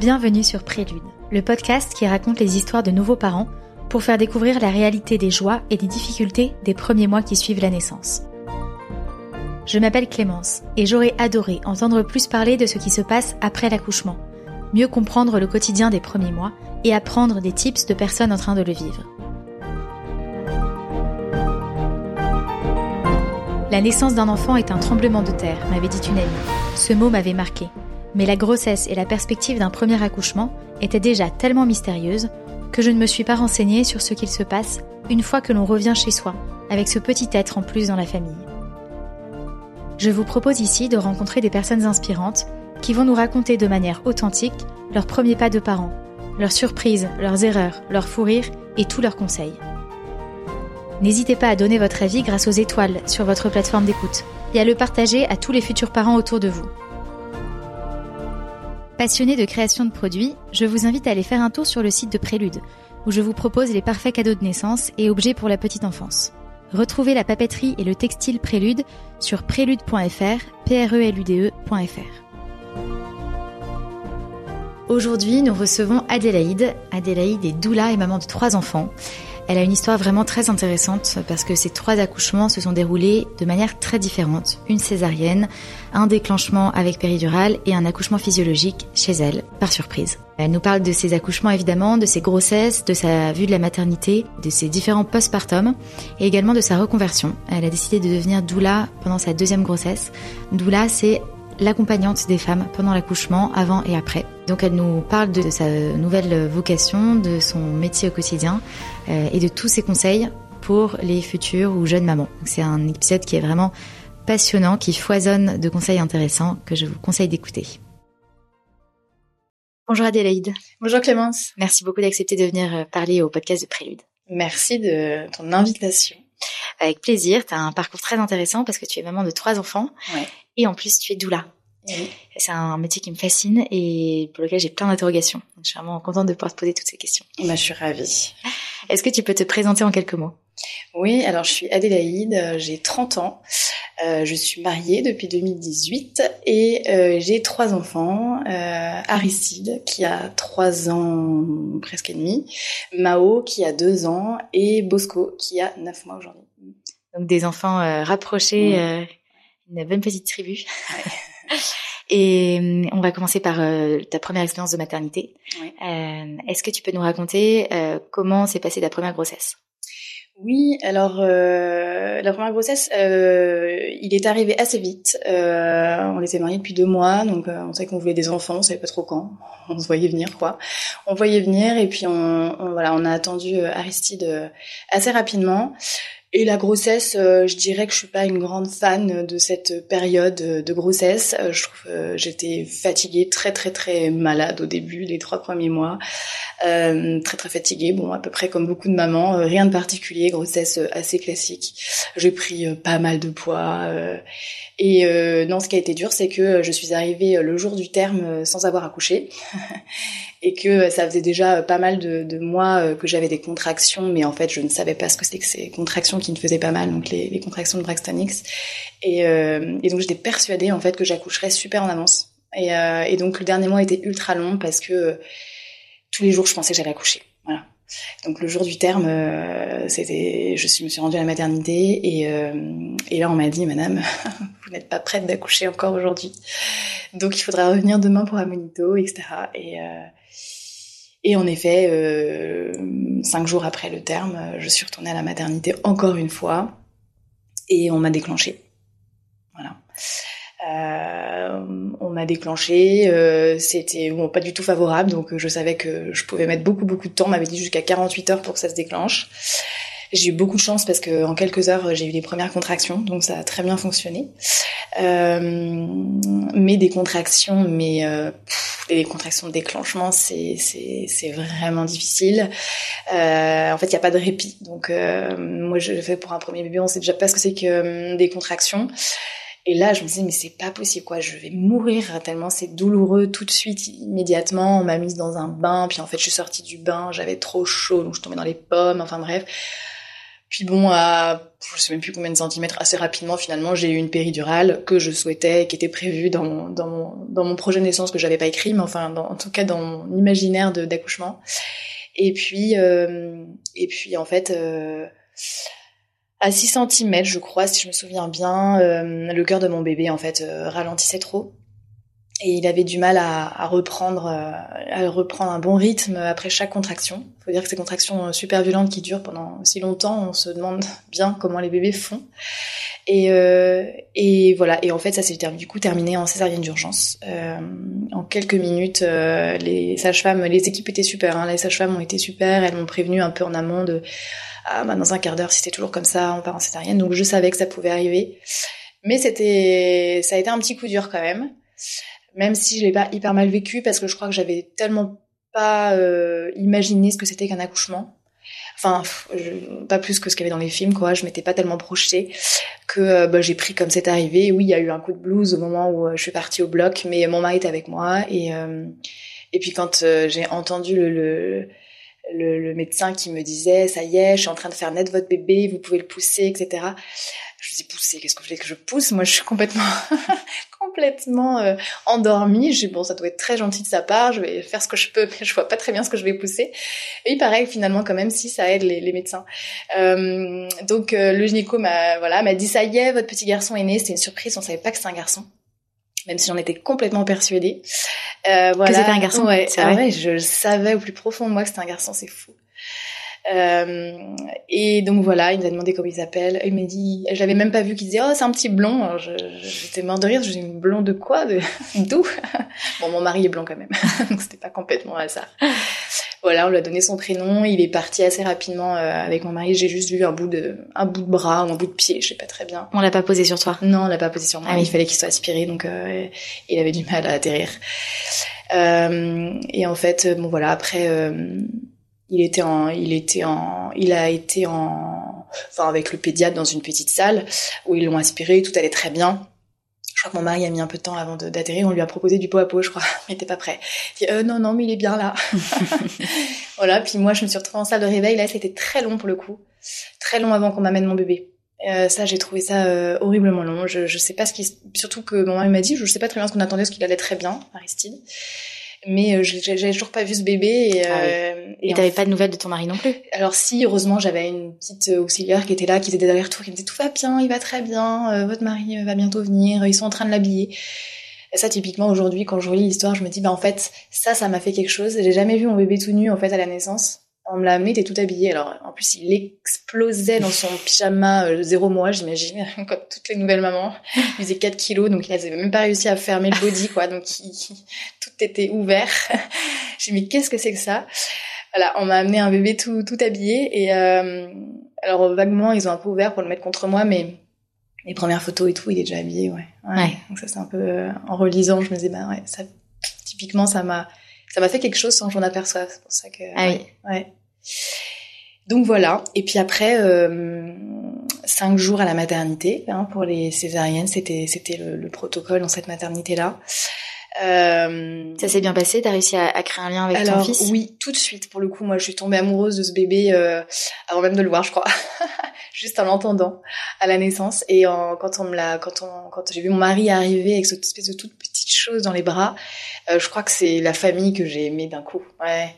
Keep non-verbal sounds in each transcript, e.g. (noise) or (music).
Bienvenue sur Prélude, le podcast qui raconte les histoires de nouveaux parents pour faire découvrir la réalité des joies et des difficultés des premiers mois qui suivent la naissance. Je m'appelle Clémence et j'aurais adoré entendre plus parler de ce qui se passe après l'accouchement, mieux comprendre le quotidien des premiers mois et apprendre des tips de personnes en train de le vivre. La naissance d'un enfant est un tremblement de terre, m'avait dit une amie. Ce mot m'avait marqué. Mais la grossesse et la perspective d'un premier accouchement étaient déjà tellement mystérieuses que je ne me suis pas renseignée sur ce qu'il se passe une fois que l'on revient chez soi, avec ce petit être en plus dans la famille. Je vous propose ici de rencontrer des personnes inspirantes qui vont nous raconter de manière authentique leurs premiers pas de parents, leurs surprises, leurs erreurs, leurs fous rires et tous leurs conseils. N'hésitez pas à donner votre avis grâce aux étoiles sur votre plateforme d'écoute et à le partager à tous les futurs parents autour de vous. Passionné de création de produits, je vous invite à aller faire un tour sur le site de Prélude, où je vous propose les parfaits cadeaux de naissance et objets pour la petite enfance. Retrouvez la papeterie et le textile Prélude sur prélude.fr, prelude.fr. Aujourd'hui, nous recevons Adélaïde. Adélaïde est doula et maman de trois enfants. Elle a une histoire vraiment très intéressante parce que ces trois accouchements se sont déroulés de manière très différente. Une césarienne, un déclenchement avec péridurale et un accouchement physiologique chez elle, par surprise. Elle nous parle de ses accouchements évidemment, de ses grossesses, de sa vue de la maternité, de ses différents postpartum et également de sa reconversion. Elle a décidé de devenir doula pendant sa deuxième grossesse. Doula, c'est l'accompagnante des femmes pendant l'accouchement, avant et après. Donc elle nous parle de sa nouvelle vocation, de son métier au quotidien euh, et de tous ses conseils pour les futures ou jeunes mamans. C'est un épisode qui est vraiment passionnant, qui foisonne de conseils intéressants que je vous conseille d'écouter. Bonjour Adélaïde. Bonjour Clémence. Merci beaucoup d'accepter de venir euh, parler au podcast de Prélude. Merci de ton invitation. Avec plaisir. Tu as un parcours très intéressant parce que tu es maman de trois enfants. Ouais. Et en plus, tu es doula. Oui. C'est un métier qui me fascine et pour lequel j'ai plein d'interrogations. Je suis vraiment contente de pouvoir te poser toutes ces questions. Bah, je suis ravie. Est-ce que tu peux te présenter en quelques mots? Oui, alors je suis Adélaïde, euh, j'ai 30 ans. Euh, je suis mariée depuis 2018 et euh, j'ai trois enfants. Euh, Aristide qui a trois ans presque et demi, Mao qui a deux ans et Bosco qui a neuf mois aujourd'hui. Donc des enfants rapprochés. Une bonne petite tribu. (laughs) Et euh, on va commencer par euh, ta première expérience de maternité. Euh, Est-ce que tu peux nous raconter euh, comment s'est passée ta première grossesse? Oui, alors euh, la première grossesse, euh, il est arrivé assez vite. Euh, on était mariés depuis deux mois, donc on savait qu'on voulait des enfants, on savait pas trop quand. On se voyait venir, quoi. On voyait venir et puis on, on- voilà, on a attendu Aristide assez rapidement. Et la grossesse, euh, je dirais que je suis pas une grande fan de cette période de grossesse. Euh, je trouve euh, j'étais fatiguée, très très très malade au début, les trois premiers mois, très très fatiguée. Bon, à peu près comme beaucoup de mamans, rien de particulier, grossesse assez classique. J'ai pris pas mal de poids. Et euh, non, ce qui a été dur, c'est que euh, je suis arrivée euh, le jour du terme euh, sans avoir accouché. (laughs) et que ça faisait déjà pas mal de, de mois que j'avais des contractions, mais en fait, je ne savais pas ce que c'était que ces contractions qui me faisaient pas mal, donc les, contractions de Braxton Hicks. Et, euh, et donc, j'étais persuadée, en fait, que j'accoucherais super en avance. Et, euh, et donc, le dernier mois était ultra long parce que tous les jours, je pensais que j'allais accoucher. Voilà. Donc, le jour du terme, euh, je me suis rendue à la maternité et, euh, là, on m'a dit, madame, (laughs) vous n'êtes pas prête d'accoucher encore aujourd'hui. Donc, il faudra revenir demain pour un monito, etc. Et, euh, et en effet, cinq jours après le terme, je suis retournée à la maternité encore une fois et on m'a déclenché. Voilà. Euh, on m'a déclenché, euh, c'était bon, pas du tout favorable, donc euh, je savais que je pouvais mettre beaucoup beaucoup de temps. On m'avait dit jusqu'à 48 heures pour que ça se déclenche. J'ai eu beaucoup de chance parce que en quelques heures j'ai eu les premières contractions, donc ça a très bien fonctionné. Euh, mais des contractions, mais euh, les contractions de déclenchement, c'est c'est c'est vraiment difficile. Euh, en fait, il y a pas de répit. Donc moi, je le fais pour un premier bébé, on sait déjà pas ce que c'est que euh, des contractions. Et là, je me disais, mais c'est pas possible, quoi. Je vais mourir tellement c'est douloureux tout de suite, immédiatement. On m'a mise dans un bain, puis en fait, je suis sortie du bain, j'avais trop chaud, donc je tombais dans les pommes, enfin bref. Puis bon, à je sais même plus combien de centimètres, assez rapidement finalement, j'ai eu une péridurale que je souhaitais, qui était prévue dans mon, dans mon, dans mon projet de naissance que j'avais pas écrit, mais enfin, en tout cas dans mon imaginaire d'accouchement. Et puis, euh, et puis en fait, euh, à 6 cm, je crois, si je me souviens bien, euh, le cœur de mon bébé en fait euh, ralentissait trop et il avait du mal à, à reprendre euh, à reprendre un bon rythme après chaque contraction. Faut dire que ces contractions euh, super violentes qui durent pendant aussi longtemps, on se demande (laughs) bien comment les bébés font. Et, euh, et voilà. Et en fait, ça s'est du coup terminé en césarienne d'urgence. En quelques minutes, les sages-femmes, les équipes étaient super. Hein, les sages-femmes ont été super. Elles m'ont prévenu un peu en amont de ah, bah, dans un quart d'heure, si c'était toujours comme ça, on part en césarienne. Donc je savais que ça pouvait arriver. Mais c'était, ça a été un petit coup dur quand même même si je l'ai pas hyper mal vécu parce que je crois que j'avais tellement pas euh, imaginé ce que c'était qu'un accouchement. Enfin, pas plus que ce qu'il y avait dans les films, quoi. Je m'étais pas tellement projetée que euh, bah, j'ai pris comme c'est arrivé. Oui, il y a eu un coup de blues au moment où euh, je suis partie au bloc, mais mon mari était avec moi et et puis quand j'ai entendu le, le le, le, médecin qui me disait ça y est, je suis en train de faire naître votre bébé, vous pouvez le pousser, etc. Je dis pousser, qu'est-ce que je voulais que je pousse? Moi, je suis complètement (laughs) complètement euh, endormie. Je dis bon, ça doit être très gentil de sa part, je vais faire ce que je peux, mais je vois pas très bien ce que je vais pousser. Et il paraît finalement quand même si ça aide les, les médecins. Euh, donc euh, le gynéco m'a voilà m'a dit ça y est, votre petit garçon est né. C'était une surprise, on savait pas que c'était un garçon même si j'en étais complètement persuadée. Euh, voilà. Que c'était un garçon. Ouais, c'est vrai. Ah je savais au plus profond de moi que c'était un garçon, c'est fou. Euh, et donc voilà, il nous a demandé comment il s'appelle. Il m'a dit, je l'avais même pas vu qu'il disait oh c'est un petit blond. Alors j'étais mort de rire. Je dis blond de quoi, de (laughs) d'où? (laughs) Bon mon mari est blond quand même, (laughs) donc c'était pas complètement hasard. Voilà, on lui a donné son prénom. Il est parti assez rapidement euh, avec mon mari. J'ai juste vu un bout de un bout de bras ou un bout de pied, je sais pas très bien. On l'a pas posé sur toi? Non, on l'a pas posé sur moi. Ah, Il fallait qu'il soit aspiré, donc euh, il avait du mal à atterrir. Euh, et en fait, bon voilà, après il était en, il était en, il a été en, enfin avec le pédiatre dans une petite salle où ils l'ont aspiré, tout allait très bien. Je crois que mon mari a mis un peu de temps avant d'atterrir. On lui a proposé du pot à pot, je crois. (laughs) Il était pas prêt. Il dit, euh, non, non, mais il est bien là. (laughs) (laughs) voilà. Puis moi, je me suis retrouvée en salle de réveil. Là, c'était très long pour le coup. Très long avant qu'on m'amène mon bébé. Euh, ça, j'ai trouvé ça euh, horriblement long. Je, je sais pas ce qui, surtout que mon mari m'a dit, je sais pas très bien ce qu'on attendait, ce qu'il allait très bien, Aristide mais euh, j'avais toujours pas vu ce bébé. Et, ah euh, et t'avais pas de nouvelles de ton mari non plus? Alors si, heureusement, j'avais une petite euh, auxiliaire qui était là, qui faisait des allers-retours, qui me disait tout va bien, il va très bien, votre mari va bientôt venir, ils sont en train de l'habiller. Et ça, typiquement, aujourd'hui, quand je relis l'histoire, je me dis, bah, en fait, ça, ça m'a fait quelque chose. J'ai jamais vu mon bébé tout nu, en fait, à la naissance on me l'a amené, il était tout habillé. Alors, en plus, il explosait dans son pyjama euh, zéro mois, j'imagine, (laughs) comme toutes les nouvelles mamans. Il faisait 4 kilos, donc il n'avait même pas réussi à fermer le body, quoi. Donc, tout était ouvert. (laughs) J'ai dit, mais qu'est-ce que c'est que ça? Voilà, on m'a amené un bébé tout, tout habillé. Et euh, alors, vaguement, ils ont un peu ouvert pour le mettre contre moi, mais les premières photos et tout, il est déjà habillé, ouais. ouais. Donc ça, c'est un peu... Euh, en relisant, je me disais, bah ouais, ça, typiquement, ça m'a ça m'a fait quelque chose sans que j'en aperçoive. C'est pour ça que. Ah oui. Ouais. Donc voilà. Et puis après, euh, cinq jours à la maternité hein, pour les césariennes, c'était c'était le, le, protocole dans cette maternité là. Euh, ça s'est bien passé? T'as réussi à, à, créer un lien avec alors, ton fils? Oui, tout de suite. Pour le coup, moi, je suis tombée amoureuse de ce bébé euh, avant même de le voir, je crois, (laughs) juste en l'entendant à la naissance. Et en, quand on me l'a, quand on, quand j'ai vu mon mari arriver avec cette espèce de toute petite dans les bras, euh, je crois que c'est la famille que j'ai aimée d'un coup. Ouais,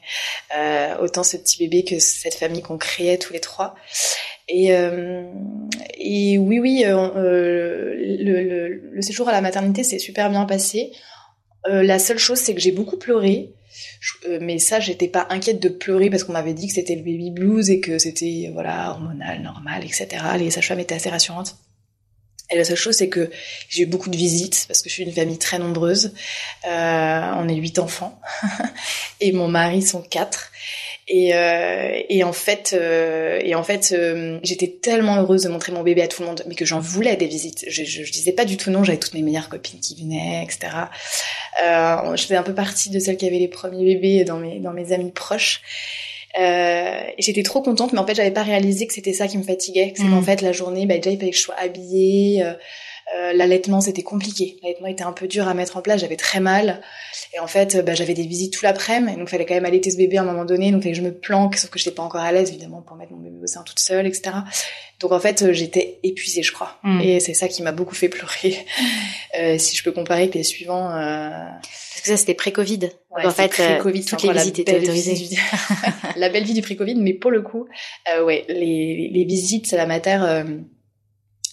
euh, autant ce petit bébé que cette famille qu'on créait tous les trois. Et, euh, oui, oui, le, séjour à la maternité s'est super bien passé. La seule chose, c'est que j'ai beaucoup pleuré. Mais ça, j'étais pas inquiète de pleurer parce qu'on m'avait dit que c'était le baby blues et que c'était voilà hormonal, normal, etc. Les sages-femmes étaient assez rassurantes. Et la seule chose, c'est que j'ai eu beaucoup de visites parce que je suis une famille très nombreuse. Euh, on est huit enfants (laughs) et mon mari sont quatre. Et, euh, en fait, euh, j'étais tellement heureuse de montrer mon bébé à tout le monde, mais que j'en voulais des visites. Je, je, je, disais pas du tout non. J'avais toutes mes meilleures copines qui venaient, etc. Je faisais un peu partie de celles qui avaient les premiers bébés dans mes amis proches. Euh, j'étais trop contente, mais en fait, j'avais pas réalisé que c'était ça qui me fatiguait. C'est qu'en mmh. fait, la journée, bah, déjà, il fallait que je sois habillée. Euh, Euh, L'allaitement, c'était compliqué. L'allaitement était un peu dur à mettre en place. J'avais très mal. Et en fait, bah, j'avais des visites tout l'après-midi. Donc, il fallait quand même allaiter ce bébé à un moment donné. Donc, il fallait que je me planque, sauf que j'étais pas encore à l'aise, évidemment, pour mettre mon bébé au sein toute seule, etc. Donc, en fait, j'étais épuisée, je crois. Mm. Et c'est ça qui m'a beaucoup fait pleurer. (laughs) Euh, si je peux comparer avec les suivants. Euh... Parce que ça, c'était pré-Covid. Ouais, en fait, pré-Covid, toutes les visites étaient autorisées. (laughs) la belle vie du pré-Covid, mais pour le coup, euh, ouais, les, les visites à la mater euh,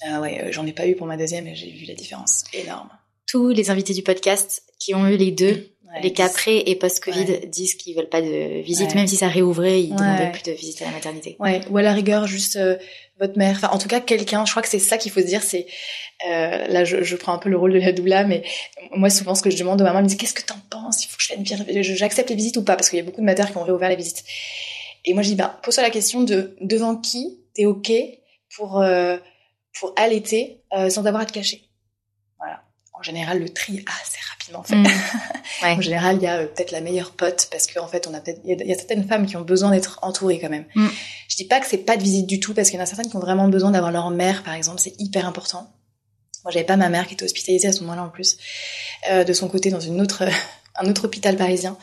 ah ouais, euh, j'en ai pas eu pour ma deuxième et j'ai vu la différence énorme. Tous les invités du podcast qui ont eu les deux, les cas pré et post-Covid, disent qu'ils veulent pas de visite, même si ça réouvrait, ils demandaient plus de visite à la maternité. Ouais, ou à la rigueur juste euh, votre mère, enfin en tout cas quelqu'un. Je crois que c'est ça qu'il faut se dire. C'est euh, là, je, je, prends un peu le rôle de la doula, mais moi souvent ce que je demande aux mamans, me dit qu'est-ce que t'en penses? Il faut que je fasse j'accepte les visites ou pas? Parce qu'il y a beaucoup de maternelles qui ont réouvert les visites. Et moi je dis bah pose-toi la question de devant qui t'es ok pour euh, pour allaiter euh, sans avoir à te cacher. Voilà. En général, le tri assez rapidement fait. (laughs) Mmh. en général, il y a euh, peut-être la meilleure pote parce qu'en fait, on a peut-être il y, a certaines femmes qui ont besoin d'être entourées quand même. Mmh. Je dis pas que c'est pas de visite du tout parce qu'il y en a certaines qui ont vraiment besoin d'avoir leur mère, par exemple, c'est hyper important. Moi, j'avais pas ma mère qui était hospitalisée à ce moment-là en plus, euh, de son côté dans une autre (laughs) un autre hôpital parisien.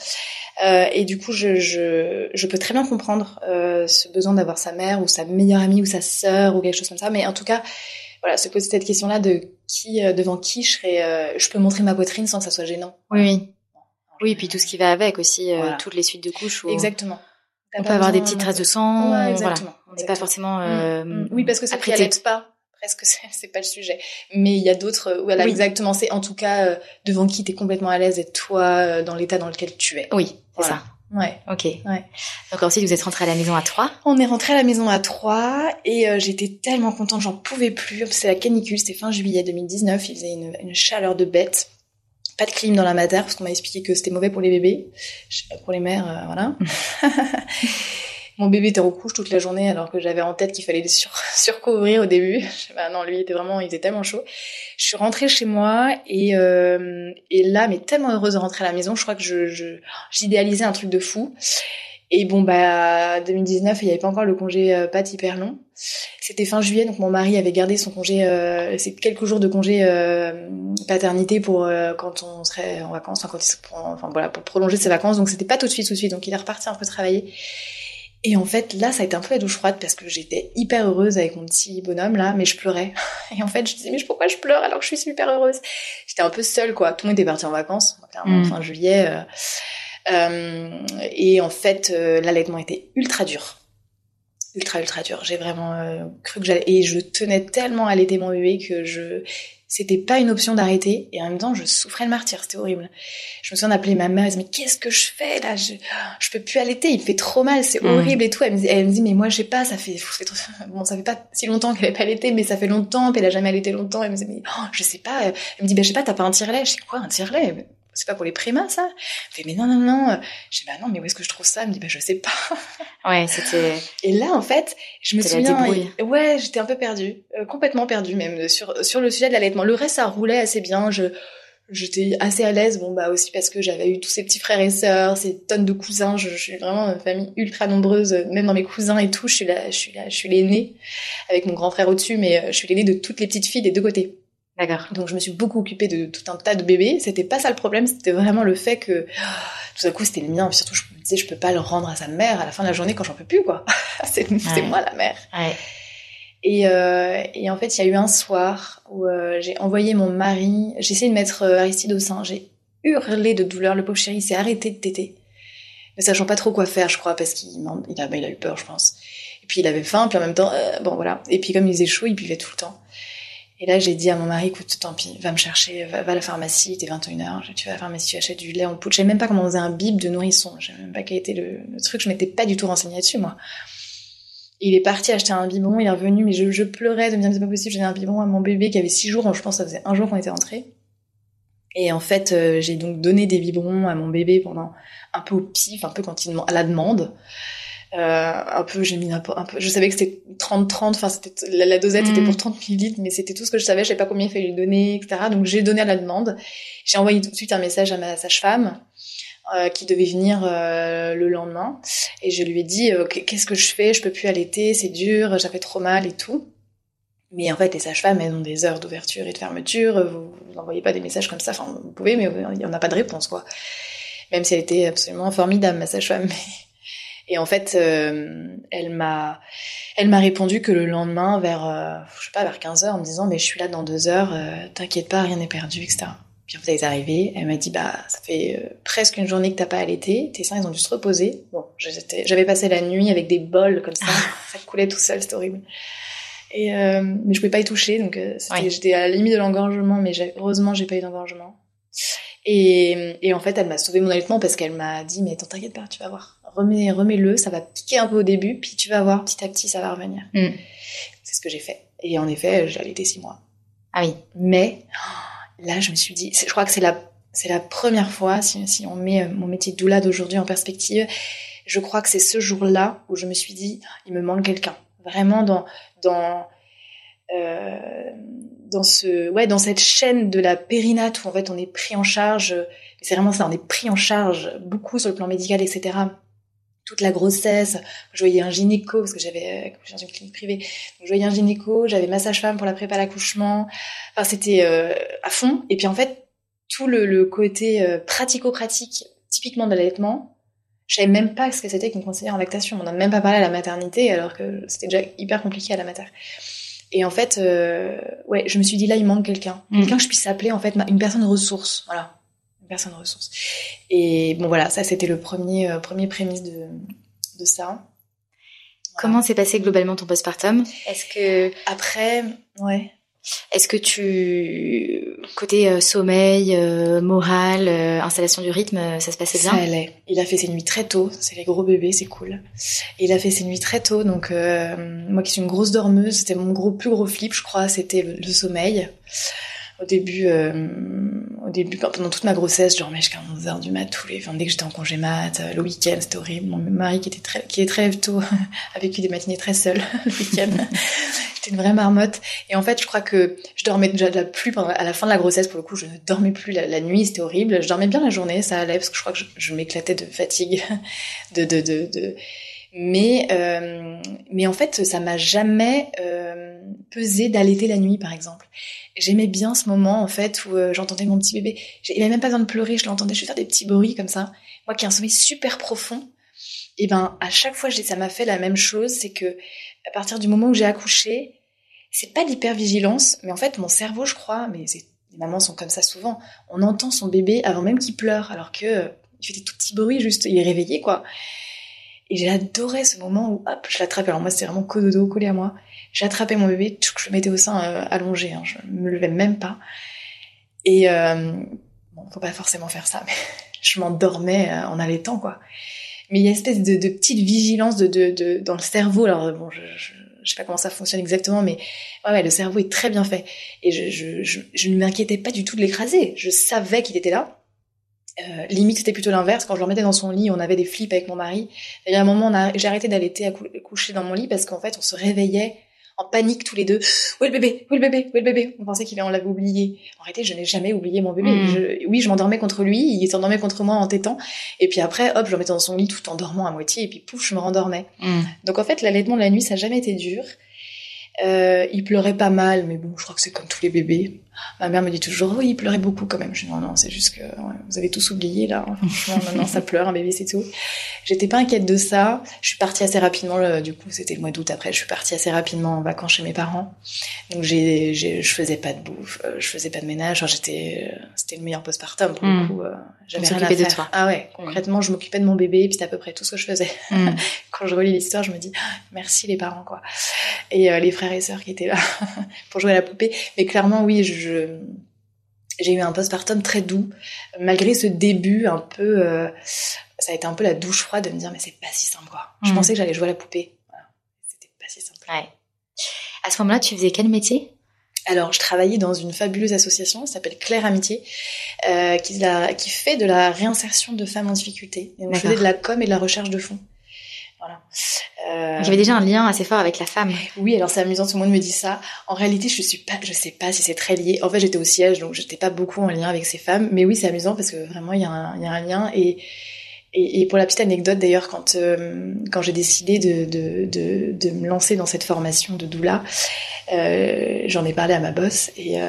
Euh, et du coup, je, je, je, peux très bien comprendre euh, ce besoin d'avoir sa mère ou sa meilleure amie ou sa sœur ou quelque chose comme ça. Mais en tout cas, voilà, se poser cette question-là de qui, euh, devant qui je serais, euh, je peux montrer ma poitrine sans que ça soit gênant. Oui, oui. Oui, puis tout ce qui va avec aussi, euh, toutes les suites de couches. Exactement. On peut avoir des petites traces de sang. Ouais, exactement. Voilà. On n'est pas forcément. Mm, mm. oui, parce que ça ne pas presque (laughs) c'est pas le sujet mais il y a d'autres voilà exactement c'est en tout cas devant qui tu es complètement à l'aise et toi dans l'état dans lequel tu es oui c'est ça. Ouais. Ok. Ouais. Donc ensuite, vous êtes rentré à la maison à Troyes On est rentré à la maison à Troyes et euh, j'étais tellement contente, j'en pouvais plus. C'est la canicule, c'était fin juillet 2019, il faisait une, une, chaleur de bête. Pas de clim dans la mater parce qu'on m'a expliqué que c'était mauvais pour les bébés, pour les mères, euh, voilà. (laughs) Mon bébé était en couche toute la journée alors que j'avais en tête qu'il fallait le sur (laughs) surcouvrir au début. bah non, lui était vraiment, il était tellement chaud. Je suis rentrée chez moi et euh, et là, mais tellement heureuse de rentrer à la maison. Je crois que je j'idéalisais un truc de fou. Et bon, bah, 2019, il n'y avait pas encore le congé euh, pas hyper long. C'était fin juillet, donc mon mari avait gardé son congé, euh, c'est quelques jours de congé euh, paternité pour euh, quand on serait en vacances, enfin, quand il, enfin voilà, pour prolonger ses vacances. Donc c'était pas tout de suite, tout de suite. Donc il est reparti un peu travailler. Et en fait, là, ça a été un peu la douche froide parce que j'étais hyper heureuse avec mon petit bonhomme là, mais je pleurais. (laughs) Et en fait, je disais mais pourquoi je pleure alors que je suis super heureuse? J'étais un peu seule quoi. Tout le monde était parti en vacances, clairement, mm. fin juillet. Euh, euh, et en fait, euh, l'allaitement était ultra dur, ultra ultra dur. J'ai vraiment cru que j'allais et je tenais tellement à allaiter mon bébé que je c'était pas une option d'arrêter et en même temps je souffrais le martyr c'était horrible. Je me souviens d'appeler ma mère elle me dit mais qu'est-ce que je fais là? Je je peux plus allaiter il me fait trop mal c'est mm. horrible et tout. Elle me, dit, elle me dit mais moi je sais pas ça fait, (laughs) bon ça fait pas si longtemps qu'elle avait pas allaité mais ça fait longtemps puis elle a jamais allaité longtemps. Elle me dit mais oh, je sais pas. Elle me dit ben je sais pas t'as pas un tire-lait? Je sais quoi un tire-lait? C'est pas pour les primas ça. Fait mais non non non. Je dis bah non mais où est-ce que je trouve ça? Elle me dit bah je sais pas. (laughs) Ouais c'était et là en fait je me souviens ouais j'étais un peu perdue euh, complètement perdue même sur sur le sujet de l'allaitement. Le reste ça roulait assez bien. Je j'étais assez à l'aise. Bon bah aussi parce que j'avais eu tous ces petits frères et sœurs ces tonnes de cousins. Je, je, suis vraiment une famille ultra nombreuse même dans mes cousins et tout. Je suis là je suis là je suis l'aînée avec mon grand frère au-dessus mais euh, je suis l'aînée de toutes les petites filles des deux côtés D'accord. Donc je me suis beaucoup occupée de tout un tas de bébés. C'était pas ça le problème, c'était vraiment le fait que tout à coup c'était le mien. Surtout je me disais je peux pas le rendre à sa mère à la fin de la journée quand j'en peux plus quoi. (laughs) c'est moi la mère. Ouais. Et, euh, et en fait il y a eu un soir où euh, j'ai envoyé mon mari. J'ai essayé de mettre euh, Aristide au sein. J'ai hurlé de douleur. Le pauvre chéri s'est arrêté de téter, ne sachant pas trop quoi faire je crois parce qu'il il a, bah, il a eu peur je pense. Et puis il avait faim puis en même temps euh, bon voilà. Et puis comme il faisait chaud il buvait tout le temps. Et là, j'ai dit à mon mari, écoute, tant pis, va me chercher, va, à la pharmacie, il était 21h, tu vas à la pharmacie, tu achètes du lait en poudre. Je savais même pas comment on faisait un bib de nourrisson. Je savais même pas quel était le, truc, je m'étais pas du tout renseignée dessus, moi. Il est parti acheter un biberon, il est revenu, mais je, pleurais de me dire, c'est pas possible, j'ai un biberon à mon bébé qui avait six jours, je pense ça faisait un jour qu'on était rentrés. Et en fait, euh, j'ai donc donné des biberons à mon bébé pendant un peu au pif, un peu quand il à la demande. Euh, un peu, j'ai mis un peu, un peu, je savais que c'était 30-30, enfin, c'était, la, dosette était mm. pour 30 millilitres, mais c'était tout ce que je savais, je savais pas combien il fallait lui donner, etc. Donc, j'ai donné à la demande. J'ai envoyé tout de suite un message à ma sage-femme, euh, qui devait venir euh, le lendemain. Et je lui ai dit, euh, qu'est-ce que je fais? Je peux plus allaiter, c'est dur, j'avais trop mal et tout. Mais en fait, les sages-femmes, elles ont des heures d'ouverture et de fermeture. Vous n'envoyez pas des messages comme ça. Enfin, vous pouvez, mais il n'y en a pas de réponse, quoi. Même si elle était absolument formidable, ma sage-femme. Et en fait, euh, elle m'a, elle m'a répondu que le lendemain, vers, euh, je sais pas, vers 15 heures, en me disant, mais je suis là dans deux heures, euh, t'inquiète pas, rien n'est perdu, etc. Puis vous êtes arrivé, elle m'a dit, bah, ça fait presque une journée que t'as pas allaité, tes seins, ils ont dû se reposer. Bon, j'avais passé la nuit avec des bols comme ça, (laughs) ça coulait tout seul, c'était horrible. Et mais je pouvais pas y toucher, donc j'étais à la limite de l'engorgement, mais heureusement, j'ai pas eu d'engorgement. Et, et, en fait, elle m'a sauvé mon allaitement parce qu'elle m'a dit, mais t'inquiète pas, tu vas voir remets, remets-le, ça va piquer un peu au début, puis tu vas voir, petit à petit, ça va revenir. Mm. C'est ce que j'ai fait. Et en effet, j'ai allaité six mois. Ah oui. Mais là, je me suis dit, je crois que c'est la, c'est la première fois, si, si, on met euh, mon métier de doula d'aujourd'hui en perspective, je crois que c'est ce jour-là où je me suis dit, il me manque quelqu'un. Vraiment dans, dans, euh, dans ce, ouais, dans cette chaîne de la périnate où en fait on est pris en charge. C'est vraiment ça, on est pris en charge beaucoup sur le plan médical, etc toute la grossesse. Je voyais un gynéco parce que j'avais euh, dans une clinique privée. Donc, je voyais un gynéco, j'avais ma sage-femme pour la prépa à l'accouchement. Enfin, c'était euh, à fond. Et puis en fait, tout le, le côté euh, pratico-pratique, typiquement de l'allaitement, je savais même pas ce que c'était qu'une conseillère en lactation. On n'a même pas parlé à la maternité alors que c'était déjà hyper compliqué à la mater. Et en fait, ouais, je me suis dit là, il manque quelqu'un, mmh. quelqu'un que je puisse appeler en fait une personne ressource. Voilà personne ressource. Et bon voilà, ça c'était le premier euh, premier prémisse de, de ça. Comment s'est passé globalement ton postpartum? Est-ce que après, ouais. Est-ce que tu côté euh, sommeil, euh, moral, installation du rythme, ça se passait bien? Ça allait. Il a fait ses nuits très tôt. C'est les gros bébés, c'est cool. il a fait ses nuits très tôt, donc moi qui suis une grosse dormeuse, c'était mon gros plus gros flip, je crois, c'était le, le sommeil. Au début, euh, début, pendant toute ma grossesse, je dormais jusqu'à 11 heures du mat tous les, enfin, dès que j'étais en congé mat, euh, le week-end, c'était horrible. Mon mari qui était très, qui est très tôt, (laughs) a vécu des matinées très seules (laughs) le week-end. (laughs) J'étais une vraie marmotte. Et en fait, je crois que je dormais déjà de la plus à la fin de la grossesse, pour le coup, je ne dormais plus la, nuit, c'était horrible. Je dormais bien la journée, ça allait, parce que je crois que je, m'éclatais de fatigue, de, de, de, de mais euh, mais en fait ça m'a jamais euh, pesé d'allaiter la nuit par exemple j'aimais bien ce moment en fait où euh, j'entendais mon petit bébé. Il avait même pas besoin de pleurer, je l'entendais juste faire des petits bruits comme ça. Moi qui ai un sommeil super profond, et ben à chaque fois ça m'a fait la même chose, c'est que à partir du moment où j'ai accouché, c'est pas l'hypervigilance, mais en fait mon cerveau, je crois, mais les mamans sont comme ça souvent, on entend son bébé avant même qu'il pleure, alors que il fait des tout petits bruits, juste il est réveillé quoi. Et j'ai adoré ce moment où hop, je l'attrape. Alors moi c'était vraiment cododo collé à moi J'attrapais mon bébé, je le mettais au sein euh, allongé, hein, je me levais même pas. Et euh, bon, faut pas forcément faire ça, (laughs) mais je m'endormais euh, en allaitant, quoi. Mais il y a une espèce de, de petite vigilance de, de, de, dans le cerveau. Alors bon, je, je, je, sais pas comment ça fonctionne exactement, mais ouais, ouais le cerveau est très bien fait. Et je, je, je ne m'inquiétais pas du tout de l'écraser. Je savais qu'il était là. Euh, limite, c'était plutôt l'inverse. Quand je le remettais dans son lit, on avait des flips avec mon mari. Il y a un moment, j'ai arrêté d'allaiter à coucher dans mon lit parce qu'en fait, on se réveillait en panique tous les deux. Où est le bébé? Où est le bébé? Où est le bébé? On pensait qu'il on l'avait oublié. En réalité, je n'ai jamais oublié mon bébé. Mm. oui, je m'endormais contre lui, il s'endormait contre moi en tétant. Et puis après, hop, je le mettais dans son lit tout en dormant à moitié. Et puis pouf, je me rendormais. Mm. Donc en fait, l'allaitement de la nuit, ça n'a jamais été dur. Euh, il pleurait pas mal, mais bon, je crois que c'est comme tous les bébés. Ma mère me dit toujours, oui, il pleurait beaucoup quand même. Je dis, non, non, c'est juste que vous avez tous oublié là. Franchement, maintenant ça pleure, un bébé, c'est tout. J'étais pas inquiète de ça. Je suis partie assez rapidement, du coup, c'était le mois d'août après, je suis partie assez rapidement en vacances chez mes parents. Donc j'ai, je faisais pas de bouffe, euh, je faisais pas de ménage. j'étais, euh, c'était le meilleur postpartum pour le hmm. coup. J'avais rien à faire. de toi. Ah ouais, concrètement, je m'occupais de mon bébé, et puis c'était à peu près tout ce que je faisais. Hmm. (laughs) Quand je relis l'histoire, je me dis, ah, merci les parents, quoi. Et les frères et sœurs qui étaient là (laughs) pour jouer à la poupée. Mais clairement, oui, je, j'ai eu un postpartum très doux, malgré ce début un peu. Euh, ça a été un peu la douche froide de me dire, mais c'est pas si simple, quoi. Je mm. pensais que j'allais jouer à la poupée. C'était pas si simple. Ouais. À ce moment-là, tu faisais quel métier? Alors, je travaillais dans une fabuleuse association, qui s'appelle Claire Amitié, euh, qui, la, qui fait de la réinsertion de femmes en difficulté. Et je faisais de la com et de la recherche de fonds. Voilà. Euh... Il y avait déjà un lien assez fort avec la femme. (laughs) Oui, alors c'est amusant, tout le monde me dit ça. En réalité, je suis pas, je sais pas si c'est très lié. En fait, j'étais au siège, donc j'étais pas beaucoup en lien avec ces femmes. Mais oui, c'est amusant parce que vraiment, il y, a un, il y a un lien. Et, et, et, pour la petite anecdote, d'ailleurs, quand euh, quand j'ai décidé de, de, de, de, me lancer dans cette formation de doula, J'en ai parlé à ma boss et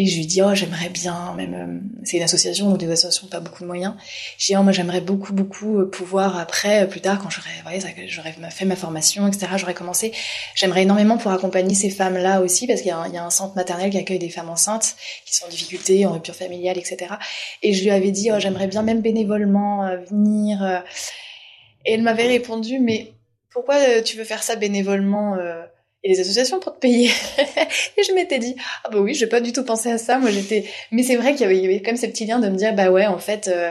et je lui dis, oh, j'aimerais bien, même, euh, c'est une association, donc des associations pas beaucoup de moyens. J'ai dit, oh, moi, j'aimerais beaucoup, beaucoup euh, pouvoir après, euh, plus tard, quand j'aurais, j'aurais fait ma formation, etc., j'aurais commencé, j'aimerais énormément pour accompagner ces femmes-là aussi, parce qu'il y, a un centre maternel qui accueille des femmes enceintes, qui sont en difficulté, en rupture familiale, etc. Et je lui avais dit, oh, j'aimerais bien même bénévolement venir. Et elle m'avait répondu, mais pourquoi tu veux faire ça bénévolement et les associations pour te payer. (laughs) et je m'étais dit, ah bah oui, j'ai pas du tout pensé à ça. Moi, j'étais, mais c'est vrai qu'il y y avait quand même ces petits liens de me dire, bah ouais, en fait, euh,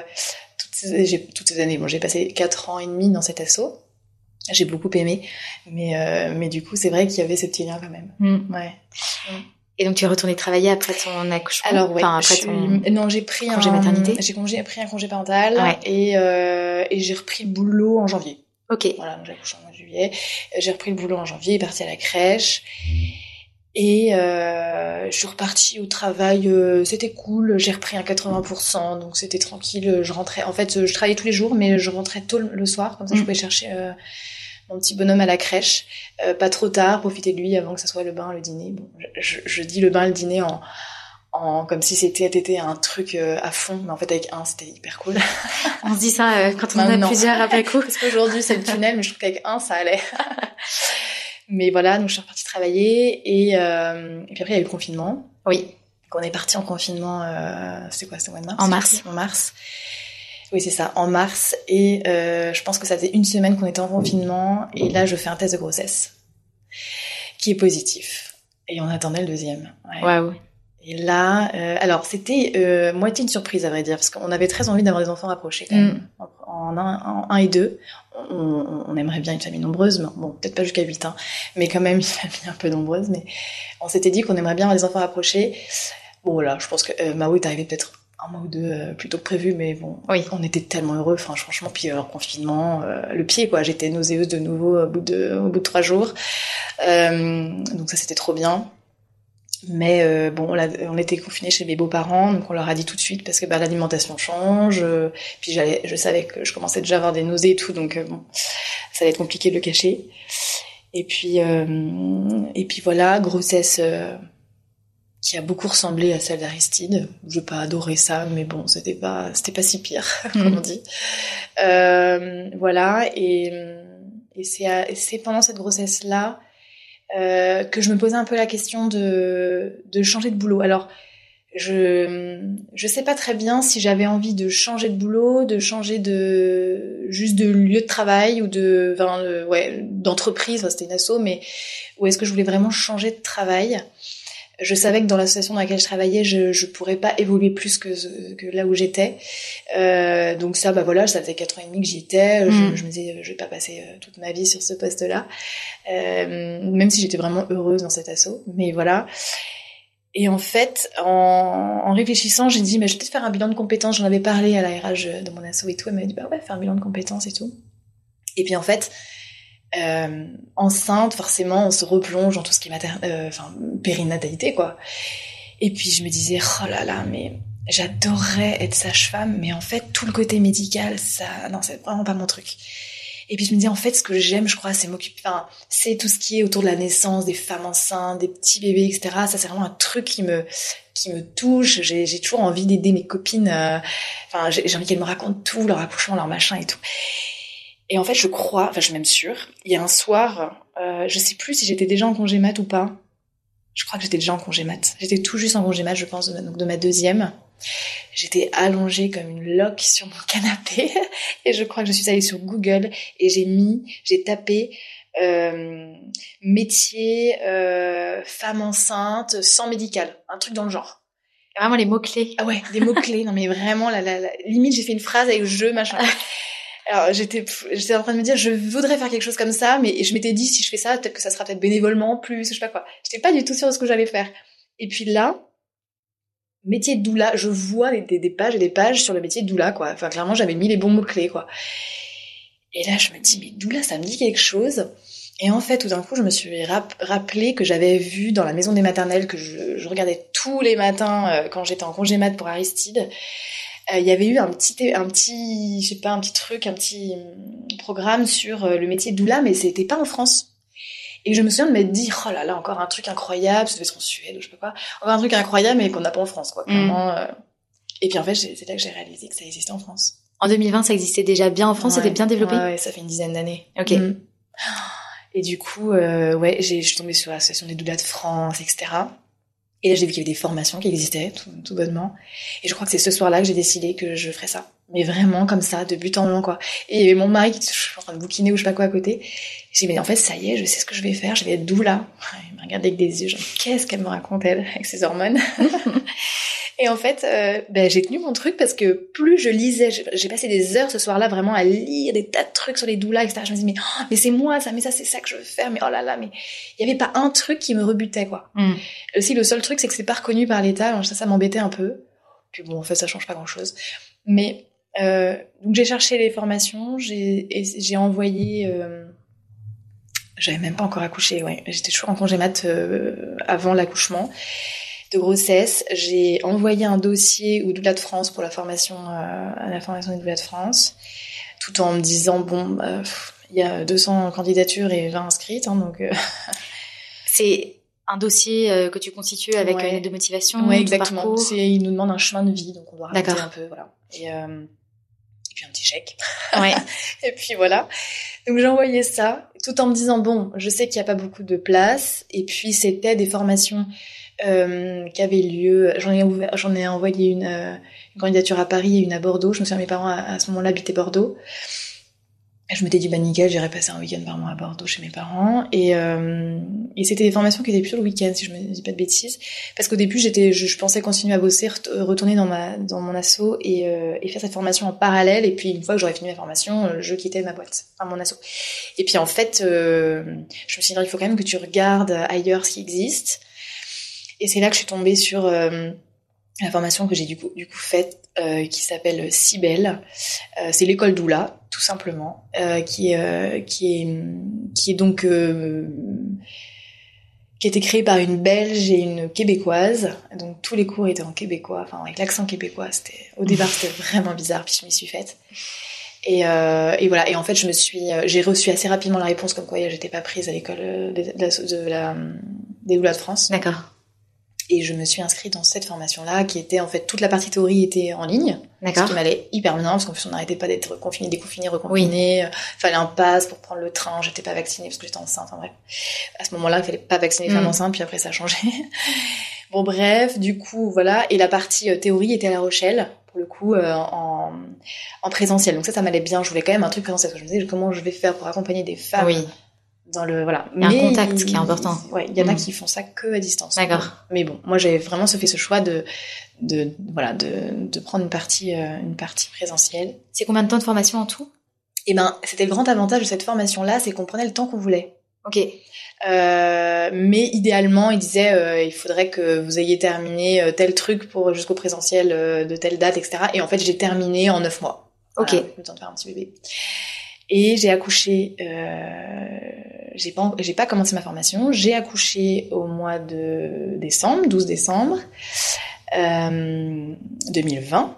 toutes, ces, toutes ces années, bon, j'ai passé quatre ans et demi dans cet assaut. J'ai beaucoup aimé, mais euh, mais du coup, c'est vrai qu'il y avait ces petits liens quand même. Mm. Ouais. Et donc tu es retournée travailler après ton accouchement? Alors ouais, enfin, après ton... non j'ai pris congé maternité? J'ai congé, pris un congé parental et euh, et j'ai repris le boulot en janvier. Ok. Voilà, j'ai accouché en mois de juillet. J'ai repris le boulot en janvier, parti à la crèche. Et euh, je suis repartie au travail, euh, c'était cool, j'ai repris un 80%, donc c'était tranquille, je rentrais, en fait je travaillais tous les jours, mais je rentrais tôt le soir, comme ça je mm. pouvais chercher euh, mon petit bonhomme à la crèche, euh, pas trop tard, profiter de lui avant que ça soit le bain, le dîner. Bon, je, je dis le bain, le dîner en, comme si c'était un truc euh, à fond, mais en fait avec un c'était hyper cool. (laughs) on se dit ça euh, quand on en a plusieurs après coup. (laughs) Parce qu'aujourd'hui c'est le tunnel, mais je trouve qu'avec un ça allait. (laughs) mais voilà, donc je suis repartie travailler et, euh, et puis après il y a eu le confinement. Oui. Quand on est parti en confinement, euh, c'était quoi, c'était mois de mars En mars. En mars. Oui, c'est ça, en mars. Et je pense que ça faisait une semaine qu'on était en confinement. Et là, je fais un test de grossesse qui est positif. Et on attendait le deuxième. Waouh. Et là, euh, alors c'était euh, moitié une surprise à vrai dire, parce qu'on avait très envie d'avoir des enfants rapprochés quand même, mm. en, un, en, un, et deux. On, on, aimerait bien une famille nombreuse, mais bon, peut-être pas jusqu'à huit, hein, mais quand même (laughs) une famille un peu nombreuse. Mais on s'était dit qu'on aimerait bien avoir des enfants rapprochés. Bon voilà, je pense que euh, Mao est arrivé peut-être un mois ou deux euh, plutôt que prévu, mais bon, oui. on était tellement heureux, enfin franchement, puis en confinement, le pied quoi, j'étais nauséeuse de nouveau au bout de, au bout de trois jours, donc ça c'était trop bien. Mais euh, bon, on était confinés chez mes beaux-parents, donc on leur a dit tout de suite parce que bah, l'alimentation change. Euh, puis j'allais, je savais que je commençais déjà à avoir des nausées et tout, donc euh, bon, ça allait être compliqué de le cacher. Et puis, et puis voilà, grossesse qui a beaucoup ressemblé à celle d'Aristide. Je pas adoré ça, mais bon, c'était pas, c'était pas si pire, (laughs) comme on dit. voilà, et, et c'est, c'est pendant cette grossesse là euh, que je me posais un peu la question de, de changer de boulot. Alors, je je sais pas très bien si j'avais envie de changer de boulot, de changer de juste de lieu de travail ou de ouais d'entreprise. C'était une asso, mais ou est-ce que je voulais vraiment changer de travail? Je savais que dans l'association dans laquelle je travaillais, je je pourrais pas évoluer plus que que là où j'étais. Euh, donc ça, bah voilà, ça faisait quatre ans et demi que j'y étais. Je, mm. je, me disais, je vais pas passer euh, toute ma vie sur ce poste-là, euh, même si j'étais vraiment heureuse dans cet assaut. Mais voilà. Et en fait, en, en réfléchissant, j'ai dit, mais je vais peut-être faire un bilan de compétences. J'en avais parlé à la RH de mon asso et tout. Elle m'a dit, bah ouais, faire un bilan de compétences et tout. Et puis en fait, euh, enceinte, forcément, on se replonge dans tout ce qui est mater... Euh, enfin, périnatalité, quoi. Et puis je me disais, oh là là, mais j'adorerais être sage-femme, mais en fait, tout le côté médical, ça, non, c'est vraiment pas mon truc. Et puis je me disais, en fait, ce que j'aime, je crois, c'est m'occuper, enfin, c'est tout ce qui est autour de la naissance, des femmes enceintes, des petits bébés, etc. Ça, c'est vraiment un truc qui me, qui me touche. J'ai toujours envie d'aider mes copines. Euh, enfin, j'ai envie qu'elles me racontent tout, leur accouchement, leur machin et tout. Et en fait, je crois, enfin, je suis même sûre, il y a un soir, euh, je sais plus si j'étais déjà en congé mat ou pas. Je crois que j'étais déjà en congé mat. J'étais tout juste en congé mat, je pense, de, donc de ma deuxième. J'étais allongée comme une loque sur mon (laughs) canapé et je crois que je suis allée sur Google et j'ai mis, j'ai tapé euh, métier euh, femme enceinte sans médical, un truc dans le genre. Vraiment les mots clés. Ah ouais, des mots clés. (laughs) Non mais vraiment, la, la, la limite j'ai fait une phrase avec je machin. (laughs) Alors j'étais j'étais en train de me dire je voudrais faire quelque chose comme ça, mais je m'étais dit si je fais ça peut-être que ça sera peut-être bénévolement plus, je sais pas quoi. J'étais pas du tout sûre de ce que j'allais faire. Et puis là, métier de doula, je vois des, des, pages et des pages sur le métier de doula quoi. Enfin clairement j'avais mis les bons mots clés quoi. Et là je me dis mais doula ça me dit quelque chose. Et en fait, tout d'un coup, je me suis rappelé que j'avais vu dans la maison des maternelles que je, je regardais tous les matins euh, quand j'étais en congé mat pour Aristide. Euh, il y avait eu un petit, un petit, je sais pas, un petit truc, un petit hum, programme sur euh, le métier de doula, mais c'était pas en France. Et je me souviens de m'être dit, oh là là, encore un truc incroyable, ça devait être en Suède ou je sais pas quoi, encore un truc incroyable mais qu'on n'a pas en France, quoi. Clairement, euh. Et puis en fait, c'est là que j'ai réalisé que ça existait en France. En 2020, ça existait déjà bien en France, c'était bien développé? Ouais, ça fait une dizaine d'années. Ok. Mm. Et du coup, euh, ouais, je suis tombée sur l'association des doulas de France, etc. Et là, j'ai vu qu'il y avait des formations qui existaient, tout, tout bonnement. Et je crois que c'est ce soir-là que j'ai décidé que je ferais ça. Mais vraiment comme ça, de but en blanc, quoi. Et mon mari, qui suis en train de bouquiner ou je sais pas quoi à côté, j'ai dit, mais en fait, ça y est, je sais ce que je vais faire, je vais être doula. (laughs) Il m'a regardé avec des yeux, genre, qu'est-ce qu'elle me raconte, elle, avec ses hormones? (laughs) Et en fait, euh, ben, j'ai tenu mon truc parce que plus je lisais, j'ai passé des heures ce soir-là vraiment à lire des tas de trucs sur les doulas, etc. Je me disais, mais, oh, mais c'est moi, ça, mais ça, c'est ça que je veux faire, mais oh là là, mais il y avait pas un truc qui me rebutait, quoi. Mm. Aussi, le seul truc, c'est que c'est pas reconnu par l'État, alors ça, ça m'embêtait un peu. Puis bon, en fait, ça change pas grand-chose. Mais, euh, donc j'ai cherché les formations, j'ai j'ai envoyé... Euh, j'avais même pas encore accouché, ouais. J'étais toujours en congé mat euh, avant l'accouchement de grossesse. J'ai envoyé un dossier au Doula de France pour la formation, euh, à la formation des Doula de France, tout en me disant bon, euh, il y a 200 candidatures et 20 inscrites, hein, donc. Euh... (laughs) C'est un dossier euh, que tu constitues avec Ouais. une aide de motivation. Ton exactement. il nous demande un chemin de vie, donc on doit raconter un peu, voilà. Et, euh, et puis un petit chèque. Ouais. (laughs) Et puis voilà. Donc j'ai envoyé ça, tout en me disant bon, je sais qu'il n'y a pas beaucoup de place. Et puis c'était des formations euh, qui lieu. J'en ai ouvert, j'en ai envoyé une, euh, une candidature à Paris et une à Bordeaux. Je me souviens mes parents à, ce moment-là habitaient Bordeaux. Je m'étais dit bah nickel, j'irai passer un week-end par mois à Bordeaux chez mes parents. Et, euh, et c'était des formations qui étaient plutôt le week-end, si je me dis pas de bêtises. Parce qu'au début, j'étais, je, pensais continuer à bosser, ret- retourner dans ma, dans mon asso et, euh, et faire cette formation en parallèle. Et puis une fois que j'aurais fini ma formation, euh, je quittais ma boîte, enfin mon asso. Et puis en fait, euh, je me suis dit, il faut quand même que tu regardes ailleurs ce qui existe. Et c'est là que je suis tombée sur euh, la formation que j'ai du coup, du coup faite, euh, qui s'appelle Cybelle. Euh, c'est l'école Doula, tout simplement, qui, est, qui est qui est donc qui a été créée par une Belge et une Québécoise. Donc tous les cours étaient en québécois, enfin avec l'accent québécois. C'était au départ c'était (laughs) vraiment bizarre, puis je m'y suis faite. Et, euh, et voilà. Et en fait, je me suis, j'ai reçu assez rapidement la réponse comme quoi j'étais pas prise à l'école de la, de la, des doulas de France. D'accord. Et je me suis inscrite dans cette formation-là, qui était en fait toute la partie théorie était en ligne, ce D'accord. qui m'allait hyper bien parce qu'en plus on n'arrêtait pas d'être confiné, déconfiné, reconfiné. Euh, Fallait un pass pour prendre le train. J'étais pas vaccinée parce que j'étais enceinte. Enfin bref, à ce moment-là, il fallait pas vacciner les femmes Mm. enceintes. Puis après, ça a changé. (laughs) bon bref, du coup voilà. Et la partie euh, théorie était à La Rochelle pour le coup euh, en, en présentiel. Donc ça, ça m'allait bien. Je voulais quand même un truc présentiel. parce que Je me disais comment je vais faire pour accompagner des femmes Oui. Dans le voilà. Il y a un contact qui est important. Ouais, il y en a Mm. qui font ça que à distance. D'accord. Mais bon, moi j'avais vraiment fait ce choix de de voilà de, de prendre une partie euh, une partie présentielle. C'est combien de temps de formation en tout? Et ben c'était le grand avantage de cette formation là, c'est qu'on prenait le temps qu'on voulait. Ok. Euh, mais idéalement, il disait euh, il faudrait que vous ayez terminé euh, tel truc pour jusqu'au présentiel euh, de telle date, etc. Et en fait, j'ai terminé en neuf mois. Ok. Voilà, le temps de faire un petit bébé. Et j'ai accouché. J'ai pas pas commencé ma formation. J'ai accouché au mois de décembre, 12 décembre euh, 2020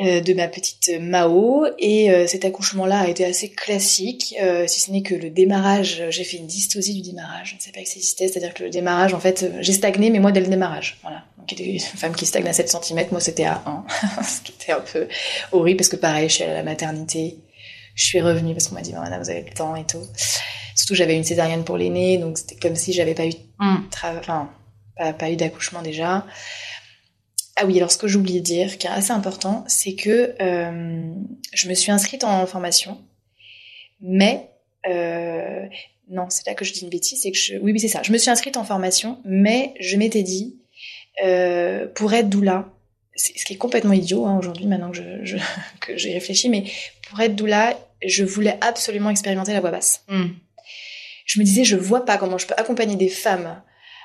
euh, de ma petite Mao et euh, cet accouchement-là a été assez classique, euh, si ce n'est que le démarrage, j'ai fait une dystosie du démarrage, je ne sais pas que ça existait, c'est-à-dire que le démarrage, en fait, j'ai stagné, mais moi dès le démarrage, voilà. Donc il y a une (laughs) femme qui stagne à 7 cm, moi c'était à 1, (laughs) ce qui était un peu horrible parce que pareil, je suis allée à la maternité, je suis revenue parce qu'on m'a dit, madame, vous avez le temps et tout. Surtout j'avais une césarienne pour l'aîné, donc c'était comme si j'avais pas eu Mm. tra- enfin, pas, pas eu d'accouchement déjà. Ah oui, alors ce que j'oublie de dire, qui est assez important, c'est que euh, je me suis inscrite en formation, mais euh, non, c'est là que je dis une bêtise, c'est que je, oui, oui, c'est ça. Je me suis inscrite en formation, mais je m'étais dit euh, pour être doula, ce qui est complètement idiot hein, aujourd'hui, maintenant que je, je- (laughs) que j'ai réfléchi, mais pour être doula, je voulais absolument expérimenter la voix basse Mm. je me disais, je vois pas comment je peux accompagner des femmes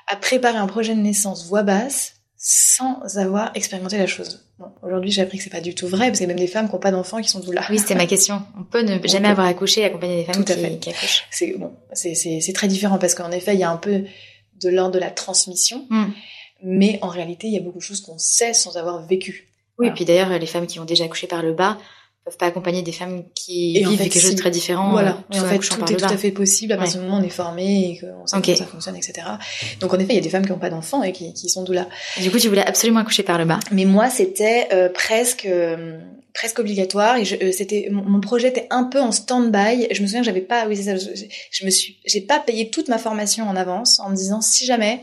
à préparer un projet de naissance voix basse sans avoir expérimenté la chose. Bon, aujourd'hui, j'ai appris que c'est pas du tout vrai, parce qu'il y a même des femmes qui n'ont pas d'enfants qui sont doulas. Oui, c'était ma question. On peut ne On jamais peut. avoir accouché et accompagner des femmes Tout à qui, fait. qui accouchent. C'est bon, c'est très différent parce qu'en effet, il y a un peu de l'ordre de la transmission, Mm. mais en réalité, il y a beaucoup de choses qu'on sait sans avoir vécu. Oui, Voilà. et puis d'ailleurs, les femmes qui ont déjà accouché par le bas peuvent pas accompagner des femmes qui vivent quelque chose de très différent. Voilà. en fait, tout est tout à fait possible à partir du moment où on est formé et qu'on sait comment ça fonctionne, etc. Donc en effet, il y a des femmes qui n'ont pas d'enfants et qui, qui sont doulas. Du coup, tu voulais absolument accoucher par le bas. Mais moi, c'était euh, presque euh, presque obligatoire et euh, c'était mon, projet était un peu en stand-by. Je me souviens que j'avais pas, oui c'est ça, je, me suis, j'ai pas payé toute ma formation en avance en me disant si jamais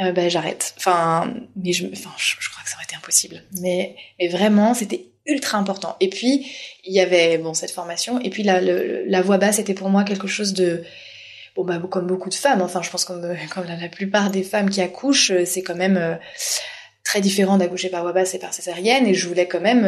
euh, ben j'arrête. Enfin, mais je, enfin, je, crois que ça aurait été impossible. Mais, mais vraiment, c'était ultra important. Et puis, il y avait bon cette formation. Et puis la, la voix basse était pour moi quelque chose de bon bah comme beaucoup de femmes. Enfin, je pense comme (laughs) comme la, plupart des femmes qui accouchent, euh, c'est quand même euh, très différent d'accoucher par voix basse et par césarienne. Et je voulais quand même,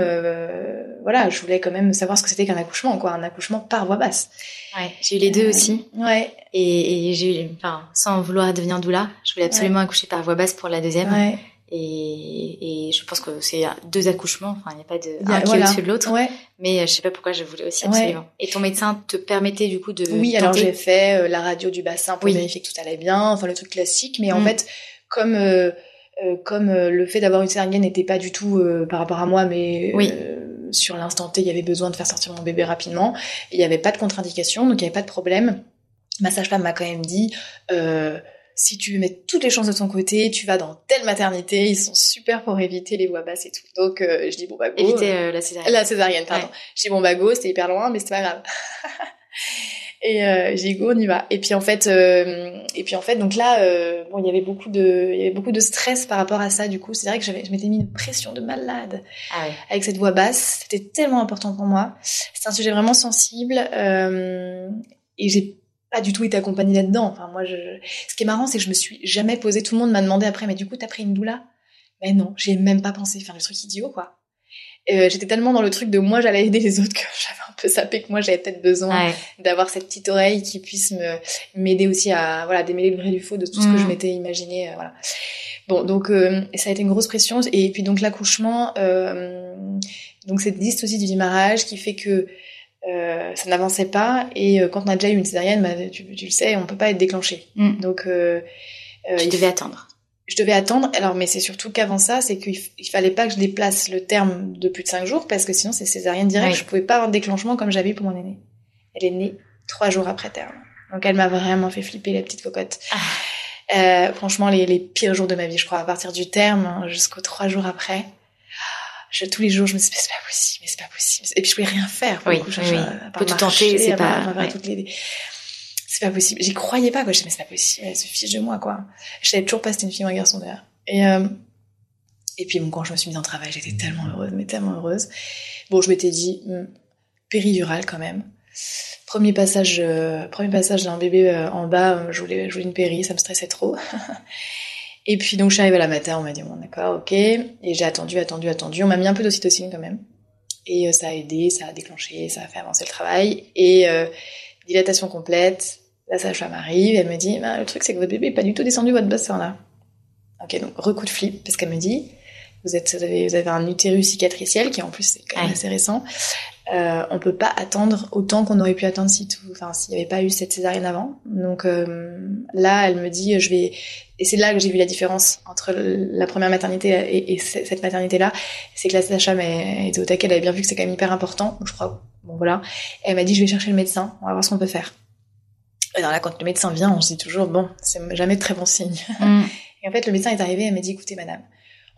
voilà, je voulais quand même savoir ce que c'était qu'un accouchement, quoi, un accouchement par voix basse. Ouais, j'ai eu les deux aussi. Ouais. Et, et j'ai eu, enfin, sans vouloir devenir doula, je voulais absolument accoucher par voix basse pour la deuxième. Ouais. Et, et je pense que c'est deux accouchements, enfin, il n'y a pas de un qui est au-dessus de l'autre. Ouais. Mais euh, je sais pas pourquoi je voulais aussi absolument. Et ton médecin te permettait du coup de. Oui, alors j'ai fait euh, la radio du bassin pour vérifier que tout allait bien, enfin le truc classique. Mais en mm. fait, comme euh, euh comme le fait d'avoir une césarienne n'était pas du tout par rapport à moi, mais oui sur l'instant T, il y avait besoin de faire sortir mon bébé rapidement. Il n'y avait pas de contre-indication, donc il n'y avait pas de problème. Ma sage-femme m'a quand même dit, euh, si tu mets toutes les chances de ton côté, tu vas dans telle maternité, ils sont super pour éviter les voix basses et tout. Donc euh, je dis bon bah go. Éviter euh, la césarienne. La césarienne, pardon. Je dis bon bah go, c'était hyper loin, mais c'est pas grave. (laughs) Et euh, j'ai go, on y va. Et puis en fait, euh, et puis en fait, donc là, euh, bon, il y avait beaucoup de, il y avait beaucoup de stress par rapport à ça. Du coup, c'est vrai que j'avais, je m'étais mis une pression de malade ah avec cette voix basse. C'était tellement important pour moi. C'est un sujet vraiment sensible euh, et j'ai pas du tout été accompagnée là-dedans. Enfin, moi, je... ce qui est marrant, c'est que je me suis jamais posé. Tout le monde m'a demandé après, mais du coup, t'as pris une doula? Mais non, j'y ai même pas pensé. Faire le truc idiot, quoi. Euh, j'étais tellement dans le truc de moi j'allais aider les autres que (laughs) j'avais un peu sapé que moi j'avais peut-être besoin d'avoir cette petite oreille qui puisse me m'aider aussi à voilà démêler le vrai du faux de tout ce que je mm. m'étais imaginé euh, voilà. Bon donc euh, ça a été une grosse pression. Et puis donc l'accouchement donc cette liste aussi du démarrage qui fait que ça n'avançait pas. Et quand on a déjà eu une césarienne bah, tu, tu, le sais on peut pas être déclenché. Mm. donc tu devais attendre je devais attendre. Alors, mais c'est surtout qu'avant ça, c'est qu'il fallait pas que je déplace le terme de plus de cinq jours parce que sinon c'est césarienne directe. Je pouvais pas avoir de déclenchement comme j'avais pour mon aînée. Elle est née trois jours après terme. Donc elle m'a vraiment fait flipper la petite cocotte. Ah. Euh, franchement, les, les, pires jours de ma vie, je crois, à partir du terme hein, jusqu'aux trois jours après. Je, tous les jours, je me suis dit, c'est pas possible, mais c'est pas possible. Et puis je pouvais rien faire. Pour oui, coup, je, oui. Peut tout tenter, c'est pas. toutes les, c'est pas possible. J'y croyais pas, quoi. Je disais, mais c'est pas possible, elle se fiche de moi, quoi. Je savais toujours pas c'était une fille ou un garçon, d'ailleurs. Et, euh, et puis, bon, quand je me suis mise en travail, j'étais tellement heureuse, mais tellement heureuse. Bon, je m'étais dit, hmm, péridurale, quand même. Premier passage, euh, premier passage d'un bébé euh, en bas, je voulais, je voulais une péri, ça me stressait trop. (laughs) et puis, donc, je suis arrivée à la matin, on m'a dit, bon, d'accord, ok. Et j'ai attendu, attendu, attendu. On m'a mis un peu d'ocytocine, quand même. Et ça a aidé, ça a déclenché, ça a fait avancer le travail. Et, dilatation complète. La sage-femme arrive, elle me dit, bah, le truc c'est que votre bébé n'est pas du tout descendu votre bassin là. Ok, donc recoup de flip, parce qu'elle me dit, vous, êtes, vous, avez, vous avez un utérus cicatriciel qui en plus c'est quand même assez récent. Euh, on peut pas attendre autant qu'on aurait pu attendre si tout, enfin s'il n'y avait pas eu cette césarienne avant. Donc euh, là, elle me dit, je vais, et c'est là que j'ai vu la différence entre la première maternité et, et cette maternité-là, c'est que la sage-femme était au taquet, elle avait bien vu que c'est quand même hyper important. Je crois Bon voilà. elle m'a dit je vais chercher le médecin, on va voir ce qu'on peut faire. Et alors là, quand le médecin vient, on se dit toujours bon, c'est jamais de très bon signe. Mm. (laughs) Et en fait, le médecin est arrivé, elle m'a dit écoutez madame,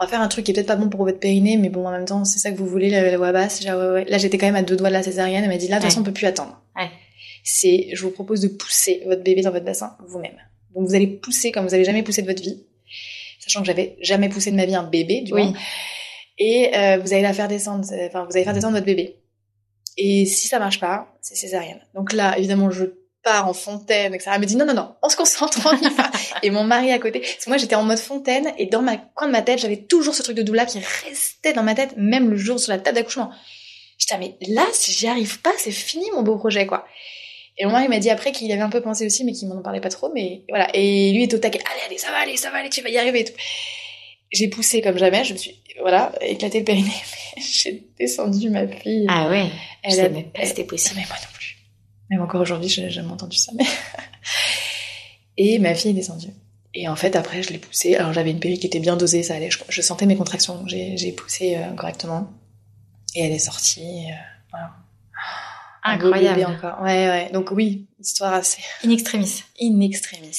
on va faire un truc qui est peut-être pas bon pour votre périnée, mais bon en même temps c'est ça que vous voulez la, voix basse. Là j'étais quand même à deux doigts de la césarienne, elle m'a dit là de toute façon on peut plus attendre. C'est je vous propose de pousser votre bébé dans votre bassin vous-même. Donc vous allez pousser comme vous avez jamais poussé de votre vie, sachant que j'avais jamais poussé de ma vie un bébé du oui. Et euh, vous allez la faire descendre, enfin vous allez faire descendre votre bébé. Et si ça marche pas, c'est césarienne. Donc là, évidemment, je pars en fontaine, etc. Elle me dit non, non, non, on se concentre, on y va. (laughs) et mon mari à côté. Parce que moi, j'étais en mode fontaine et dans ma coin de ma tête, j'avais toujours ce truc de doula qui restait dans ma tête, même le jour sur la table d'accouchement. J'étais, mais là, si j'y arrive pas, c'est fini mon beau projet, quoi. Et mon mari m'a dit après qu'il avait un peu pensé aussi, mais qu'il m'en parlait pas trop, mais voilà. Et lui est au taquet, allez, allez, ça va aller, ça va aller, tu vas y arriver et tout j'ai poussé comme jamais, je me suis voilà, éclaté le périnée, (laughs) j'ai descendu ma fille. Ah ouais. Elle je savais pas c'était possible. Mais moi non plus. Même encore aujourd'hui, j'ai jamais entendu ça. Mais (laughs) et ma fille est descendue. Et en fait, après, je l'ai poussée. Alors j'avais une péri qui était bien dosée, ça allait. Je, sentais mes contractions, j'ai poussé euh, correctement. Et elle est sortie. Euh, Voilà. Incroyable. encore. Ouais, ouais. Donc oui, histoire assez. (laughs) In extremis. In extremis.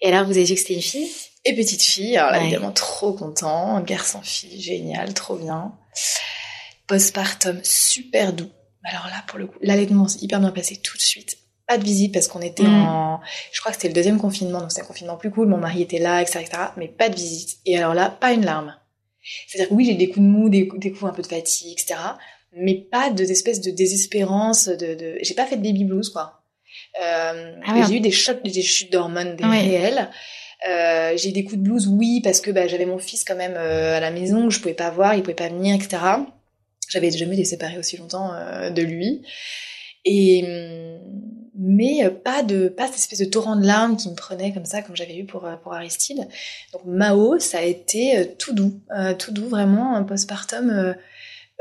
Et alors, vous avez dit que c'était une fille? Et petite fille. Alors là, évidemment, trop content. Garçon-fille, génial, trop bien. Postpartum, super doux. Alors là, pour le coup, l'allaitement s'est hyper bien passé tout de suite. Pas de visite parce qu'on était Mm. en, je crois que c'était le deuxième confinement, donc c'était un confinement plus cool. Mon mari était là, etc., etc. Mais pas de visite. Et alors là, pas une larme. C'est-à-dire que oui, j'ai des coups de mou, des, coups- des coups un peu de fatigue, etc. Mais pas de d'espèce de désespérance, de, de... j'ai pas fait de baby blues, quoi. Euh, Ah. J'ai eu des chocs, des chutes d'hormones, des Ouais. réels. Euh, j'ai eu des coups de blues, oui, parce que bah, j'avais mon fils quand même euh, à la maison, je pouvais pas voir, il pouvait pas venir, etc. J'avais jamais été séparée aussi longtemps euh, de lui. Et hum, mais euh, pas de pas cette espèce de torrent de larmes qui me prenait comme ça, comme j'avais eu pour euh, pour Aristide. Donc Mao, ça a été euh, tout doux, euh, tout doux vraiment un postpartum. euh,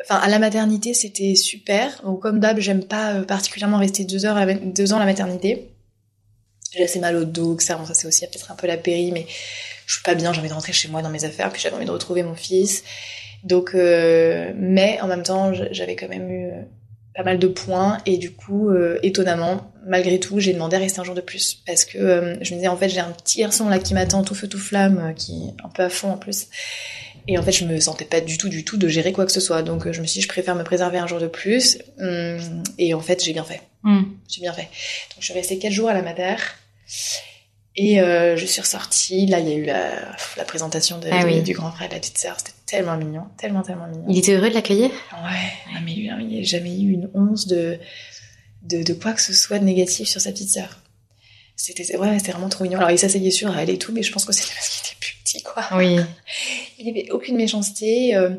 Enfin, à la maternité, c'était super. Donc, comme d'hab, j'aime pas euh, particulièrement rester deux heures, deux ans à la maternité. J'ai assez mal au dos, que ça, bon, ça c'est aussi peut-être un peu la péri, mais je suis pas bien, j'ai envie de rentrer chez moi dans mes affaires, puis j'avais envie de retrouver mon fils. Donc, euh, mais en même temps, j'avais quand même eu euh, pas mal de points, et du coup, euh, étonnamment, malgré tout, j'ai demandé à rester un jour de plus, parce que euh, je me disais, en fait, j'ai un petit garçon là qui m'attend tout feu tout flamme, euh, qui est un peu à fond en plus. Et en fait, je me sentais pas du tout, du tout de gérer quoi que ce soit. Donc, je me suis dit, je préfère me préserver un jour de plus. Hum, Et en fait, j'ai bien fait. Hmm. J'ai bien fait. Donc, je suis restée quatre jours à la Mater. Et euh, je suis ressortie. Là, il y a eu la, la présentation de- Ah oui. du grand frère et de la petite sœur. C'était tellement mignon, tellement, tellement mignon. Il était heureux de l'accueillir? Ouais, non, mais il n'y a jamais eu une once de, de, de quoi que ce soit de négatif sur sa petite sœur. C'était ouais, vraiment trop mignon. Alors, il s'asseyait sur elle et tout, mais je pense que c'était parce qu'il était plus petit, quoi. Oui. (laughs) Il n'y avait aucune méchanceté. euh,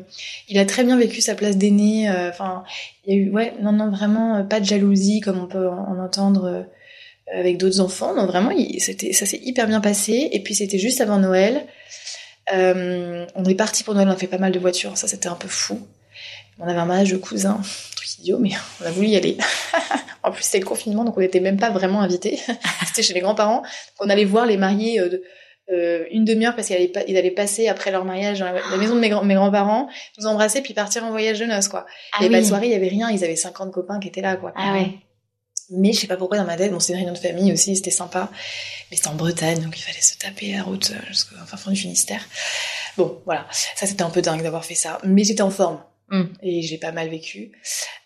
il a très bien vécu sa place d'aîné. euh, Enfin, il y a eu, ouais, non, non, vraiment euh, pas de jalousie comme on peut en, en entendre avec d'autres enfants. Non, vraiment, il, ça s'est hyper bien passé. Et puis c'était juste avant Noël. Euh, on est parti pour Noël. On a fait pas mal de voitures. Ça, c'était un peu fou. On avait un mariage de cousin, truc idiot, mais on a voulu y aller. (laughs) en plus, c'était le confinement, donc on n'était même pas vraiment invités. (laughs) c'était chez les grands-parents. On allait voir les mariés. euh, euh, une demi-heure parce qu'ils allaient, passer après leur mariage dans la, la maison de mes, mes grands-parents, nous embrasser puis partir en voyage de noces quoi. Ah il y avait oui. pas de soirée, il y avait rien, ils avaient 50 copains qui étaient là quoi. Ah ouais. Mais je sais pas pourquoi dans ma tête, bon c'est une réunion de famille aussi, c'était sympa, mais c'était en Bretagne donc il fallait se taper la route euh, jusqu'au fin fond du Finistère. Bon voilà, ça c'était un peu dingue d'avoir fait ça, mais j'étais en forme Mm. et j'ai pas mal vécu.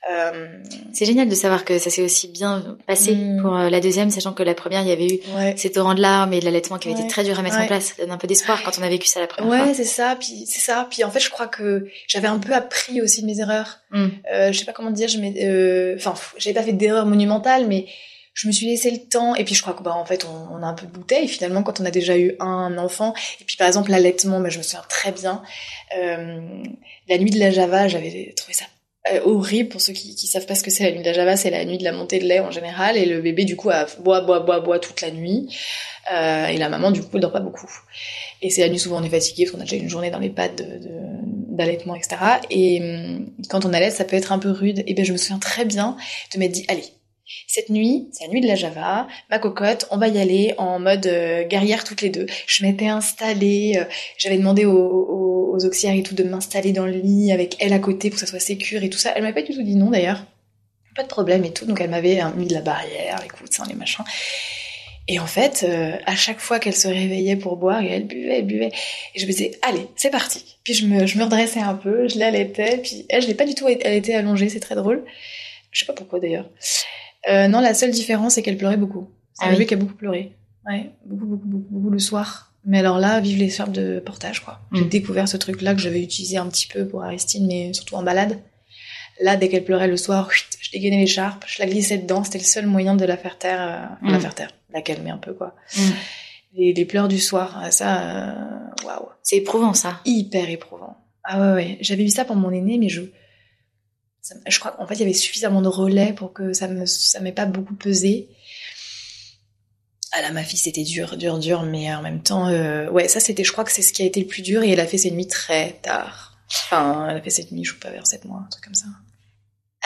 Euh, C'est génial de savoir que ça s'est aussi bien passé Mm. pour euh, la deuxième, sachant que la première, il y avait eu ouais. ces torrents de larmes et de l'allaitement qui avait Ouais. été très dur à mettre en Ouais. place. Ça donne un peu d'espoir quand on a vécu ça la première Ouais, fois. c'est ça. Puis c'est ça. Puis en fait, je crois que j'avais un peu appris aussi de mes erreurs. Mm. Euh, je sais pas comment dire. Je euh, enfin, pff, j'avais pas fait d'erreur monumentale, mais je me suis laissé le temps. Et puis je crois que bah en fait, on, a un peu de bouteille finalement quand on a déjà eu un enfant. Et puis par exemple l'allaitement, bah, je me souviens très bien. Euh, la nuit de la Java, j'avais trouvé ça euh, horrible pour ceux qui, savent pas ce que c'est la nuit de la Java, c'est la nuit de la montée de lait en général et le bébé du coup a boit boit boit boit toute la nuit euh, et la maman du coup dort pas beaucoup et c'est la nuit souvent on est fatigué parce qu'on a déjà une journée dans les pattes d'allaitement etc et hum, quand on allait ça peut être un peu rude et ben je me souviens très bien de m'être dit allez cette nuit, c'est la nuit de la Java, ma cocotte, on va y aller en mode euh, guerrière toutes les deux. Je m'étais installée, euh, j'avais demandé aux, aux, aux auxiliaires et tout de m'installer dans le lit avec elle à côté pour que ça soit sécure et tout ça. Elle m'avait pas du tout dit non d'ailleurs. Pas de problème et tout. Donc elle m'avait euh, mis de la barrière, les coussins, les machins. Et en fait, euh, à chaque fois qu'elle se réveillait pour boire, elle buvait, elle buvait, et je me disais, allez, c'est parti. Puis je me, je me redressais un peu, je l'allaitais, puis elle, je l'ai pas du tout, était allongée, c'est très drôle. Je sais pas pourquoi d'ailleurs. Euh, non, la seule différence, c'est qu'elle pleurait beaucoup. C'est Ah un oui. bébé qui a beaucoup pleuré. Ouais, beaucoup, beaucoup, beaucoup, beaucoup le soir. Mais alors là, vive les fermes de portage, quoi. J'ai Mm. découvert ce truc-là que j'avais utilisé un petit peu pour Aristide, mais surtout en balade. Là, dès qu'elle pleurait le soir, je dégainais l'écharpe, je la glissais dedans. C'était le seul moyen de la faire taire, euh, Mm. la faire taire, la calmer un peu, quoi. Mm. Les, les pleurs du soir, euh, ça, euh, waouh, C'est éprouvant ça. hyper éprouvant. Ah ouais, ouais. J'avais eu ça pour mon aîné, mais je, ça je crois qu'en fait, il y avait suffisamment de relais pour que ça me, ça m'ait pas beaucoup pesé. Ah là, ma fille, c'était dur, dur, dur, mais en même temps, euh, ouais, ça, c'était, je crois que c'est ce qui a été le plus dur, et elle a fait ses nuits très tard. Enfin, elle a fait cette nuit, je sais pas, vers 7 mois, un truc comme ça.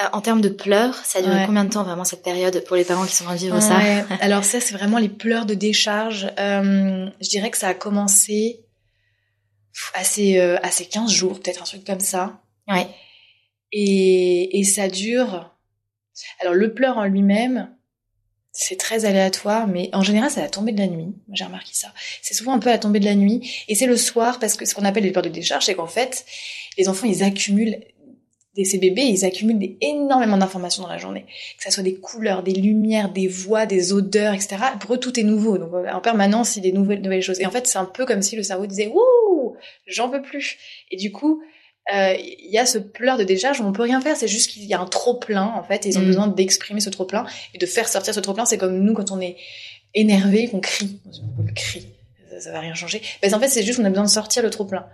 Euh, en termes de pleurs, ça a duré Ouais. combien de temps vraiment cette période pour les parents qui sont en vivre ça Ouais. Alors ça, c'est vraiment les pleurs de décharge. Euh, je dirais que ça a commencé pff, assez, euh, assez 15 jours, peut-être un truc comme ça. Ouais. Et, Et, ça dure. Alors le pleur en lui-même, c'est très aléatoire, mais en général, c'est à la tombée de la nuit. J'ai remarqué ça. C'est souvent un peu à la tombée de la nuit, et c'est le soir parce que ce qu'on appelle les pleurs de décharge, c'est qu'en fait, les enfants, ils accumulent des ces bébés, ils accumulent énormément d'informations dans la journée, que ça soit des couleurs, des lumières, des voix, des odeurs, etc. Pour eux, tout est nouveau, donc en permanence, il y a des nouvelles, nouvelles choses. Et en fait, c'est un peu comme si le cerveau disait "Ouh, j'en peux plus." Et du coup, euh, il y a ce pleur de décharge où on peut rien faire, c'est juste qu'il y a un trop plein en fait, et ils ont mm. besoin d'exprimer ce trop plein et de faire sortir ce trop plein. C'est comme nous quand on est énervé, qu'on crie, on crie, ça, ça va rien changer. Mais en fait, c'est juste qu'on a besoin de sortir le trop plein.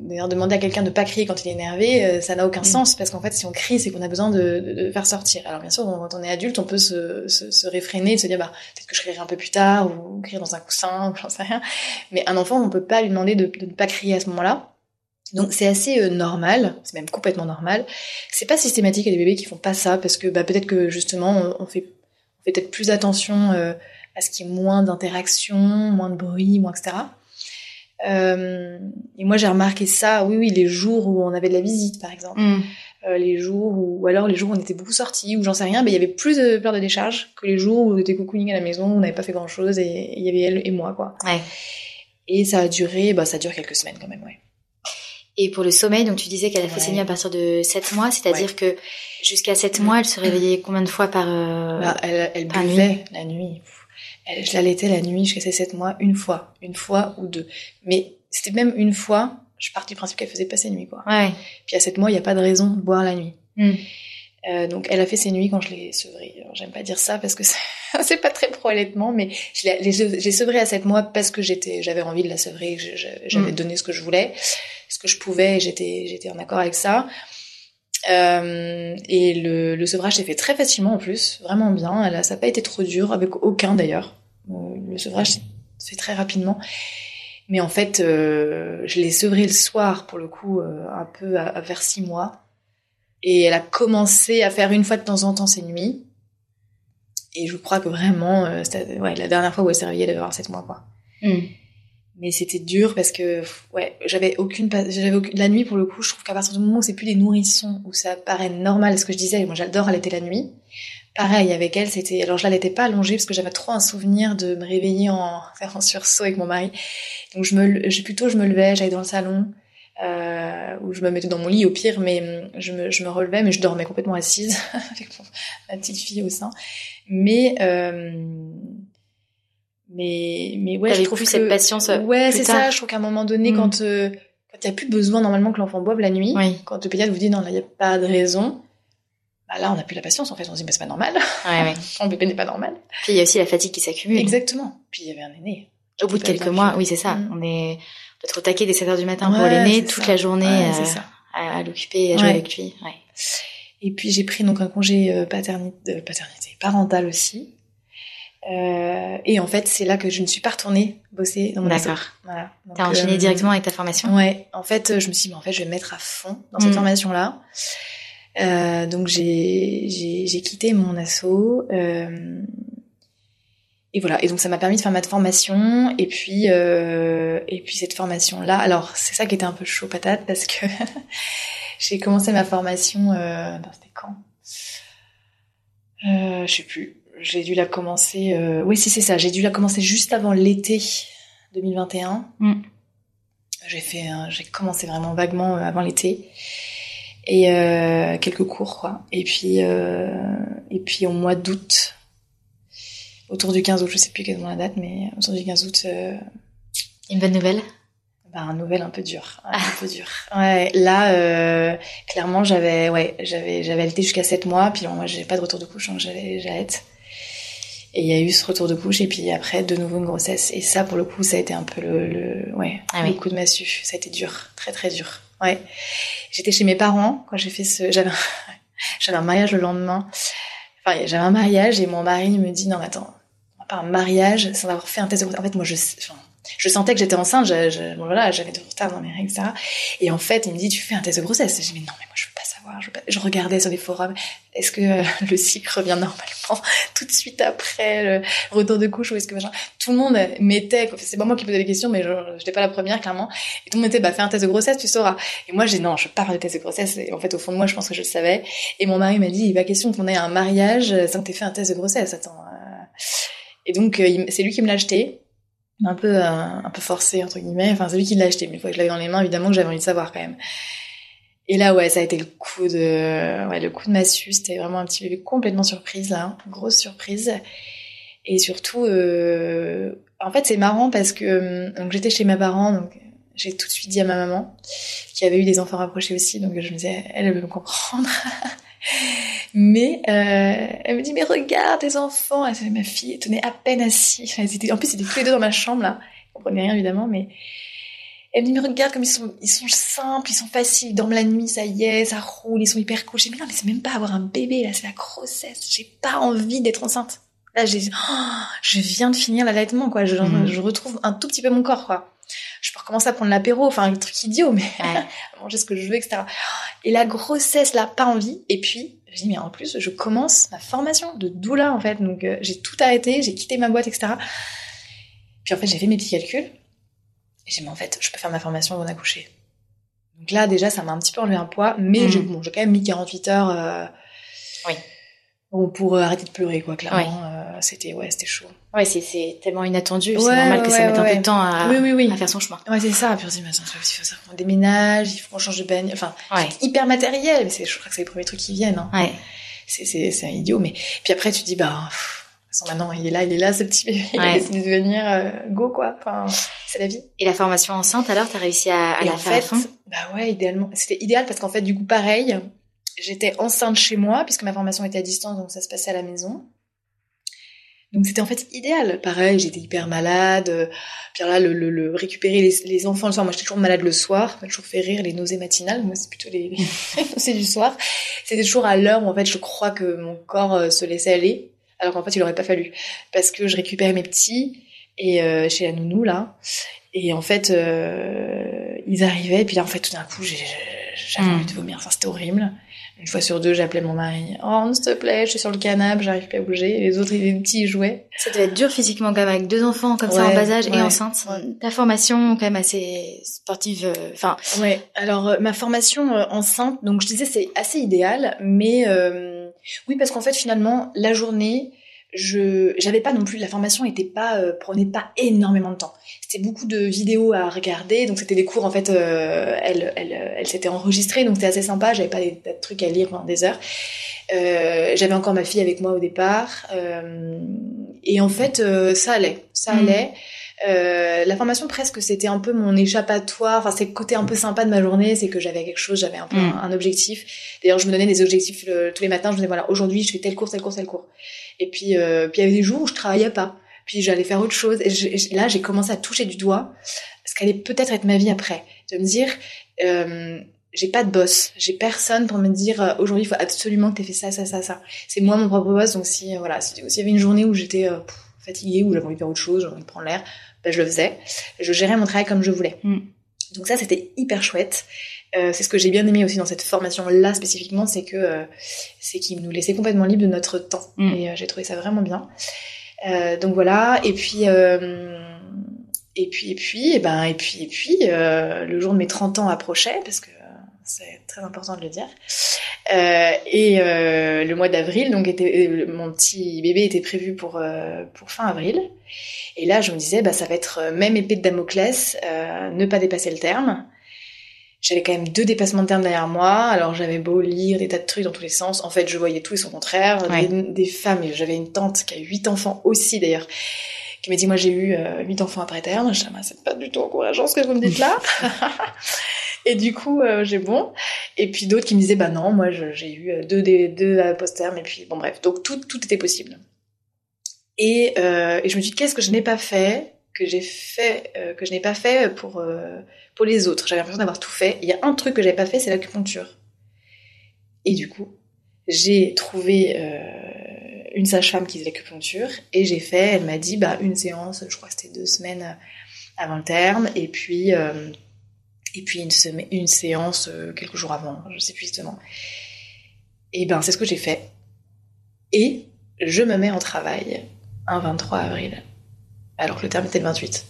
D'ailleurs, demander à quelqu'un de pas crier quand il est énervé, euh, ça n'a aucun mm. sens parce qu'en fait, si on crie, c'est qu'on a besoin de, de, faire sortir. Alors bien sûr, quand on est adulte, on peut se, se, se réfréner, et se dire bah peut-être que je crierai un peu plus tard ou crier dans un coussin, ou j'en sais rien. Mais un enfant, on peut pas lui demander de, de ne pas crier à ce moment-là donc c'est assez euh, normal, c'est même complètement normal. C'est pas systématique, il y a des bébés qui font pas ça parce que bah, peut-être que justement on, fait, on fait peut-être plus attention euh, à ce qu'il y ait moins d'interaction, moins de bruit, moins etc. Euh, et moi j'ai remarqué ça, oui oui, les jours où on avait de la visite par exemple, mm. euh, les jours où, ou alors les jours où on était beaucoup sortis ou j'en sais rien, mais il y avait plus de peur de décharge que les jours où on était cocooning à la maison, on n'avait pas fait grand chose et il y avait elle et moi quoi. Ouais. Et ça a duré, bah ça dure quelques semaines quand même, ouais. Et pour le sommeil, donc tu disais qu'elle a fait ses nuits à partir de 7 mois, c'est-à-dire que jusqu'à 7 mois, elle se réveillait combien de fois par, euh, bah, Elle, elle buvait la nuit. Elle, je l'allaitais la nuit jusqu'à ses 7 mois, une fois, une fois ou deux. Mais c'était même une fois, je pars du principe qu'elle faisait pas ses nuits, quoi. Ouais. Puis à 7 mois, il n'y a pas de raison de boire la nuit. Hmm. Euh, donc elle a fait ses nuits quand je l'ai sevrée. J'aime pas dire ça parce que (laughs) c'est pas très pro allaitement, mais j'ai sevré à 7 mois parce que j'étais, j'avais envie de la sevrer, j'avais hmm. donné ce que je voulais ce que je pouvais, j'étais j'étais en accord avec ça. Euh, et le, le sevrage s'est fait très facilement en plus, vraiment bien. Elle ça n'a pas été trop dur, avec aucun d'ailleurs. Euh, le sevrage s'est fait très rapidement. Mais en fait, euh, je l'ai sevré le soir, pour le coup, euh, un peu à, vers six mois. Et elle a commencé à faire une fois de temps en temps ses nuits. Et je crois que vraiment, euh, ouais, la dernière fois où elle s'est réveillée, elle avait 27 mois, quoi. Mm mais c'était dur parce que ouais j'avais aucune j'avais aucune... la nuit pour le coup je trouve qu'à partir du moment où c'est plus des nourrissons où ça paraît normal ce que je disais moi j'adore allaiter la nuit pareil avec elle c'était alors je l'allaitais pas allongée parce que j'avais trop un souvenir de me réveiller en (laughs) faire un sursaut avec mon mari donc je me plutôt je me levais j'allais dans le salon euh, où je me mettais dans mon lit au pire mais hum, je me, je me relevais mais je dormais complètement assise (laughs) avec ma petite fille au sein mais euh, mais mais ouais, je trouve plus cette patience. Euh, ouais, c'est ça. Je trouve qu'à un moment donné, mm. quand euh, quand il y a plus besoin normalement que l'enfant boive la nuit, quand le pédiatre vous dit non là il y a pas de raison, bah là on n'a plus la patience en fait. On se dit mais c'est pas normal. Ouais, ouais. (laughs) Mon bébé n'est pas normal. Puis il y a aussi la fatigue qui s'accumule. Exactement. Puis il y avait un aîné. Au bout de quelques mois, oui c'est ça. Mm. On est on trop taqué dès 7 heures du matin pour l'aîné, toute la journée à, à l'occuper, à jouer avec lui. Et puis j'ai pris donc un congé euh, paternité, paternité parental aussi. Euh, et en fait, c'est là que je ne suis pas retournée bosser dans mon D'accord. Voilà. T'as enchaîné euh, directement avec ta formation? Ouais. En fait, je me suis dit, mais en fait, je vais me mettre à fond dans cette mm. formation-là. Euh, donc j'ai j'ai quitté mon asso. Et voilà. Et donc ça m'a permis de faire ma formation. Et puis euh, et puis cette formation-là. Alors c'est ça qui était un peu chaud patate parce que (laughs) j'ai commencé ma formation. Euh, C'était quand? Euh, Je sais plus j'ai dû la commencer. Euh... Oui, si c'est ça. J'ai dû la commencer juste avant l'été 2021. Mm. J'ai fait, j'ai commencé vraiment vaguement euh, avant l'été et euh, quelques cours quoi. Et puis euh, et puis au mois d'août, autour du 15 août, je sais plus quelle est la date, mais autour du 15 août. Euh... Une bonne nouvelle? Bah, un nouvelle un peu dur, un peu dur. Ouais, là, euh, clairement, j'avais, ouais, j'avais, j'avais allaité jusqu'à 7 mois, puis bon, moi, j'ai pas de retour de couche, donc j'allais, j'allaite. Et il y a eu ce retour de couche et puis après de nouveau une grossesse. Et ça, pour le coup, ça a été un peu le, le ouais, ah le coup de massue. Ça a été dur, très très dur. Ouais. J'étais chez mes parents quand j'ai fait ce, j'avais, (laughs) j'avais un mariage le lendemain. Enfin, j'avais un mariage et mon mari me dit non, attends, pas un mariage sans avoir fait un test de grossesse. En fait, moi, je, je sentais que j'étais enceinte. J'avais de retard dans mes règles, etc. Et en fait, il me dit tu fais un test de grossesse. J'ai dit non, mais moi, je Je, regardais sur les forums, est-ce que euh, (laughs) le cycle revient normalement (laughs) tout de suite après le retour de couche ou est-ce que machin Tout le monde mettait, c'est pas moi qui posais les questions, mais je n'étais pas la première clairement. Et tout le monde était, bah fais un test de grossesse, tu sauras. Et moi j'ai non, je pars de test de grossesse. Et en fait au fond de moi, je pense que je le savais. Et mon mari m'a dit, il question qu'on ait un mariage sans que t'aies fait un test de grossesse. Attends. Et donc c'est lui qui me l'a acheté un peu euh, un peu forcé entre guillemets enfin c'est lui qui l'a acheté mais une fois que je l'avais dans les mains évidemment que j'avais envie de savoir quand même et là ouais ça a été le coup de ouais le coup de massue c'était vraiment un petit bébé complètement surprise là grosse surprise et surtout euh, en fait c'est marrant parce que euh, donc j'étais chez mes parents donc j'ai tout de suite dit à ma maman qui avait eu des enfants rapprochés aussi donc je me disais elle, veut me comprendre (laughs) Mais euh, elle me dit mais regarde tes enfants. Ma fille tenait à peine assise. en plus ils étaient tous les deux dans ma chambre là. Ils comprenaient rien évidemment, mais elle me regarde comme ils sont ils sont simples, ils sont faciles, ils dorment la nuit, ça y est, ça roule, ils sont hyper cool. J'ai mais non mais c'est même pas avoir un bébé là, c'est la grossesse. J'ai pas envie d'être enceinte. Là j'ai oh, je viens de finir l'allaitement quoi. Je, mhm. je retrouve un tout petit peu mon corps quoi je peux recommencer à prendre l'apéro, enfin un truc idiot, mais (laughs) manger ce que je veux, etc. Et la grossesse, là, pas envie. Et puis, je dis, mais en plus, je commence ma formation de doula, en fait. Donc, euh, j'ai tout arrêté, j'ai quitté ma boîte, etc. Puis, en fait, j'ai fait mes petits calculs. Et j'ai dit, mais en fait, je peux faire ma formation avant d'accoucher. Donc là, déjà, ça m'a un petit peu enlevé un poids, mais mmh. j'ai bon, quand même mis 48 heures. Euh, oui. Bon, pour euh, arrêter de pleurer, quoi, clairement. Euh, c'était, ouais, c'était chaud. Ouais, c'est, c'est tellement inattendu. c'est normal que ça mette un peu de temps à, à faire son chemin. Ouais, c'est ça. Puis on se dit, mais attends, il faut ça qu'on déménage, il faut qu'on change de bagne. Enfin, hyper matériel. Mais c'est, je crois que c'est les premiers trucs qui viennent. Hein. Ouais. C'est, c'est, c'est un idiot. Mais puis après, tu te dis, bah, pff, maintenant, il est là, il est là, ce petit bébé. Il a décidé de venir, euh, go, quoi. Enfin, c'est la vie. Et la formation enceinte, alors, t'as réussi à, à la en faire fait, à fond? Bah ouais, idéalement. C'était idéal parce qu'en fait, du coup, pareil, j'étais enceinte chez moi puisque ma formation était à distance, donc ça se passait à la maison. Donc c'était en fait idéal. Pareil, j'étais hyper malade. Puis là, le, le, le récupérer les, les, enfants le soir. Moi, j'étais toujours malade le soir. Ça m'a toujours fait rire les nausées matinales. Moi, c'est plutôt les, (laughs) les nausées du soir. C'était toujours à l'heure où en fait, je crois que mon corps euh, se laissait aller. Alors qu'en fait, il aurait pas fallu. Parce que je récupérais mes petits et euh, chez la nounou là. Et en fait, euh, ils arrivaient. Et puis là, en fait, tout d'un coup, j'avais hmm. envie de vomir. Enfin, c'était horrible. Une fois sur deux, j'appelais mon mari. Oh, s'il te plaît, je suis sur le canapé, j'arrive pas à bouger. les autres, étaient petits, ils jouaient. Ça devait être dur physiquement, quand même, avec deux enfants comme ça en bas âge et enceinte. Ta formation, quand même, assez sportive. Euh, enfin. ouais. Alors, euh, ma formation euh, enceinte, donc je disais, c'est assez idéal, mais oui, parce qu'en fait, finalement, la journée, je j'avais pas non plus la formation était pas euh, prenait pas énormément de temps. C'était beaucoup de vidéos à regarder donc c'était des cours en fait euh, elle elle, elle s'était enregistrée donc c'était assez sympa j'avais pas des, trucs à lire pendant des heures. Euh, j'avais encore ma fille avec moi au départ euh, et en fait ça allait ça mm. Allait la formation presque c'était un peu mon échappatoire enfin c'est le côté un peu sympa de ma journée c'est que j'avais quelque chose j'avais un peu mm. un, objectif d'ailleurs je me donnais des objectifs tous les matins je me disais voilà aujourd'hui je fais tel cours tel cours tel cours et puis, euh, puis il y avait des jours où je travaillais pas. Puis j'allais faire autre chose. Et, là, j'ai commencé à toucher du doigt ce qu'allait peut-être être ma vie après. De me dire, euh, j'ai pas de boss, j'ai personne pour me dire euh, aujourd'hui il faut absolument que tu fait ça, ça, ça, ça. C'est moi mon propre boss. Donc si euh, voilà, s'il y avait une journée où j'étais euh, fatiguée, où j'avais envie de faire autre chose, j'avais envie de prendre l'air, ben, je le faisais. Je gérais mon travail comme je voulais. Mm. Donc ça, c'était hyper chouette. Euh, c'est ce que j'ai bien aimé aussi dans cette formation-là spécifiquement, c'est que euh, c'est qu'ils nous laissaient complètement libre de notre temps. Mm. Et euh, j'ai trouvé ça vraiment bien. donc voilà. Et puis et puis et puis et ben et puis et puis le jour de mes 30 ans approchait parce que c'est très important de le dire. et le mois d'avril, donc était, mon petit bébé était prévu pour pour fin avril. Et là, je me disais, bah ça va être même épée de Damoclès, ne pas dépasser le terme. J'avais quand même deux dépassements de terme derrière moi, alors j'avais beau lire des tas de trucs dans tous les sens. En fait, je voyais tout et son contraire. Des, femmes, et j'avais une tante qui a huit enfants aussi d'ailleurs, qui m'a dit, moi j'ai eu euh, huit enfants après terme. Je ah, c'est pas du tout encourageant ce que vous me dites là. (laughs) et du coup, euh, j'ai bon. Et puis d'autres qui me disaient, bah non, moi j'ai eu euh, deux, des, deux post-terme, et puis bon bref. Donc tout, tout était possible. Et, et je me dis, qu'est-ce que je n'ai pas fait que j'ai fait, que je n'ai pas fait pour pour les autres? J'avais l'impression d'avoir tout fait. Il y a un truc que j'avais pas fait, c'est l'acupuncture. Et du coup, j'ai trouvé euh, une sage-femme qui faisait l'acupuncture et j'ai fait, elle m'a dit, bah, une séance, je crois que c'était deux semaines avant le terme, et puis, euh, Et puis une, une séance euh, quelques jours avant, je sais plus justement. Et ben c'est ce que j'ai fait. Et je me mets en travail un 23 avril, alors que le terme était le 28.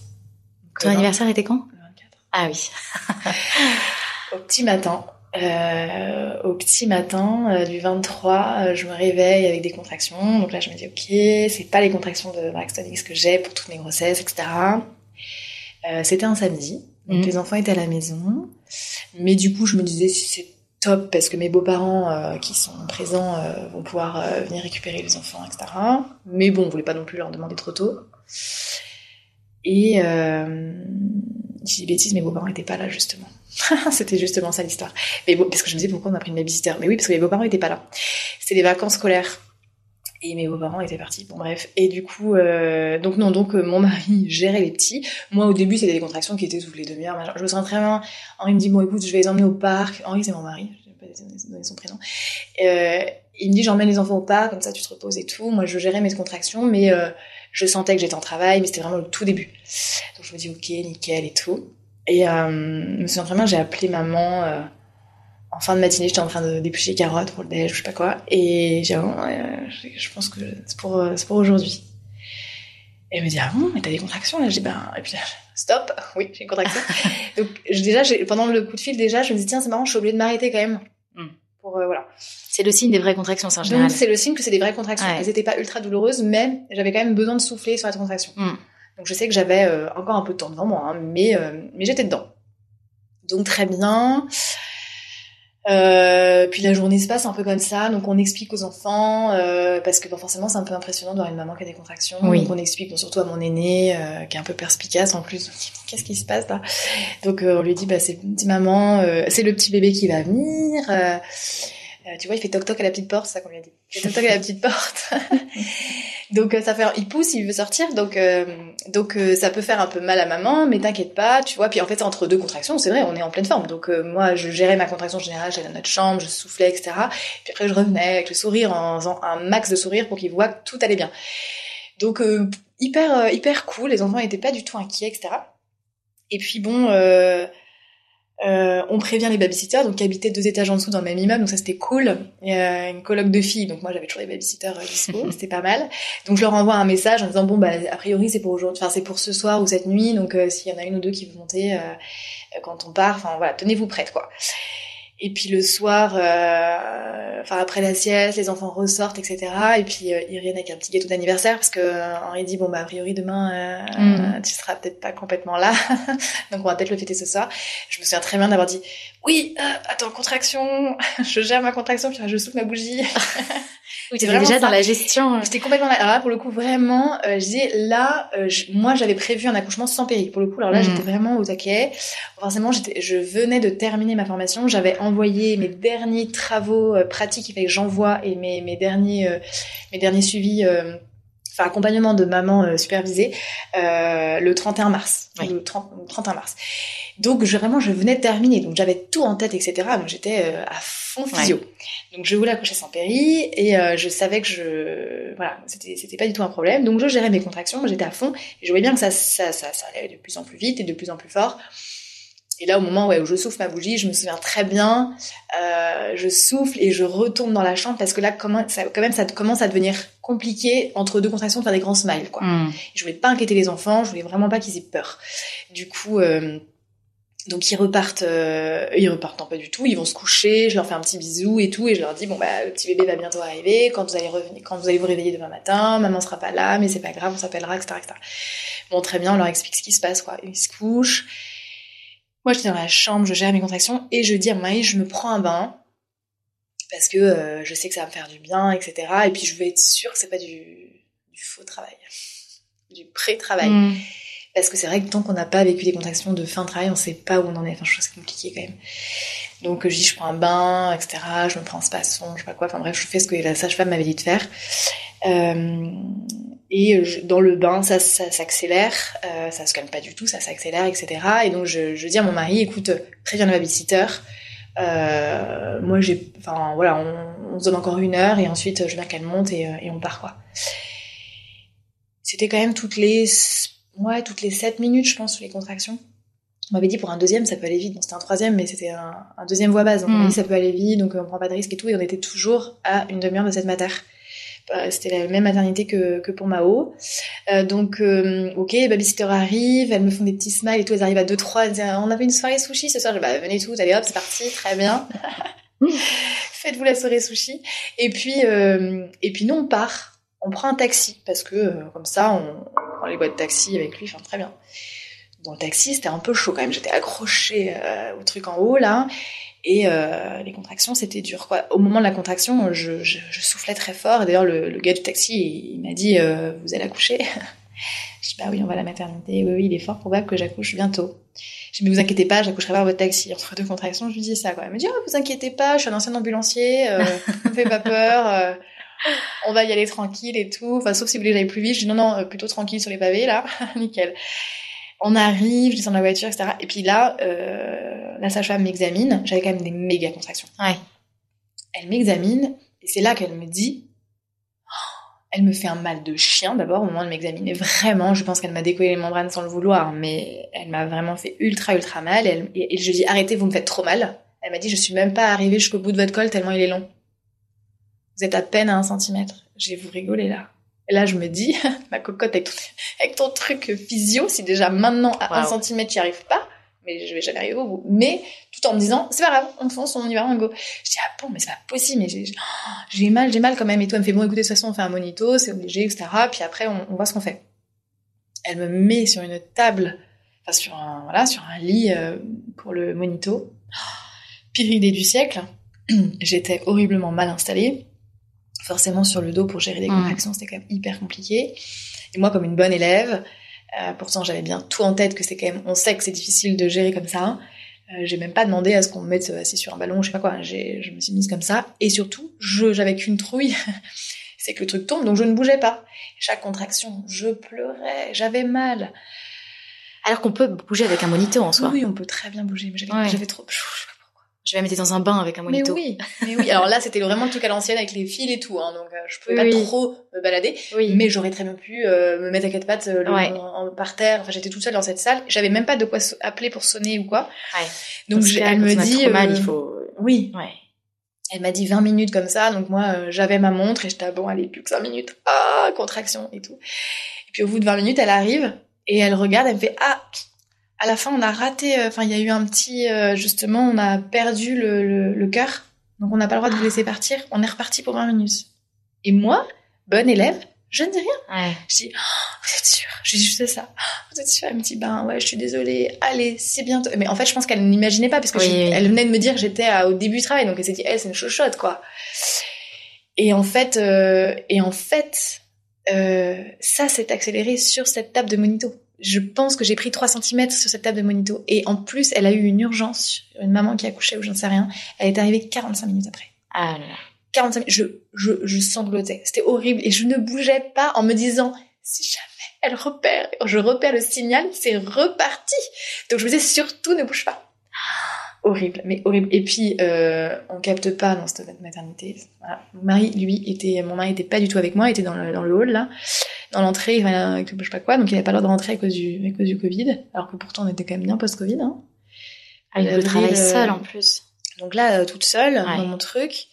Ton anniversaire était quand? Le 24. Ah oui. (laughs) au petit matin, euh, au petit matin euh, du 23, euh, je me réveille avec des contractions. Donc là, je me dis, ok, c'est pas les contractions de Braxton X que j'ai pour toutes mes grossesses, etc. C'était un samedi, donc mm. les enfants étaient à la maison. Mais du coup, je me disais, c'est top parce que mes beaux-parents qui sont présents vont pouvoir venir récupérer les enfants, etc. Mais bon, on voulait pas non plus leur demander trop tôt. Et je dis bêtises, mes beaux-parents étaient pas là justement. (laughs) C'était justement ça l'histoire. Mais bon, parce que je me disais pourquoi on a pris une babysitter? Mais oui, parce que mes beaux-parents étaient pas là. C'était des vacances scolaires. Et mes beaux-parents étaient partis. Bon bref. Et du coup, euh, donc non, donc euh, mon (laughs) mari gérait les petits. Moi au début c'était des contractions qui étaient toutes les demi-heures. Je me sens très bien. Henri me dit bon écoute, je vais les emmener au parc. Henri c'est mon mari. Je vais pas donner son prénom. Euh, il me dit j'emmène les enfants au parc, comme ça tu te reposes et tout. Moi je gérais mes contractions, mais euh, je sentais que j'étais en travail, mais c'était vraiment le tout début. Donc je me dis ok, nickel et tout. Et je me souviens très bien, j'ai appelé maman en fin de matinée, j'étais en train de déplucher les carottes pour le déj, je sais pas quoi. Et j'ai dit, euh, je pense que c'est pour, euh, c'est pour aujourd'hui. Et elle me dit, ah bon, mais t'as des contractions là? J'ai dit, ben, et puis (laughs) stop, oui, j'ai une contraction. (laughs) Donc déjà, pendant le coup de fil, déjà, je me dis, tiens, c'est marrant, je suis obligée de m'arrêter quand même. Pour, euh, voilà. C'est le signe des vraies contractions, c'est en général. Donc c'est le signe que c'est des vraies contractions. Elles étaient pas ultra douloureuses, mais j'avais quand même besoin de souffler sur la contraction. Hmm. Donc je sais que j'avais euh, encore un peu de temps devant moi, hein, mais, euh, mais j'étais dedans. Donc très bien. Euh, puis la journée se passe un peu comme ça, donc on explique aux enfants euh, parce que bon, forcément c'est un peu impressionnant d'avoir une maman qui a des contractions. Oui. Donc on explique bon, surtout à mon aîné euh, qui est un peu perspicace en plus. (laughs) Qu'est-ce qui se passe là? Donc on lui dit bah c'est petit maman, c'est le petit bébé qui va venir. tu vois il fait toc toc à la petite porte, ça qu'on lui a dit. Il fait toc toc à la petite porte. (laughs) Donc euh, ça fait, il pousse, il veut sortir, donc euh, donc euh, ça peut faire un peu mal à maman, mais t'inquiète pas, tu vois. Puis en fait entre deux contractions, c'est vrai, on est en pleine forme. Donc moi je gérais ma contraction générale, j'allais dans notre chambre, je soufflais, etc. Puis après je revenais avec le sourire en faisant un max de sourire pour qu'il voit que tout allait bien. Donc hyper hyper cool, les enfants étaient pas du tout inquiets, etc. Et puis bon. Euh, on prévient les babysitters, donc qui habitaient deux étages en dessous dans le même immeuble, donc ça c'était cool. Il y a une colloque de filles, donc moi j'avais toujours des babysitters euh, dispo, (laughs) c'était pas mal. Donc je leur envoie un message en disant bon bah a priori c'est pour aujourd'hui, enfin c'est pour ce soir ou cette nuit, donc euh, s'il y en a une ou deux qui veulent monter euh, quand on part, enfin voilà, tenez-vous prête quoi. Et puis le soir, euh, enfin après la sieste, les enfants ressortent, etc. Et puis euh, Irène avec un petit gâteau d'anniversaire parce que euh, Henri dit bon bah a priori demain euh, mm. tu seras peut-être pas complètement là, (laughs) donc on va peut-être le fêter ce soir. Je me souviens très bien d'avoir dit oui, euh, attends contraction, (laughs) je gère ma contraction, puis je souffle ma bougie. (laughs) Oui, t'étais déjà dans la gestion. Euh. J'étais complètement là. Alors là, pour le coup, vraiment, euh, je dis là, euh, moi, j'avais prévu un accouchement sans péril. Pour le coup, alors là, mm. j'étais vraiment au taquet. Forcément, je venais de terminer ma formation. J'avais envoyé mes derniers travaux euh, pratiques, il fallait que j'envoie et mes, mes derniers, mes derniers suivis enfin accompagnement de maman euh, supervisée euh, le 31 mars, le 30, 31 mars. Donc je, vraiment je venais de terminer, donc j'avais tout en tête, etc. Donc j'étais euh, à fond physio. Donc je voulais accoucher sans péri et euh, je savais que je voilà c'était pas du tout un problème. Donc je gérais mes contractions, j'étais à fond et je voyais bien que ça ça ça, ça allait de plus en plus vite et de plus en plus fort. Et là, au moment où je souffle ma bougie, je me souviens très bien, euh, je souffle et je retourne dans la chambre parce que là, comment, ça, quand même, ça commence à devenir compliqué entre deux contractions de faire des grands smiles. Quoi. Mm. Je voulais pas inquiéter les enfants, je voulais vraiment pas qu'ils aient peur. Du coup, euh, donc ils repartent, euh, ils repartent pas du tout, ils vont se coucher, je leur fais un petit bisou et tout, et je leur dis bon bah le petit bébé va bientôt arriver, quand vous allez revenir, quand vous allez vous réveiller demain matin, maman sera pas là, mais c'est pas grave, on s'appellera, etc., etc. Bon très bien, on leur explique ce qui se passe quoi. Ils se couchent. Moi, j'étais dans la chambre, je gère mes contractions et je dis à mon mari, je me prends un bain parce que euh, je sais que ça va me faire du bien, etc. Et puis je veux être sûre que c'est pas du, du, faux travail, (laughs) du pré-travail. Mm. Parce que c'est vrai que tant qu'on n'a pas vécu des contractions de fin de travail, on sait pas où on en est. Enfin, je trouve c'est compliqué quand même. Donc je dis, je prends un bain, etc. Je me prends un spasson, je sais pas quoi. Enfin bref, je fais ce que la sage-femme m'avait dit de faire. Euh, et dans le bain, ça, ça s'accélère, euh, ça se calme pas du tout, ça s'accélère, etc. Et donc je, dis à mon mari, écoute, préviens le babysitter. Euh, moi j'ai, enfin voilà, on, se donne encore une heure et ensuite je bien qu'elle monte et, euh, et, on part quoi. C'était quand même toutes les, ouais, toutes les 7 minutes, je pense, les contractions. On m'avait dit pour un deuxième, ça peut aller vite. Bon, c'était un troisième, mais c'était un, un deuxième voie base. Donc, on m'a Mm. dit ça peut aller vite, donc euh, on prend pas de risque et tout. Et on était toujours à une demi-heure de cette mater. Euh, C'était la même maternité que, que pour Mao. Euh, donc, euh, ok, babysitter arrive, elles me font des petits smiles et tout. Elles arrivent à 2-3. Elles disent, on avait une soirée sushi ce soir. Je dis, bah, venez tous, allez hop, c'est parti, très bien. (laughs) Faites-vous la soirée sushi. Et puis, euh, et puis nous, on part. On prend un taxi parce que comme ça, on, les boîtes de taxi avec lui. Enfin, très bien. Dans le taxi, c'était un peu chaud quand même. J'étais accrochée euh, au truc en haut là. Et euh, les contractions, c'était dur. Au moment de la contraction, je, soufflais très fort. D'ailleurs, le, gars du taxi, il, m'a dit euh, Vous allez accoucher (laughs) Je dis Bah oui, on va à la maternité. Oui, oui, il est fort probable que j'accouche bientôt. Je dis Mais vous inquiétez pas, j'accoucherai pas à votre taxi. Entre deux contractions, je lui dis ça. Quoi. Elle me dit oh, Vous inquiétez pas, je suis un ancien ambulancier, euh, (laughs) ne me faites pas peur. On va y aller tranquille et tout. Enfin, sauf si vous voulez que j'aille plus vite. Je dis non, non, euh, plutôt tranquille sur les pavés, là. (laughs) Nickel. On arrive, je descends de la voiture, etc. Et puis là, euh, la sage-femme m'examine. J'avais quand même des méga contractions. Ouais. Elle m'examine, et c'est là qu'elle me dit... (gasps) Elle me fait un mal de chien d'abord au moment de m'examiner. Vraiment, je pense qu'elle m'a décollé les membranes sans le vouloir, mais elle m'a vraiment fait ultra, ultra mal. Et, elle- et- et je lui dis arrêtez, vous me faites trop mal. Elle m'a dit je suis même pas arrivée jusqu'au bout de votre col tellement il est long. Vous êtes à peine à un centimètre. J'ai vous rigoler là. Et là, je me dis, (laughs) ma cocotte avec ton, avec ton truc physio, si déjà maintenant à un Wow. centimètre, j'y arrive pas, mais je vais jamais arriver au bout. Mais tout en me disant, c'est pas grave, on fonce, on y va, on go. Je dis, ah bon, mais c'est pas possible, mais j'ai oh, (gasps) mal, j'ai mal quand même. Et toi, elle me fait, bon, écoutez, de toute façon, on fait un monito, c'est obligé, etc. Puis après, on, on voit ce qu'on fait. Elle me met sur une table, enfin, sur un, voilà, sur un lit euh, pour le monito. Pire idée du siècle. (clears throat) J'étais horriblement mal installée. Forcément, sur le dos pour gérer des Mm. contractions, c'était quand même hyper compliqué. Et moi, comme une bonne élève, euh, pourtant j'avais bien tout en tête que c'est quand même, on sait que c'est difficile de gérer comme ça. Euh, j'ai même pas demandé à ce qu'on me mette assis sur un ballon, je sais pas quoi. J'ai, je me suis mise comme ça. Et surtout, je, j'avais qu'une trouille. (laughs) c'est que le truc tombe, donc je ne bougeais pas. Chaque contraction, je pleurais, j'avais mal. Alors qu'on peut bouger avec un monito en soi. Oui, on peut très bien bouger, mais j'avais, Ouais. j'avais trop. Je vais mettre dans un bain avec un Mais monito. oui, mais (laughs) oui. Alors là, c'était vraiment le truc à l'ancienne avec les fils et tout, hein, donc euh, je pouvais Oui, pas trop me balader. Oui. Mais j'aurais très bien pu euh, me mettre à quatre pattes euh, le- Ouais. en- en- par terre. Enfin, j'étais toute seule dans cette salle. J'avais même pas de quoi so- appeler pour sonner ou quoi. Ouais. Donc elle me dit, mal, euh, il faut. oui. Ouais. Elle m'a dit 20 minutes comme ça. Donc moi, euh, j'avais ma montre et j'étais ah, bon, allez, plus que 5 minutes. Ah, contraction et tout. Et puis au bout de 20 minutes, elle arrive et elle regarde. Elle me fait ah. À la fin, on a raté. euh, Enfin, il y a eu un petit. euh, justement, on a perdu le, le, le cœur. Donc on n'a pas le droit de vous laisser partir. On est reparti pour 20 minutes. Et moi, bonne élève, je ne dis rien. Ouais. Je dis, Oh, vous êtes sûre? Je dis juste ça. Oh, vous êtes sûre? Elle me dit, ben ouais, je suis désolée. Allez, c'est bientôt. Mais en fait, je pense qu'elle n'imaginait pas parce que Oui, j'ai- oui. elle venait de me dire que j'étais au début du travail, donc elle s'est dit, elle, c'est une chochotte, quoi. Et en fait, euh, et en fait, euh, ça s'est accéléré sur cette table de monito. Je pense que j'ai pris 3 cm sur cette table de monito. Et en plus, elle a eu une urgence, une maman qui accouchait ou je ne sais rien. Elle est arrivée 45 minutes après. Ah là là. 45 minutes, je, je, je sanglotais. C'était horrible. Et je ne bougeais pas en me disant, si jamais elle repère, je repère le signal, c'est reparti. Donc je me disais, surtout ne bouge pas. Horrible, mais horrible. Et puis, euh, on capte pas dans cette maternité. Voilà. Mon mari, lui, était, mon mari était pas du tout avec moi, il était dans le, dans le hall, là, dans l'entrée, enfin, je sais pas quoi, donc il avait pas le droit de rentrer à cause du, à cause du Covid, alors que pourtant on était quand même bien post-Covid, hein. Ah, il Avril, peut travailler euh, seul en plus. Donc là, euh, toute seule, Ouais. dans mon truc.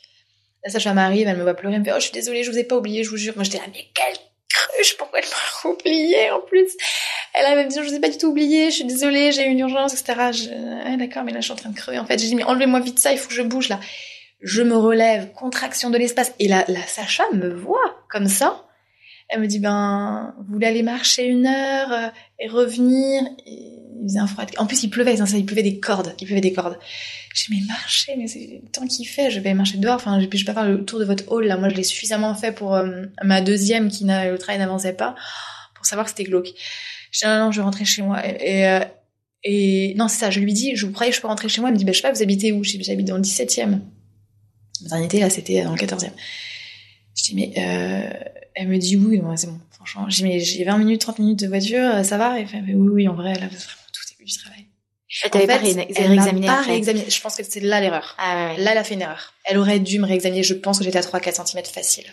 La sage-femme arrive, elle me voit pleurer, elle me fait « Oh, je suis désolée, je vous ai pas oublié, je vous jure. » Moi, j'étais là « Mais quelle cruche Pourquoi elle m'a oublié, en plus ?» Elle avait dit « Je vous ai pas du tout oublié, je suis désolée, j'ai eu une urgence, etc. D'accord, mais là, je suis en train de crever. En fait, j'ai dit « Mais enlevez-moi vite ça, il faut que je bouge, là. » Je me relève, contraction de l'espace. Et la, la sage-femme me voit comme ça. Elle me dit « Ben, vous voulez aller marcher une heure euh, et revenir ?» Il faisait un froid. En plus, il pleuvait, ça, il pleuvait des cordes. Il pleuvait des cordes. J'ai dit, mais marcher, mais c'est le qu'il fait, je vais marcher dehors, enfin, je, je vais pas faire le tour de votre hall, là. Moi, je l'ai suffisamment fait pour euh, ma deuxième qui le travail n'avançait pas, pour savoir que c'était glauque. Je dis, non, non, je vais rentrer chez moi. Et, et, euh, et non, c'est ça, je lui dis, je vous croyais que je peux rentrer chez moi. Elle me dit, bah, je sais pas, vous habitez où? J'habite dans le 17e. Maternité, là, c'était dans le 14e. Je dis, mais, euh, elle me dit oui, moi, c'est bon, franchement. Je dis, mais j'ai 20 minutes, 30 minutes de voiture, ça va? Et fait, mais oui, oui, en vrai, là, vraiment tout début du travail. Elle t'avait pas réexaminé pas réexaminé. Je pense que c'est là l'erreur. Ah ouais, ouais. Là, elle a fait une erreur. Elle aurait dû me réexaminer. Je pense que j'étais à 3-4 cm facile.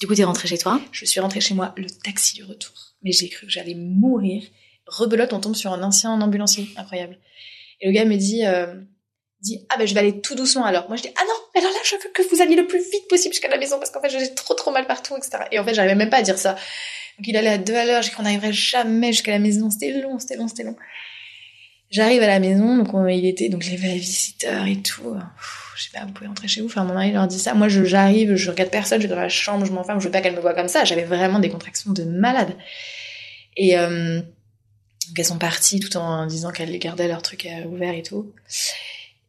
Du coup, t'es rentrée chez toi? Je suis rentrée chez moi, le taxi du retour. Mais j'ai cru que j'allais mourir. rebelote, on tombe sur un ancien ambulancier, incroyable. Et le gars me dit, euh, dit ah ben je vais aller tout doucement alors. Moi je dis ah non, alors là je veux que vous alliez le plus vite possible jusqu'à la maison parce qu'en fait j'ai trop trop mal partout, etc. Et en fait j'arrivais même pas à dire ça. Donc il allait à deux à l'heure, j'ai qu'on n'arriverait jamais jusqu'à la maison, c'était long, c'était long, c'était long. J'arrive à la maison, donc il était, donc vu les visiteurs et tout. Je sais pas, vous pouvez rentrer chez vous. Enfin, mon mari leur dit ça. Moi, j'arrive, je, regarde personne, je suis dans la chambre, je m'enferme, je veux pas qu'elle me voit comme ça. J'avais vraiment des contractions de malade. Et euh, donc elles sont parties tout en disant qu'elles gardaient leur truc euh, ouvert et tout.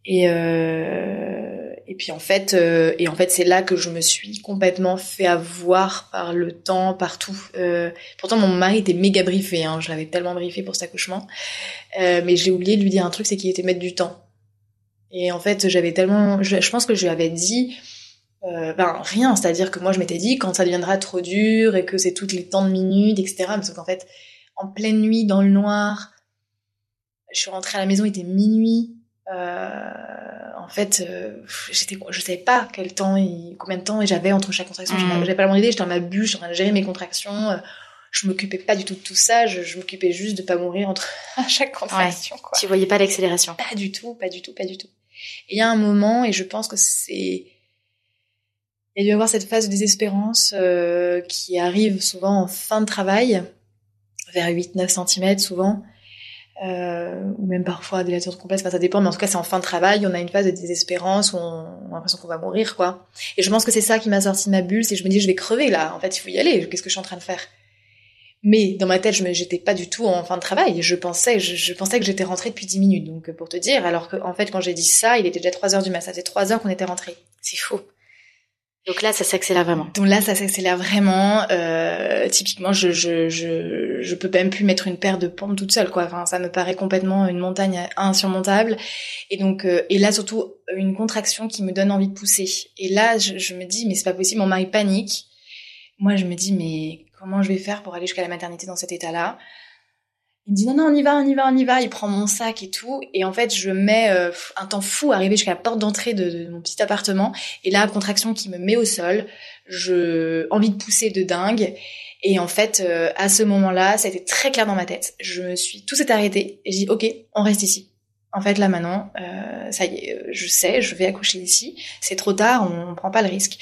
Et euh, et puis en fait euh, et en fait c'est là que je me suis complètement fait avoir par le temps partout. Euh, pourtant mon mari était méga briefé, hein, je l'avais tellement briefé pour cet accouchement, euh, mais j'ai oublié de lui dire un truc, c'est qu'il était mettre du temps. Et en fait j'avais tellement, je, je, pense que je lui avais dit. Euh, ben rien, c'est-à-dire que moi je m'étais dit quand ça deviendra trop dur et que c'est toutes les temps de minutes, etc. Mais sauf qu'en fait, en pleine nuit, dans le noir, je suis rentrée à la maison, il était minuit, euh, en fait, euh, j'étais, je savais pas quel temps, et combien de temps j'avais entre chaque contraction. Mmh. J'avais pas la moindre idée. J'étais dans ma j'étais en train de gérer mes contractions. Euh, je m'occupais pas du tout de tout ça. Je, je m'occupais juste de pas mourir entre (laughs) à chaque contraction. Ouais. Quoi. Tu voyais pas l'accélération Pas du tout, pas du tout, pas du tout. Et il y a un moment, et je pense que c'est il y a dû avoir cette phase de désespérance euh, qui arrive souvent en fin de travail, vers 8-9 cm souvent, euh, ou même parfois des latitudes complexes, enfin ça dépend, mais en tout cas c'est en fin de travail, on a une phase de désespérance où on, a l'impression qu'on va mourir, quoi. Et je pense que c'est ça qui m'a sorti de ma bulle, c'est je me dis je vais crever là, en fait il faut y aller, qu'est-ce que je suis en train de faire? Mais dans ma tête, je j'étais pas du tout en fin de travail, je pensais, je, je pensais que j'étais rentrée depuis 10 minutes, donc pour te dire, alors qu'en en fait quand j'ai dit ça, il était déjà 3 heures du matin, ça faisait 3 heures qu'on était rentré. C'est faux. Donc là, ça s'accélère vraiment. Donc là, ça s'accélère vraiment. Euh, typiquement, je, je, je, je peux même plus mettre une paire de pompes toute seule, quoi. Enfin, ça me paraît complètement une montagne insurmontable. Et donc, euh, et là, surtout, une contraction qui me donne envie de pousser. Et là, je, je me dis, mais c'est pas possible, mon mari panique. Moi, je me dis, mais comment je vais faire pour aller jusqu'à la maternité dans cet état-là. Il me dit non non on y va on y va on y va. Il prend mon sac et tout. Et en fait je mets euh, un temps fou à arriver jusqu'à la porte d'entrée de, mon petit appartement. Et là contraction qui me met au sol. Je envie de pousser de dingue. Et en fait euh, à ce moment-là ça a été très clair dans ma tête. Je me suis tout s'est arrêté. Et j'ai dit ok on reste ici en fait là maintenant, euh, ça y est, euh, je sais, je vais accoucher ici. C'est trop tard, on, on prend pas le risque.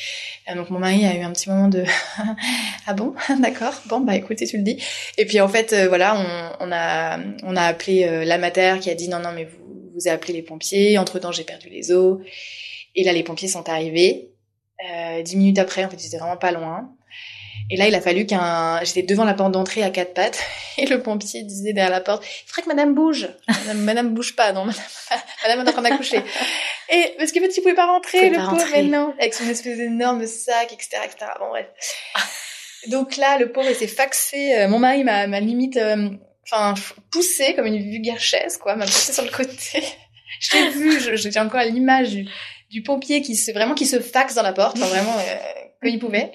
Euh, donc mon mari a eu un petit moment de (laughs) ah bon, (laughs) d'accord, bon bah écoutez, tu le dis. Et puis en fait euh, voilà, on, on, a on a appelé la mater qui a dit non non mais vous vous avez appelé les pompiers. Entre temps j'ai perdu les os. Et là les pompiers sont arrivés. dix minutes après, en fait ils étaient vraiment pas loin. Et là, il a fallu qu'un, j'étais devant la porte d'entrée à quatre pattes, (laughs) et le pompier disait derrière la porte, il faudrait que madame bouge. Madame, madame bouge pas, non, madame, (laughs) madame est en train d'accoucher. Et, parce que petit, il pouvait pas rentrer, le pauvre, mais non, avec son espèce d'énorme sac, etc., etc. Bon, bref. (laughs) Donc là, le pauvre, il s'est faxé, euh, mon mari m'a, m'a limite, euh, enfin, poussé comme une vulgaire chaise, quoi, m'a poussé sur le côté. je t'ai vu, j'étais encore à l'image du, du pompier qui se, vraiment, qui se faxe dans la porte, enfin, vraiment, euh, comme il pouvait.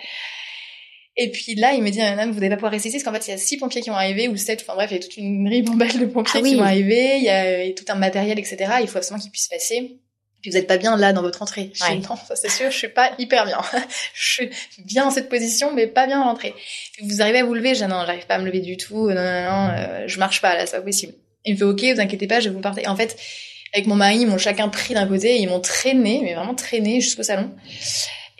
Et puis là, il me dit, madame, vous n'allez pas pouvoir rester ici, parce qu'en fait, il y a six pompiers qui vont arriver, ou sept, enfin bref, il y a toute une ribambelle de pompiers ah oui. qui vont arriver, il y a tout un matériel, etc. Il faut absolument qu'ils puissent passer. Puis vous n'êtes pas bien là dans votre entrée. Je dis, non, ça c'est sûr, je suis pas hyper bien. (laughs) je suis bien dans cette position, mais pas bien à l'entrée. Vous arrivez à vous lever, je dis, non, j'arrive pas à me lever du tout, non, non, non, euh, je marche pas là, c'est pas possible. Il me fait, ok, vous inquiétez pas, je vais vous porter. en fait, avec mon mari, ils m'ont chacun pris d'un côté, ils m'ont traîné, mais vraiment traîné jusqu'au salon.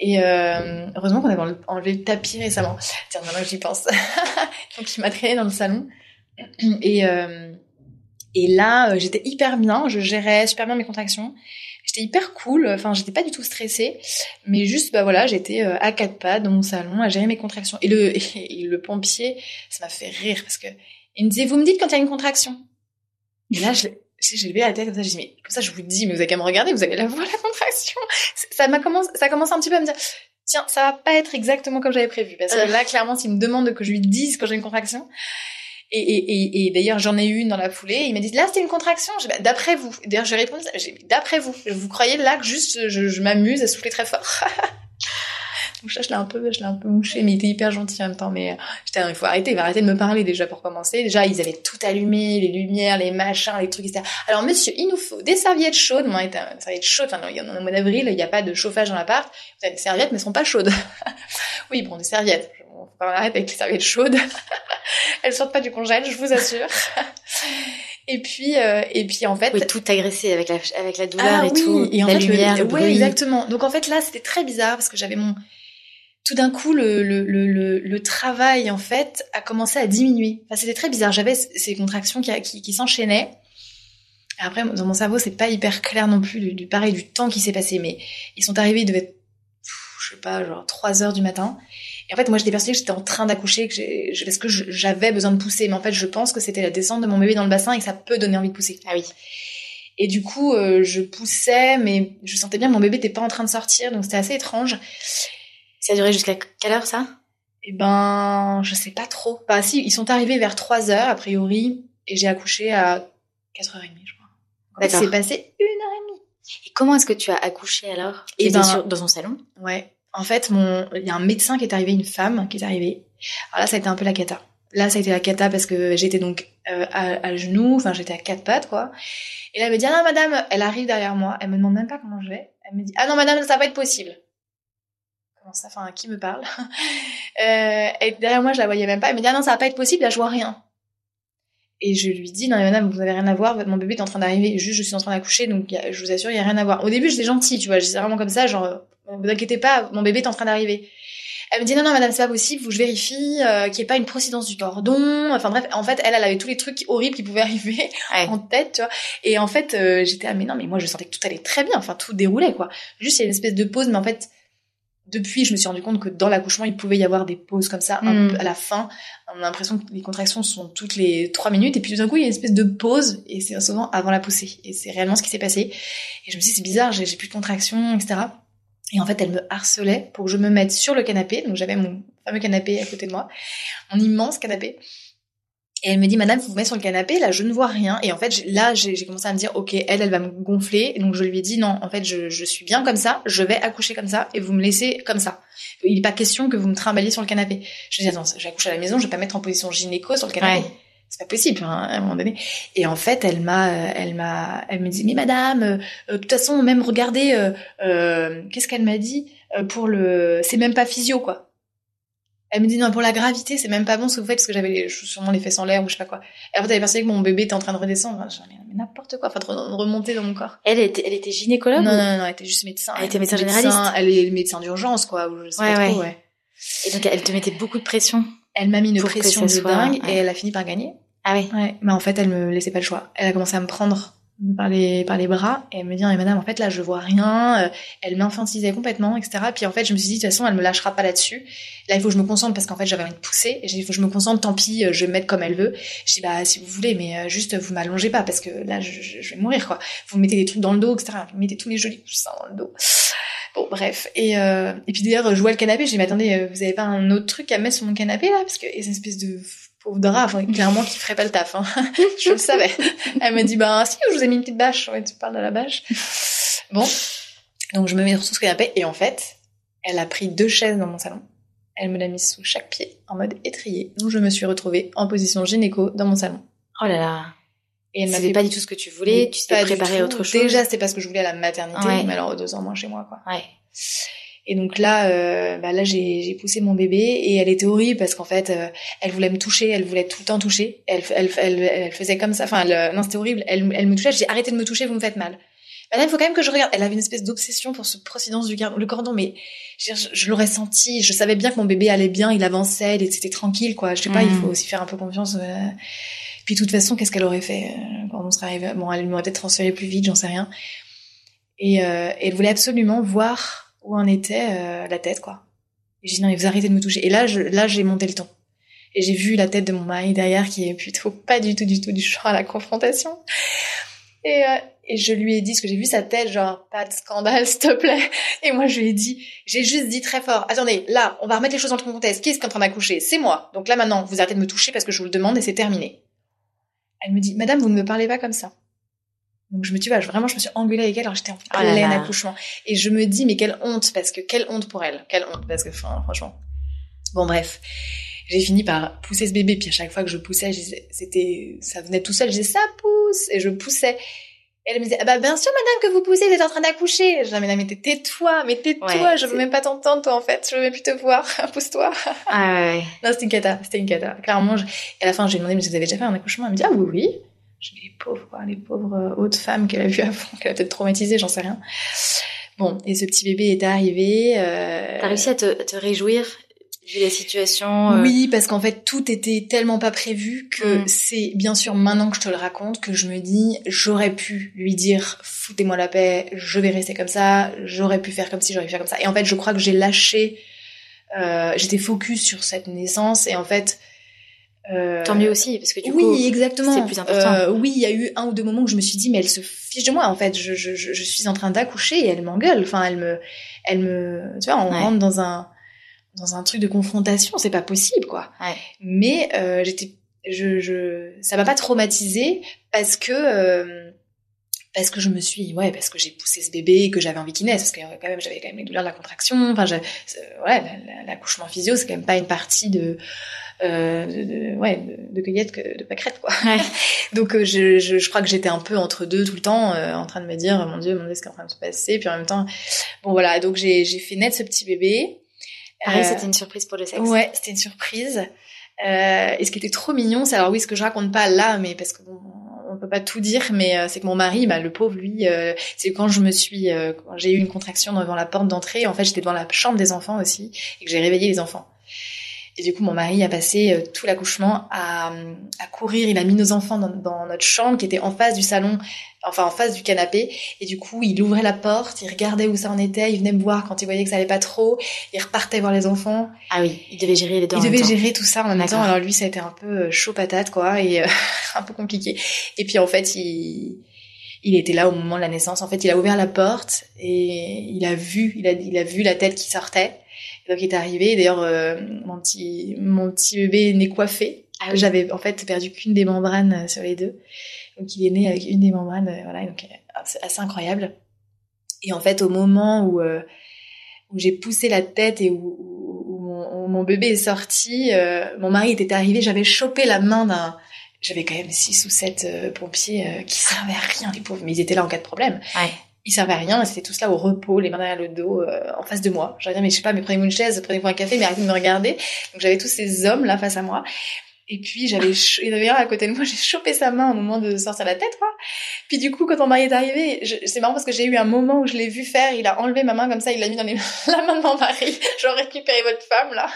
Et euh, heureusement qu'on avait enlevé le tapis récemment. Tiens, maintenant que j'y pense. (laughs) Donc il m'a traîné dans le salon. Et, euh, et là, euh, j'étais hyper bien. Je gérais super bien mes contractions. J'étais hyper cool. Enfin, j'étais pas du tout stressée. Mais juste, bah voilà, j'étais euh, à quatre pas dans mon salon à gérer mes contractions. Et le, (laughs) et le pompier, ça m'a fait rire parce que il me disait, vous me dites quand il y a une contraction. Et là, je, j'ai levé la tête comme ça, j'ai dit, mais comme ça, je vous dis, mais vous avez qu'à me regarder, vous allez la voir, (laughs) la contraction. Ça m'a commencé, ça commence un petit peu à me dire, tiens, ça va pas être exactement comme j'avais prévu. Parce que euh. là, clairement, s'il me demande que je lui dise quand j'ai une contraction, et, et, et, et d'ailleurs, j'en ai eu une dans la foulée. Il m'a dit, là, c'était une contraction. Bah, d'après vous. D'ailleurs, j'ai répondu, d'après vous. Vous croyez là que juste, je, je m'amuse à souffler très fort? (laughs) Je l'ai un peu, je l'ai un peu mouché, mais il était hyper gentil en même temps. Mais euh, j'étais, il faut arrêter, il va arrêter de me parler déjà pour commencer. Déjà, ils avaient tout allumé, les lumières, les machins, les trucs, etc. Alors, monsieur, il nous faut des serviettes chaudes. Moi, des serviettes chaudes. Enfin, en a au mois d'avril, il n'y a pas de chauffage dans l'appart. Vous avez des serviettes, mais elles sont pas chaudes. (laughs) oui, bon, des serviettes. On va arrêter avec les serviettes chaudes. (laughs) elles sortent pas du congèle, je vous assure. (laughs) et puis, euh, et puis en fait, oui, tout agressé avec la avec la douleur ah et tout, et en la fait, lumière, le, ouais, exactement. Donc en fait là, c'était très bizarre parce que j'avais mon tout d'un coup, le, le, le, le, travail, en fait, a commencé à diminuer. Enfin, c'était très bizarre. J'avais ces contractions qui, qui, qui s'enchaînaient. Après, dans mon cerveau, c'est pas hyper clair non plus du, du pareil du temps qui s'est passé, mais ils sont arrivés, ils devaient être, je sais pas, genre 3 heures du matin. Et en fait, moi, j'étais persuadée que j'étais en train d'accoucher, que parce que j'avais besoin de pousser. Mais en fait, je pense que c'était la descente de mon bébé dans le bassin et que ça peut donner envie de pousser. Ah oui. Et du coup, euh, je poussais, mais je sentais bien que mon bébé n'était pas en train de sortir, donc c'était assez étrange. Ça a duré jusqu'à quelle heure ça? Eh ben, je sais pas trop. Bah si, ils sont arrivés vers 3 heures a priori, et j'ai accouché à 4h30, je crois. D'accord. C'est passé une heure et demie. Et comment est-ce que tu as accouché alors? Et étais ben- sur- dans son salon? Ouais. En fait, mon, il y a un médecin qui est arrivé, une femme qui est arrivée. Alors là, ça a été un peu la cata. Là, ça a été la cata parce que j'étais donc euh, à, à genoux, enfin j'étais à quatre pattes, quoi. Et là, elle me dit, ah non, madame, elle arrive derrière moi. Elle me demande même pas comment je vais. Elle me dit, ah non, madame, ça va pas être possible. Comment ça Enfin, qui me parle (laughs) euh, Et derrière moi, je la voyais même pas. Elle me dit, ah non, ça va pas être possible, là, je vois rien. Et je lui dis, non, mais madame, vous avez rien à voir, mon bébé est en train d'arriver, juste je suis en train d'accoucher, donc a- je vous assure, il y a rien à voir. Au début, j'étais gentille, tu vois, j'étais vraiment comme ça, genre, euh, vous inquiétez pas, mon bébé est en train d'arriver. Elle me dit, non, non, madame, c'est pas possible, faut que je vérifie euh, qu'il n'y ait pas une procédance du cordon. Enfin bref, en fait, elle, elle avait tous les trucs horribles qui pouvaient (laughs) arriver Ouais. en tête, tu vois. Et en fait, euh, j'étais, ah, mais non, mais moi, je sentais que tout allait très bien, enfin, tout déroulait, quoi. Juste, il y a une espèce de pause, mais en fait, depuis, je me suis rendu compte que dans l'accouchement, il pouvait y avoir des pauses comme ça, un Mm. peu à la fin. On a l'impression que les contractions sont toutes les trois minutes, et puis tout d'un coup, il y a une espèce de pause, et c'est souvent avant la poussée. Et c'est réellement ce qui s'est passé. Et je me suis dit, c'est bizarre, j'ai j'ai plus de contractions, etc. Et en fait, elle me harcelait pour que je me mette sur le canapé. Donc j'avais mon fameux canapé à côté de moi, mon immense canapé. Et elle me dit, Madame, vous vous mettez sur le canapé, là, je ne vois rien. Et en fait, là, j'ai commencé à me dire, ok, elle, elle va me gonfler. Et donc je lui ai dit, non, en fait, je, je suis bien comme ça, je vais accoucher comme ça, et vous me laissez comme ça. Il n'est pas question que vous me trimballiez sur le canapé. Je lui ai dit, attends, j'accouche à la maison, je vais pas mettre en position gynéco sur le canapé. Ouais. C'est pas possible, hein, à un moment donné. Et en fait, elle m'a, euh, elle m'a, elle me dit, mais madame, euh, euh, de toute façon, même regardez, euh, euh, qu'est-ce qu'elle m'a dit pour le, c'est même pas physio quoi. Elle me dit non pour la gravité, c'est même pas bon ce que vous faites parce que j'avais les, sûrement les fesses en l'air ou je sais pas quoi. Et après, t'avais persuadé que mon bébé était en train de redescendre. Enfin, dit, mais n'importe quoi, enfin de re- de remonter dans mon corps. Elle était, elle était gynécologue Non, ou- non, non, non, elle était juste médecin. Elle était médecin généraliste. Elle est médecin d'urgence quoi, ou je sais Ouais, pas trop. ouais. Et donc elle te mettait beaucoup de pression? Elle m'a mis une pression de soit- dingue ouais. et elle a fini par gagner. Ah oui. Ouais, mais en fait, elle me laissait pas le choix. Elle a commencé à me prendre par les, par les bras et elle me dit, mais madame, en fait, là, je vois rien. Euh, Elle m'infantilisait complètement, etc. Puis en fait, je me suis dit, de toute façon, elle me lâchera pas là-dessus. Là, il faut que je me concentre parce qu'en fait, j'avais envie de pousser. Et j'ai dit, il faut que je me concentre, tant pis, euh, je vais me mettre comme elle veut. Je dis, bah, si vous voulez, mais euh, juste, vous m'allongez pas parce que là, je, je- vais mourir, quoi. Vous me mettez des trucs dans le dos, etc. Vous mettez tous les jolis coussins dans le dos. Bon, bref. Et, euh, et puis d'ailleurs, je vois le canapé, je dis, mais attendez, vous avez pas un autre truc à mettre sur mon canapé, là? Parce que, et c'est une espèce de pauvre drap, enfin, clairement, qui ferait pas le taf, hein. (laughs) je le savais. Elle m'a dit, bah, si, je vous ai mis une petite bâche. Ouais, tu parles de la bâche. Bon. Donc, je me mets sur ce canapé, et en fait, elle a pris deux chaises dans mon salon. Elle me l'a mise sous chaque pied, en mode étrier. Donc, je me suis retrouvée en position gynéco dans mon salon. Oh là là. Et elle m'a C'était fait pas du tout ce que tu voulais. Tu t'es pas du préparé à autre chose. Déjà, c'était parce que je voulais à la maternité, Ouais. mais alors deux ans moins chez moi, quoi. Ouais. Et donc là, euh, bah là j'ai poussé mon bébé et elle était horrible parce qu'en fait, euh, elle voulait me toucher, elle voulait tout le temps toucher. Elle, elle, elle, elle faisait comme ça. Enfin, elle- non, c'était horrible. Elle, elle me touchait. J'ai arrêté de me toucher, vous me faites mal. Madame, il faut quand même que je regarde. Elle avait une espèce d'obsession pour ce procédance du cordon. Le cordon, mais je, je, je l'aurais senti. Je savais bien que mon bébé allait bien, il avançait, il était tranquille, quoi. Je sais pas, il Mhm. faut aussi faire un peu confiance. euh. Puis de toute façon, qu'est-ce qu'elle aurait fait euh, quand on serait arrivé? Bon, elle m'aurait peut-être transféré plus vite, j'en sais rien. Et, euh, et elle voulait absolument voir où en était euh, la tête, quoi. Et j'ai dit non, mais vous arrêtez de me toucher. Et là, je, là, j'ai monté le ton. Et j'ai vu la tête de mon mari derrière qui est plutôt (laughs) pas du tout, du tout du genre à la confrontation. Et, euh, et je lui ai dit, ce que j'ai vu sa tête, genre, pas de scandale, (laughs) s'il te plaît. Et moi, je lui ai dit, j'ai juste dit très fort, attendez, là, on va remettre les choses dans le contexte. Qui est-ce qui est en train d'accoucher? C'est moi. Donc là, maintenant, vous arrêtez de me toucher parce que je vous le demande et c'est terminé. Elle me dit, madame, vous ne me parlez pas comme ça. Donc je me dis, bah, vraiment, je me suis engueulée avec elle alors j'étais en Oh plein accouchement. Et je me dis, mais quelle honte, parce que quelle honte pour elle. Quelle honte, parce que, enfin, franchement. Bon, bref. J'ai fini par pousser ce bébé, puis à chaque fois que je poussais, je disais- c'était, ça venait tout seul, je disais, ça pousse, et je poussais. Et elle me disait, ah bah bien sûr, madame, que vous poussez, vous êtes en train d'accoucher. Je disais, mais, mais tais-toi, mais tais-toi, Ouais, je veux même pas t'entendre, toi, en fait. Je veux même plus te voir. (laughs) Pousse-toi. Ah ouais, ouais. Non, c'était une cata, c'était une cata. Clairement, je... et à la fin, j'ai demandé, mais vous avez déjà fait un accouchement? Elle me dit, ah oui, oui. Les pauvres, quoi, les pauvres euh, autres femmes qu'elle a vues avant, qu'elle a peut-être traumatisées, j'en sais rien. Bon, et ce petit bébé est arrivé. Euh... T'as réussi à te, à te réjouir vu la situation euh, Oui, parce qu'en fait, tout était tellement pas prévu que Mm. c'est bien sûr maintenant que je te le raconte que je me dis, j'aurais pu lui dire, foutez-moi la paix, je vais rester comme ça, j'aurais pu faire comme si, j'aurais pu faire comme ça. Et en fait, je crois que j'ai lâché, euh, j'étais focus sur cette naissance et en fait... euh, Tant mieux aussi, parce que du oui, coup, exactement. c'est plus important. Euh, oui, il y a eu un ou deux moments où je me suis dit, mais elle se fiche de moi. En fait, je, je, je, je suis en train d'accoucher et elle m'engueule. Enfin, elle me, elle me, tu vois, on Ouais. rentre dans un, dans un truc de confrontation. C'est pas possible, quoi. Ouais. Mais euh, j'étais, je, je, ça m'a pas traumatisée parce que. euh, parce que je me suis, ouais, parce que j'ai poussé ce bébé et que j'avais envie qu'il naisse, parce que quand même j'avais quand même les douleurs de la contraction. Enfin, je, ouais, la- la- l'accouchement physio, c'est quand même pas une partie de, euh, de, ouais, de, cueillette que de pâquerette, quoi. Ouais. (laughs) Donc euh, je, je, je crois que j'étais un peu entre deux tout le temps, euh, en train de me dire, mon Dieu, mon Dieu, ce qui est en train de se passer. Puis en même temps, bon voilà, donc j'ai j'ai fait naître ce petit bébé. pareil, Euh, c'était une surprise pour le sexe. Ouais, c'était une surprise. Euh, et ce qui était trop mignon, c'est alors oui, ce que je raconte pas là, mais parce que bon, on peut pas tout dire, mais euh, c'est que mon mari, bah, le pauvre, lui, euh, c'est quand je me suis, euh, quand j'ai eu une contraction devant la porte d'entrée. En fait, j'étais devant la chambre des enfants aussi, et que j'ai réveillé les enfants. Et du coup, mon mari a passé euh, tout l'accouchement à, à courir. Il a mis nos enfants dans, dans notre chambre qui était en face du salon, enfin en face du canapé. Et du coup, il ouvrait la porte, il regardait où ça en était, il venait me voir quand il voyait que ça allait pas trop. Il repartait voir les enfants. Ah oui, il devait gérer les deux Il en devait temps. gérer tout ça en même temps. Alors lui, ça a été un peu euh, chaud patate, quoi, et euh, (laughs) un peu compliqué. Et puis en fait, il, il était là au moment de la naissance. En fait, il a ouvert la porte et il a vu, il a, il a vu la tête qui sortait. Donc il est arrivé. D'ailleurs, euh, mon petit, mon petit bébé né coiffé. Ah oui. J'avais en fait perdu qu'une des membranes euh, sur les deux. Donc il est né avec une des membranes, euh, voilà, donc c'est assez incroyable. Et en fait, au moment où où j'ai poussé la tête et où, où- où mon, où mon bébé est sorti, mon mari était arrivé, j'avais chopé la main d'un... J'avais quand même six ou sept euh, pompiers euh, qui servaient à rien, les pauvres, mais ils étaient là en cas de problème. Ouais. Ils servaient à rien, c'était tous là au repos, les mains derrière le dos, euh, en face de moi. J'allais dire, mais je sais pas, mais prenez-vous une chaise, prenez-vous un café, mais arrêtez de me regarder. Donc j'avais tous ces hommes là face à moi. Et puis j'avais, ch- il y avait un à côté de moi, (laughs) j'ai chopé sa main au moment de sortir la tête, quoi. Puis du coup, quand mon mari est arrivé, je- c'est marrant parce que j'ai eu un moment où je l'ai vu faire, il a enlevé ma main comme ça, il l'a mis dans les, (laughs) la main de mon mari. (laughs) Genre récupérez votre femme là.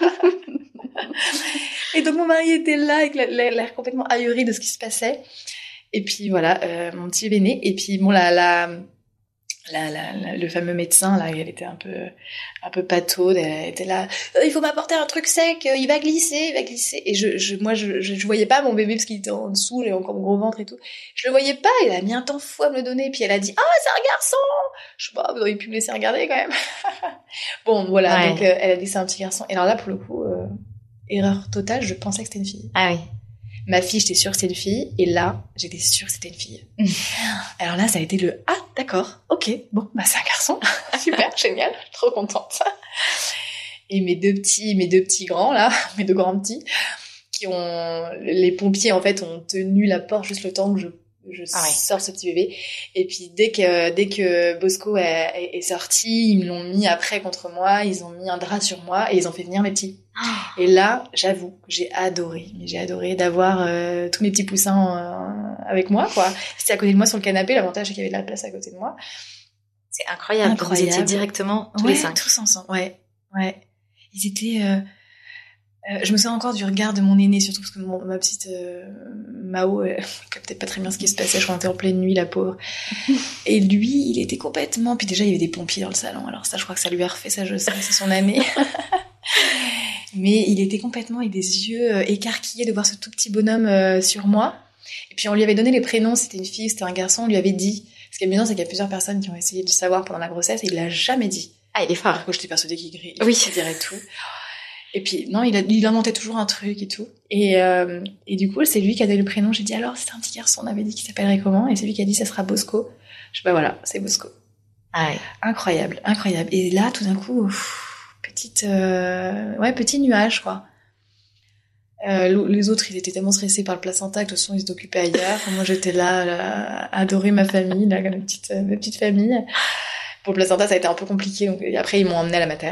et donc mon mari était là avec la- la- l'air complètement ahuri de ce qui se passait. Et puis voilà, euh, mon petit bébé né. Et puis bon, la, la, la, la- la- le fameux médecin là, elle était un peu, un peu pataude. Elle était là. Euh, il faut m'apporter un truc sec. euh, Il va glisser, il va glisser. Et je, je moi, je, je, je voyais pas mon bébé parce qu'il était en dessous, il avait encore mon gros ventre et tout. Je le voyais pas. Il a mis un temps fou à me le donner. Puis elle a dit, ah, c'est un garçon. Je sais pas, vous auriez pu me laisser regarder quand même. (laughs) bon, voilà. Ouais. Donc euh, elle a dit c'est un petit garçon. Et alors là, pour le coup, euh, erreur totale. Je pensais que c'était une fille. Ah oui. Ma fille, j'étais sûre que c'était une fille, et là, j'étais sûre que c'était une fille. (laughs) Alors là, ça a été le ah, d'accord, ok, bon, bah c'est un garçon, (laughs) super, (laughs) génial, trop contente. Et mes deux petits, mes deux petits grands là, mes deux grands petits, qui ont les pompiers en fait ont tenu la porte juste le temps que je je Ah ouais. sors ce petit bébé. Et puis dès que dès que Bosco est, est- est sorti, ils me l'ont mis après contre moi, ils ont mis un drap sur moi et ils ont fait venir mes petits. (gasps) Et là, j'avoue, j'ai adoré. Mais j'ai adoré d'avoir euh, tous mes petits poussins euh, avec moi, quoi. C'était à côté de moi sur le canapé. L'avantage, c'est qu'il y avait de la place à côté de moi. c'est incroyable. Vous Incroyable. étiez directement tous ouais, les cinq. tous ensemble. Ouais, ouais. Ils étaient. euh, euh, je me souviens encore du regard de mon aîné, surtout parce que mon- ma petite euh, Mao euh, (laughs) captait pas très bien ce qui se passait. Je rentrais en pleine nuit, la pauvre. (laughs) Et lui, il était complètement. Puis déjà, il y avait des pompiers dans le salon. Alors ça, je crois que ça lui a refait sa je sais, c'est son année. (laughs) Mais il était complètement avec des yeux euh, écarquillés de voir ce tout petit bonhomme euh, sur moi. Et puis on lui avait donné les prénoms. C'était une fille, c'était un garçon. On lui avait dit. Ce qui est amusant, c'est qu'il y a plusieurs personnes qui ont essayé de le savoir pendant la grossesse et il l'a jamais dit. Ah, il est fort. Que j'étais persuadée qu'il grille, Oui. dirait tout. Et puis, non, il, a, il inventait toujours un truc et tout. Et, euh, et du coup, c'est lui qui a donné le prénom. J'ai dit, alors, c'est un petit garçon, on avait dit qu'il s'appellerait comment? Et c'est lui qui a dit, ça sera Bosco. Je sais pas, voilà, c'est Bosco. Ah ouais. Incroyable, incroyable. Et là, tout d'un coup, pff, petite, euh, ouais, petit nuage, quoi. Euh, les autres, ils étaient tellement stressés par le placenta que de toute façon, ils occupés ailleurs. Moi, j'étais là, là, adorer ma famille, là, ma petite, ma petite famille. Pour le placenta, ça a été un peu compliqué. Donc, après, ils m'ont emmené à la mater.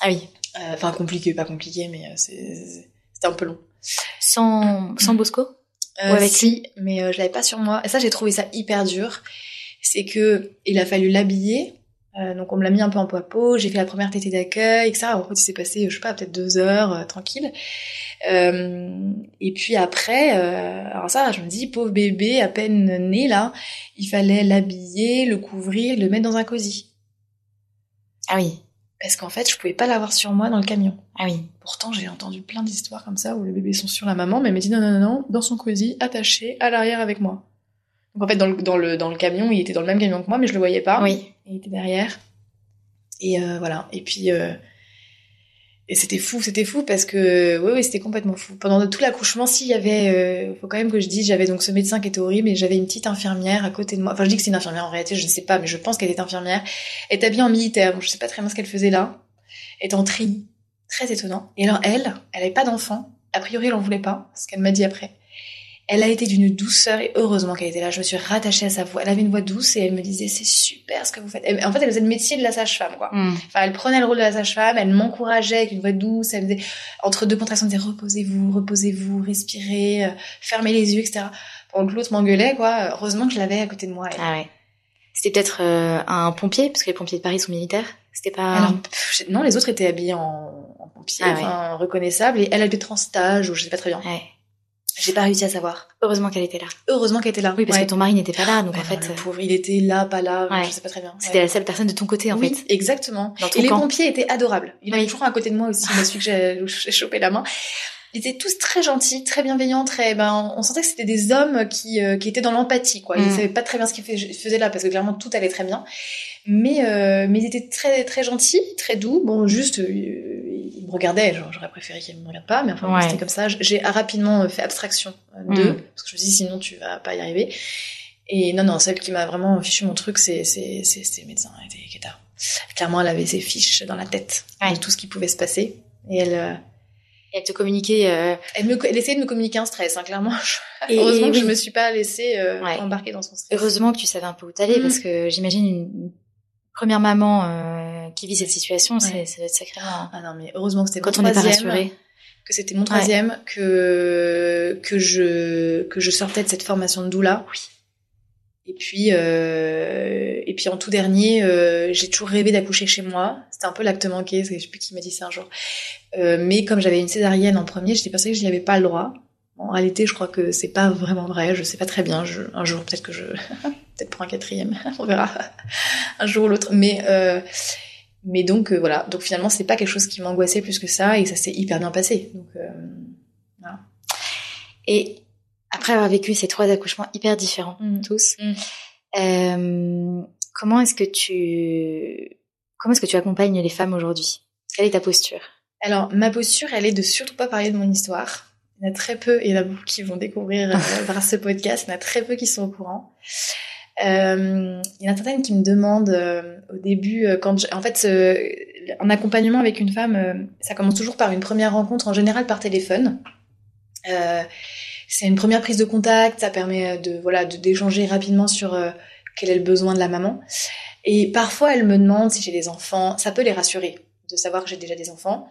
Ah oui. Euh, enfin, compliqué, pas compliqué, mais c'était un peu long. Sans, sans Bosco? Euh, Ou avec si, mais je l'avais pas sur moi. Et ça, j'ai trouvé ça hyper dur. C'est que il a fallu l'habiller euh, donc on me l'a mis un peu en poids peau, j'ai fait la première tétée d'accueil, etc. En fait, il s'est passé, je sais pas, peut-être deux heures, euh, tranquille. Euh, et puis après, alors ça, je me dis, pauvre bébé, à peine né là, il fallait l'habiller, le couvrir, le mettre dans un cosy. Ah oui. Parce qu'en fait, je pouvais pas l'avoir sur moi dans le camion. Ah oui. Pourtant, j'ai entendu plein d'histoires comme ça où les bébés sont sur la maman, mais elle m'a dit non, non, non, non, dans son cosy, attaché à l'arrière avec moi. Donc en fait, dans le, dans le, dans le camion, il était dans le même camion que moi, mais je le voyais pas. Oui. Il était derrière. Et euh, voilà. Et puis, euh, et c'était fou, c'était fou parce que, oui, oui, c'était complètement fou. Pendant tout l'accouchement, s'il y avait, euh, faut quand même que je dise, j'avais donc ce médecin qui était horrible et j'avais une petite infirmière à côté de moi. Enfin, je dis que c'est une infirmière en réalité, je ne sais pas, mais je pense qu'elle était infirmière. Elle était habillée en militaire, donc je sais pas très bien ce qu'elle faisait là. Elle était en tri. Très étonnant. Et alors, elle, elle avait pas d'enfant. A priori, elle en voulait pas, ce qu'elle m'a dit après. Elle a été d'une douceur et heureusement qu'elle était là. Je me suis rattachée à sa voix. Elle avait une voix douce et elle me disait c'est super ce que vous faites. en fait, elle faisait le métier de la sage-femme, quoi. Hmm. Enfin, elle prenait le rôle de la sage-femme. Elle m'encourageait avec une voix douce. Elle me disait entre deux contractions, elle me disait reposez-vous, reposez-vous, respirez, euh, fermez les yeux, etc. Pendant que l'autre m'engueulait, quoi. Heureusement que je l'avais à côté de moi. Ah ouais. C'était peut-être euh, un pompier parce que les pompiers de Paris sont militaires. C'était pas. Alors, non, les autres étaient habillés en, en pompier, ah reconnaissables. Et elle, elle était en stage ou je sais pas très bien. Ouais. J'ai pas réussi à savoir. Heureusement qu'elle était là. Heureusement qu'elle était là. Oui, parce que ton mari n'était pas là, donc en fait. Le pauvre, il était là, pas là, je sais pas très bien. C'était la seule personne de ton côté, en oui, fait. exactement. Et les pompiers étaient adorables. Il avait toujours à côté de moi aussi, celui que j'ai chopé la main. Ils étaient tous très gentils, très bienveillants, très. Ben, on sentait que c'était des hommes qui, euh, qui étaient dans l'empathie, quoi. Ils mm. savaient pas très bien ce qu'ils faisaient là, parce que clairement tout allait très bien. Mais, euh, mais ils étaient très, très gentils, très doux. Bon, juste, euh, ils me regardaient. J'aurais préféré qu'ils me regardent pas, mais enfin, c'était comme ça. J'ai rapidement fait abstraction d'eux, mm. parce que je me suis dit, sinon tu vas pas y arriver. Et non, non, celle qui m'a vraiment fichu mon truc, c'est, c'est, c'est, c'est le médecin, elle était Clairement, elle avait ses fiches dans la tête de tout ce qui pouvait se passer. Et elle, elle te communiquait. Euh... Elle, me, elle essayait de me communiquer un stress, hein, clairement. (laughs) Et, heureusement que je me suis pas laissée euh, embarquer dans son stress. Heureusement que tu savais un peu où t'allais, mm. parce que j'imagine une première maman euh, qui vit cette situation, c'est ça va être sacrément. Ah non, mais heureusement que c'était quand on n'est pas rassuré. Que c'était mon troisième, que que je que je sortais de cette formation de doula. Oui. Et puis, euh, et puis en tout dernier, euh, j'ai toujours rêvé d'accoucher chez moi. C'était un peu l'acte manqué, je sais plus qui m'a dit ça un jour. Euh, mais comme j'avais une césarienne en premier, j'étais persuadée que je n'y avais pas le droit. En réalité, je crois que c'est pas vraiment vrai. Je sais pas très bien. Je, un jour, peut-être que je, (laughs) peut-être pour un quatrième, (laughs) on verra. un jour ou l'autre. Mais euh, mais donc euh, voilà. Donc finalement, c'est pas quelque chose qui m'angoissait plus que ça, et ça s'est hyper bien passé. Donc euh, voilà. Et après avoir vécu ces trois accouchements hyper différents, mm. tous, mm. Euh, comment est-ce que tu comment est-ce que tu accompagnes les femmes aujourd'hui? Quelle est ta posture? Alors ma posture, elle est de surtout pas parler de mon histoire. Il y en a très peu, et il y en a beaucoup qui vont découvrir euh, (laughs) grâce ce podcast. Il y en a très peu qui sont au courant. Euh, il y en a certaines qui me demandent euh, au début, quand en fait, en accompagnement avec une femme, ça commence toujours par une première rencontre, en général par téléphone. Euh, c'est une première prise de contact, ça permet euh, de voilà de d'échanger rapidement sur euh, quel est le besoin de la maman. Et parfois, elle me demande si j'ai des enfants. Ça peut les rassurer de savoir que j'ai déjà des enfants,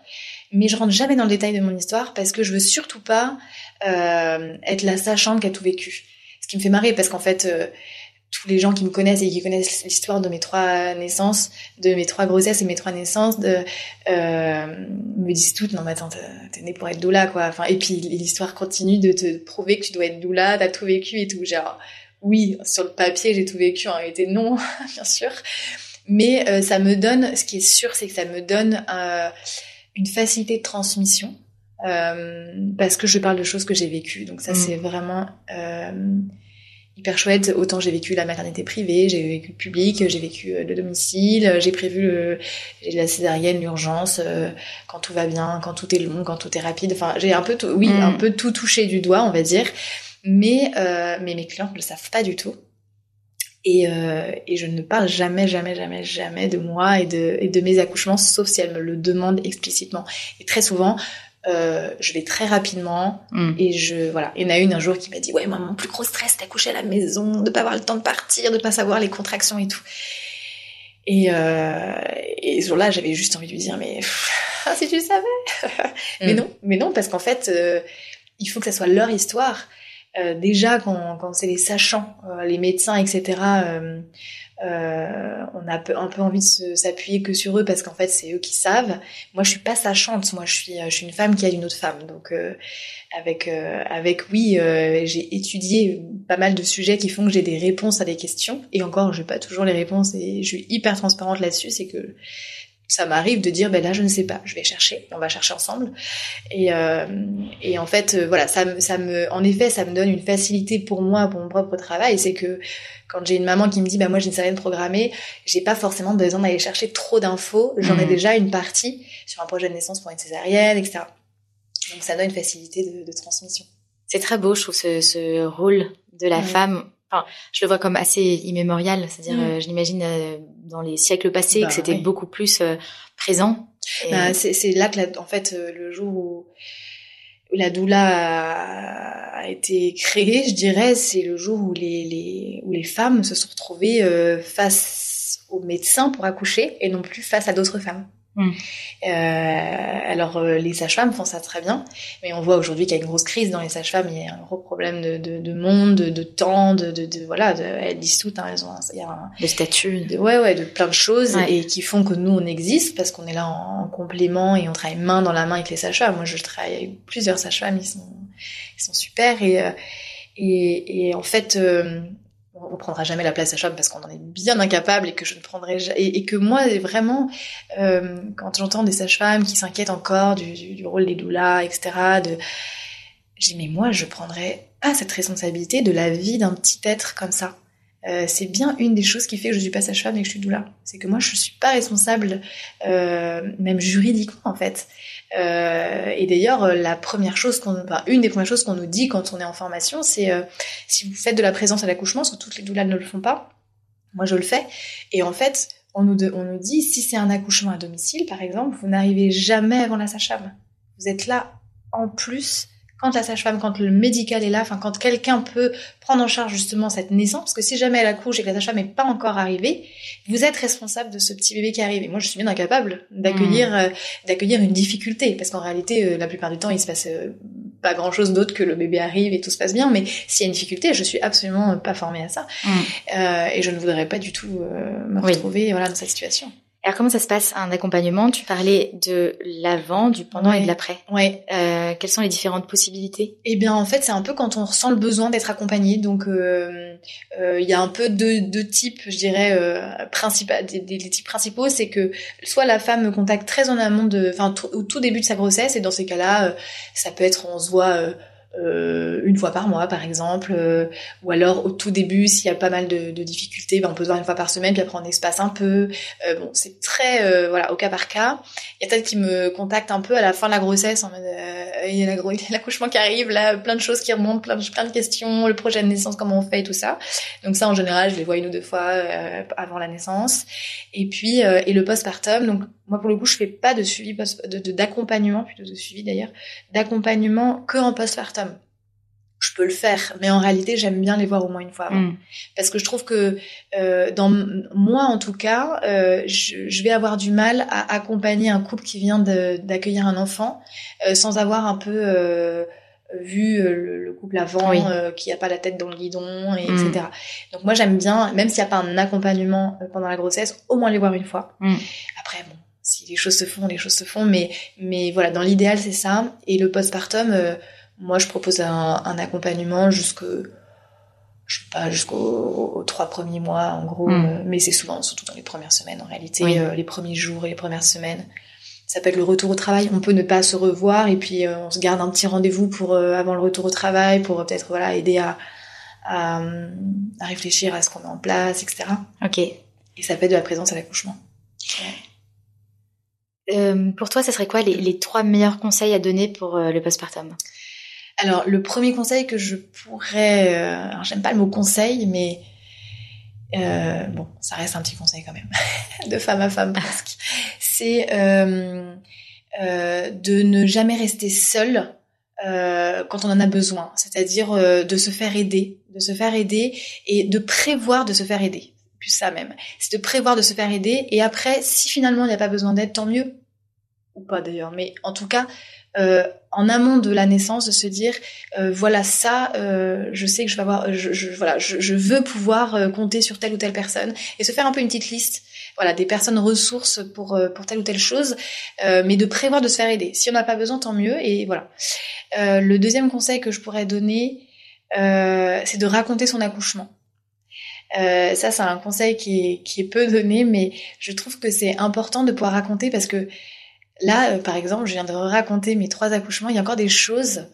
mais je rentre jamais dans le détail de mon histoire parce que je veux surtout pas euh, être la sachante qui a tout vécu. Ce qui me fait marrer parce qu'en fait, euh, tous les gens qui me connaissent et qui connaissent l'histoire de mes trois naissances, de mes trois grossesses et mes trois naissances, euh, me disent toutes non mais attends t'es née pour être doula quoi. Enfin et puis l'histoire continue de te prouver que tu dois être doula, t'as tout vécu et tout. Genre oui sur le papier j'ai tout vécu, en réalité non (laughs) bien sûr, mais ça me donne, ce qui est sûr c'est que ça me donne une facilité de transmission euh, parce que je parle de choses que j'ai vécues. Donc ça mmh. c'est vraiment euh, hyper chouette. Autant j'ai vécu la maternité privée, j'ai vécu le public, j'ai vécu euh, le domicile, j'ai prévu le, la césarienne, l'urgence, euh, quand tout va bien, quand tout est long, quand tout est rapide. Enfin, j'ai un peu tout, oui, mm. un peu tout touché du doigt, on va dire. Mais, euh, mais mes clients ne le savent pas du tout. Et, euh, et, je ne parle jamais, jamais, jamais, jamais de moi et de, et de mes accouchements, sauf si elles me le demandent explicitement. Et très souvent, euh, je vais très rapidement Mm. et je voilà. Il y en a une un jour qui m'a dit ouais moi mon plus gros stress c'est d'accoucher à la maison, de pas avoir le temps de partir, de pas savoir les contractions et tout. Et, euh, et ce jour-là j'avais juste envie de lui dire mais pff, (laughs) si tu savais. (laughs) mais Mm. non, mais non parce qu'en fait il faut que ça soit leur histoire. Euh, déjà quand, quand c'est les sachants, euh, les médecins etc. euh, on a un peu envie de s'appuyer que sur eux parce qu'en fait c'est eux qui savent. Moi je suis pas sachante, moi je suis je suis une femme qui aide une autre femme. Donc avec avec oui, j'ai étudié pas mal de sujets qui font que j'ai des réponses à des questions et encore j'ai pas toujours les réponses et je suis hyper transparente là-dessus, c'est que ça m'arrive de dire ben là je ne sais pas, je vais chercher, on va chercher ensemble et euh, et en fait euh, voilà ça me ça me en effet ça me donne une facilité pour moi pour mon propre travail, c'est que quand j'ai une maman qui me dit bah moi j'ai une césarienne programmée, j'ai pas forcément besoin d'aller chercher trop d'infos, j'en ai Mhm. déjà une partie sur un projet de naissance pour une césarienne, etc. Donc ça donne une facilité de, de transmission. C'est très beau, je trouve, ce, ce rôle de la Ouais. femme. Enfin, je le vois comme assez immémorial, c'est-à-dire, Mm. euh, je l'imagine euh, dans les siècles passés Bah, que c'était oui. beaucoup plus euh, présent. Et- Bah, c'est c'est là que, la- en fait, euh, le jour où la doula a, a été créée, je dirais, c'est le jour où les, les, où les femmes se sont retrouvées euh, face aux médecins pour accoucher et non plus face à d'autres femmes. Mm. Euh, alors, euh, les sages-femmes font ça très bien, mais on voit aujourd'hui qu'il y a une grosse crise dans les sages-femmes. Il y a un gros problème de, de, de monde, de, de temps, de, de, de voilà. De, elles disent toutes, hein, elles ont, un- il y a un, le statut. de, ouais, ouais, de plein de choses Ouais. et qui font que nous on existe parce qu'on est là en, en complément et on travaille main dans la main avec les sages-femmes. Moi, je travaille avec plusieurs sages-femmes, ils sont, ils sont super et euh, et, et en fait, euh, on prendra jamais la place sage-femme parce qu'on en est bien incapable et que je ne prendrai et, et que moi vraiment, euh, quand j'entends des sages-femmes qui s'inquiètent encore du, rôle des doulas, etc. De, dis mais moi je prendrais pas cette responsabilité de la vie d'un petit être comme ça. Euh, c'est bien une des choses qui fait que je suis pas sage-femme et que je suis doula. C'est que moi, je suis pas responsable, euh, même juridiquement en fait. Euh, et d'ailleurs, la première chose qu'on, une des premières choses qu'on nous dit quand on est en formation, c'est si vous faites de la présence à l'accouchement, parce que toutes les doulas ne le font pas. Moi, je le fais. Et en fait, on nous, on nous dit si c'est un accouchement à domicile, par exemple, vous n'arrivez jamais avant la sage-femme. Vous êtes là en plus quand la sage-femme, quand le médical est là, enfin quand quelqu'un peut prendre en charge justement cette naissance, parce que si jamais elle accouche et que la sage-femme n'est pas encore arrivée, vous êtes responsable de ce petit bébé qui arrive. Et moi, je suis bien incapable d'accueillir euh, d'accueillir une difficulté, parce qu'en réalité, euh, la plupart du temps, il se passe euh, pas grand-chose d'autre que le bébé arrive et tout se passe bien. Mais s'il y a une difficulté, je suis absolument pas formée à ça, Mm. Euh, et je ne voudrais pas du tout me Oui. retrouver voilà dans cette situation. Alors, comment ça se passe un accompagnement? Tu parlais de l'avant, du pendant Ouais. et de l'après. Ouais, Euh, quelles sont les différentes possibilités? Eh bien, en fait, c'est un peu quand on ressent le besoin d'être accompagné. Donc, euh, euh, il y a un peu deux, deux types, je dirais, euh, principaux. Des, types principaux, c'est que soit la femme me contacte très en amont de, enfin, au tout début de sa grossesse, et dans ces cas-là, ça peut être, on se voit. Euh, une fois par mois par exemple euh, ou alors au tout début s'il y a pas mal de, difficultés ben, on peut voir une fois par semaine puis après on espace un peu. Euh, bon c'est très voilà au cas par cas. Il y a peut-être qui me contactent un peu à la fin de la grossesse en mode il y a l'accouchement qui arrive là plein de choses qui remontent plein de, questions le projet de naissance comment on fait tout ça. Donc ça en général je les vois une ou deux fois avant la naissance. Et puis et le postpartum donc moi pour le coup je fais pas de suivi d'accompagnement plutôt de suivi d'ailleurs d'accompagnement que en postpartum je peux le faire mais en réalité j'aime bien les voir au moins une fois avant Mm. parce que je trouve que euh, dans moi en tout cas euh, je, je vais avoir du mal à accompagner un couple qui vient d'accueillir un enfant euh, sans avoir un peu euh, vu euh, le, le couple avant Oui. euh, qui a pas la tête dans le guidon et Mm. etc donc moi j'aime bien même s'il n'y a pas un accompagnement pendant la grossesse au moins les voir une fois Mm. après bon si les choses se font les choses se font mais mais voilà dans l'idéal c'est ça et le postpartum euh, moi je propose un, un accompagnement jusque je sais pas jusqu'aux aux trois premiers mois en gros Mm. euh, mais c'est souvent surtout dans les premières semaines en réalité Oui. euh, les premiers jours et les premières semaines ça peut être le retour au travail on peut ne pas se revoir et puis euh, on se garde un petit rendez-vous pour avant le retour au travail pour peut-être voilà aider à, à à réfléchir à ce qu'on met en place etc Ok. et ça peut être de la présence à l'accouchement Euh, pour toi, ça serait quoi les, les trois meilleurs conseils à donner pour euh, le postpartum? Alors, le premier conseil que je pourrais... Euh, alors, j'aime pas le mot conseil, mais... Euh, bon, ça reste un petit conseil quand même, (laughs) de femme à femme presque. C'est... Euh, de ne jamais rester seul quand on en a besoin, c'est-à-dire de se faire aider, de se faire aider et de prévoir de se faire aider plus ça même. C'est de prévoir de se faire aider et après, si finalement il n'y a pas besoin d'aide, tant mieux. Ou pas d'ailleurs, mais en tout cas, euh, en amont de la naissance, de se dire euh, voilà ça, euh, je sais que je vais avoir, je, voilà, je, veux pouvoir compter sur telle ou telle personne et se faire un peu une petite liste, voilà, des personnes ressources pour pour telle ou telle chose, mais de prévoir de se faire aider. Si on n'a pas besoin, tant mieux et voilà. le deuxième conseil que je pourrais donner, c'est de raconter son accouchement. Euh, ça, c'est un conseil qui est, qui est peu donné, mais je trouve que c'est important de pouvoir raconter parce que là, euh, par exemple, je viens de raconter mes trois accouchements. Il y a encore des choses.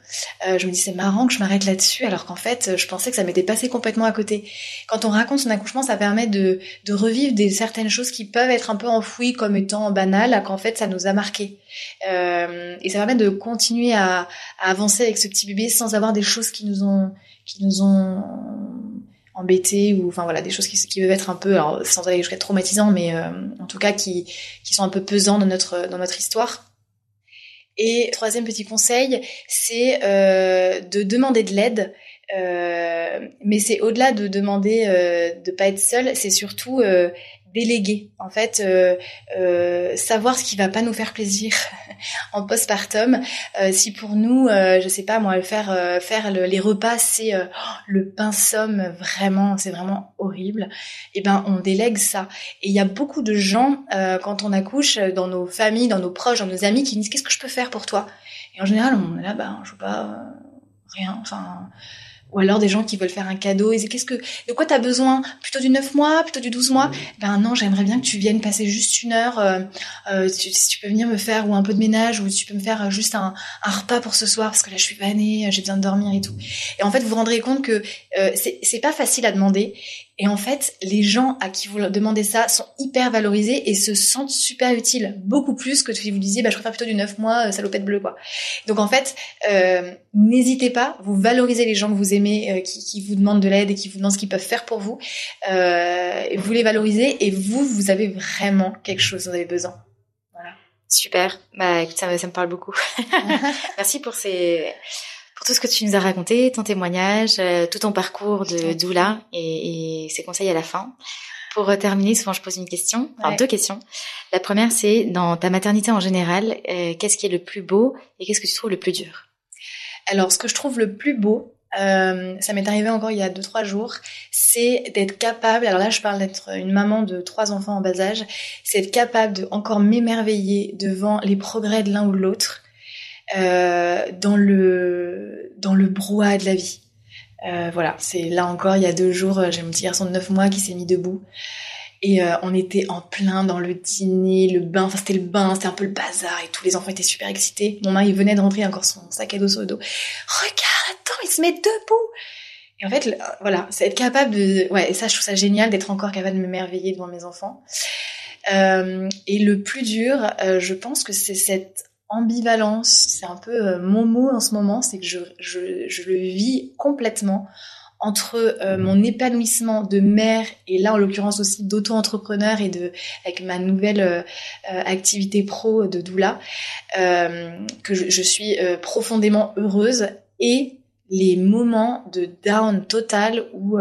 Euh, je me dis c'est marrant que je m'arrête là-dessus, alors qu'en fait, je pensais que ça m'était passé complètement à côté. Quand on raconte son accouchement, ça permet de, de revivre des certaines choses qui peuvent être un peu enfouies comme étant banales, qu'en fait, ça nous a marqué. Euh, et ça permet de continuer à, à avancer avec ce petit bébé sans avoir des choses qui nous ont qui nous ont embêtés ou enfin voilà des choses qui, qui peuvent être un peu alors sans aller jusqu'à traumatisant mais euh, en tout cas qui qui sont un peu pesants dans notre dans notre histoire. Et troisième petit conseil c'est euh, de demander de l'aide euh, mais c'est au-delà de demander euh, de pas être seul c'est surtout euh, déléguer, en fait, euh, euh, savoir ce qui va pas nous faire plaisir (laughs) en postpartum. Euh, si pour nous, euh, je sais pas moi, faire euh, faire les repas, c'est euh, le pain somme vraiment, c'est vraiment horrible. Et eh ben on délègue ça. Et il y a beaucoup de gens quand on accouche dans nos familles, dans nos proches, dans nos amis qui disent qu'est-ce que je peux faire pour toi? Et en général, on est là, bah je veux pas rien. Enfin ou alors des gens qui veulent faire un cadeau et qu'est-ce que de quoi tu as besoin? Plutôt du 9 mois plutôt du 12 mois? Ben non j'aimerais bien que tu viennes passer juste une heure euh, euh, si tu peux venir me faire ou un peu de ménage ou tu peux me faire euh, juste un, un repas pour ce soir parce que là je suis vannée j'ai besoin de dormir et tout. Et en fait vous vous rendrez compte que euh, c'est pas facile à demander et en fait, les gens à qui vous demandez ça sont hyper valorisés et se sentent super utiles, beaucoup plus que si vous disiez, bah, je préfère plutôt du 9 mois, euh, salopette bleue, quoi. Donc en fait, euh, n'hésitez pas, vous valorisez les gens que vous aimez, euh, qui, qui, vous demandent de l'aide et qui vous demandent ce qu'ils peuvent faire pour vous. Euh, vous les valorisez et vous, vous avez vraiment quelque chose dont vous avez besoin. Voilà. Super. Bah écoute, ça, ça me parle beaucoup. (laughs) Merci pour ces tout ce que tu nous as raconté, ton témoignage, euh, tout ton parcours de doula et, et ses conseils à la fin. Pour terminer, souvent je pose une question, enfin deux questions. La première, c'est dans ta maternité en général, euh, qu'est-ce qui est le plus beau et qu'est-ce que tu trouves le plus dur? Alors, ce que je trouve le plus beau, euh, ça m'est arrivé encore il y a deux trois jours, c'est d'être capable. Alors là, je parle d'être une maman de trois enfants en bas âge, c'est être capable de encore m'émerveiller devant les progrès de l'un ou de l'autre euh, dans le dans le brouhaha de la vie. Euh, voilà, c'est là encore, il y a deux jours, euh, j'ai mon petit garçon de 9 mois qui s'est mis debout. Et euh, on était en plein dans le dîner, le bain, enfin c'était le bain, c'était un peu le bazar et tous les enfants étaient super excités. Mon mari venait de rentrer encore son sac à dos sur le dos. Regarde, attends, il se met debout. Et en fait, voilà, c'est être capable de... Ouais, et ça, je trouve ça génial d'être encore capable de m'émerveiller devant mes enfants. Euh, et le plus dur, euh, je pense que c'est cette ambivalence, c'est un peu euh, mon mot en ce moment, c'est que je, je, je, le vis complètement entre euh, mon épanouissement de mère et là en l'occurrence aussi d'auto-entrepreneur et de avec ma nouvelle euh, activité pro de doula que je, je suis profondément heureuse et les moments de down total où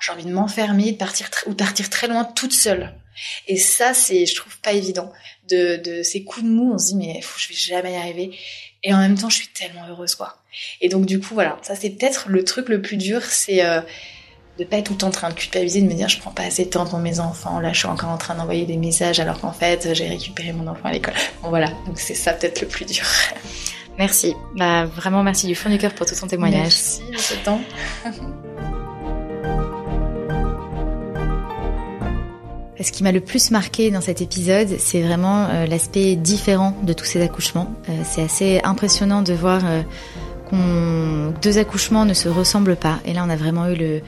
j'ai envie de m'enfermer, de partir ou de partir très loin toute seule. Et ça, c'est, je trouve pas évident. De, de ces coups de mou, on se dit mais je vais jamais y arriver. Et en même temps, je suis tellement heureuse, quoi. Et donc du coup, voilà, ça c'est peut-être le truc le plus dur, c'est euh, de pas être tout le temps en train de culpabiliser, de me dire je prends pas assez de temps pour mes enfants, là je suis encore en train d'envoyer des messages alors qu'en fait j'ai récupéré mon enfant à l'école. Bon voilà, donc c'est ça peut-être le plus dur. Merci, bah vraiment merci du fond du cœur pour tout ton témoignage. Merci de ce temps. Ce qui m'a le plus marqué dans cet épisode, c'est vraiment euh, l'aspect différent de tous ces accouchements. Euh, c'est assez impressionnant de voir euh, qu'on deux accouchements ne se ressemblent pas. Et là, on a vraiment eu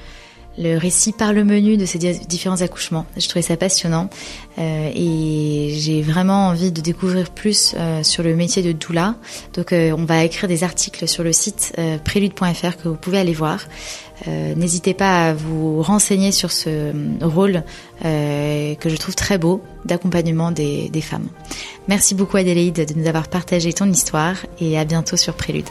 le récit par le menu de ces différents accouchements. Je trouvais ça passionnant euh, et j'ai vraiment envie de découvrir plus sur le métier de doula. Donc on va écrire des articles sur le site prélude.fr que vous pouvez aller voir. Euh, n'hésitez pas à vous renseigner sur ce rôle que je trouve très beau d'accompagnement des femmes. Merci beaucoup Adélaïde de nous avoir partagé ton histoire et à bientôt sur Prélude.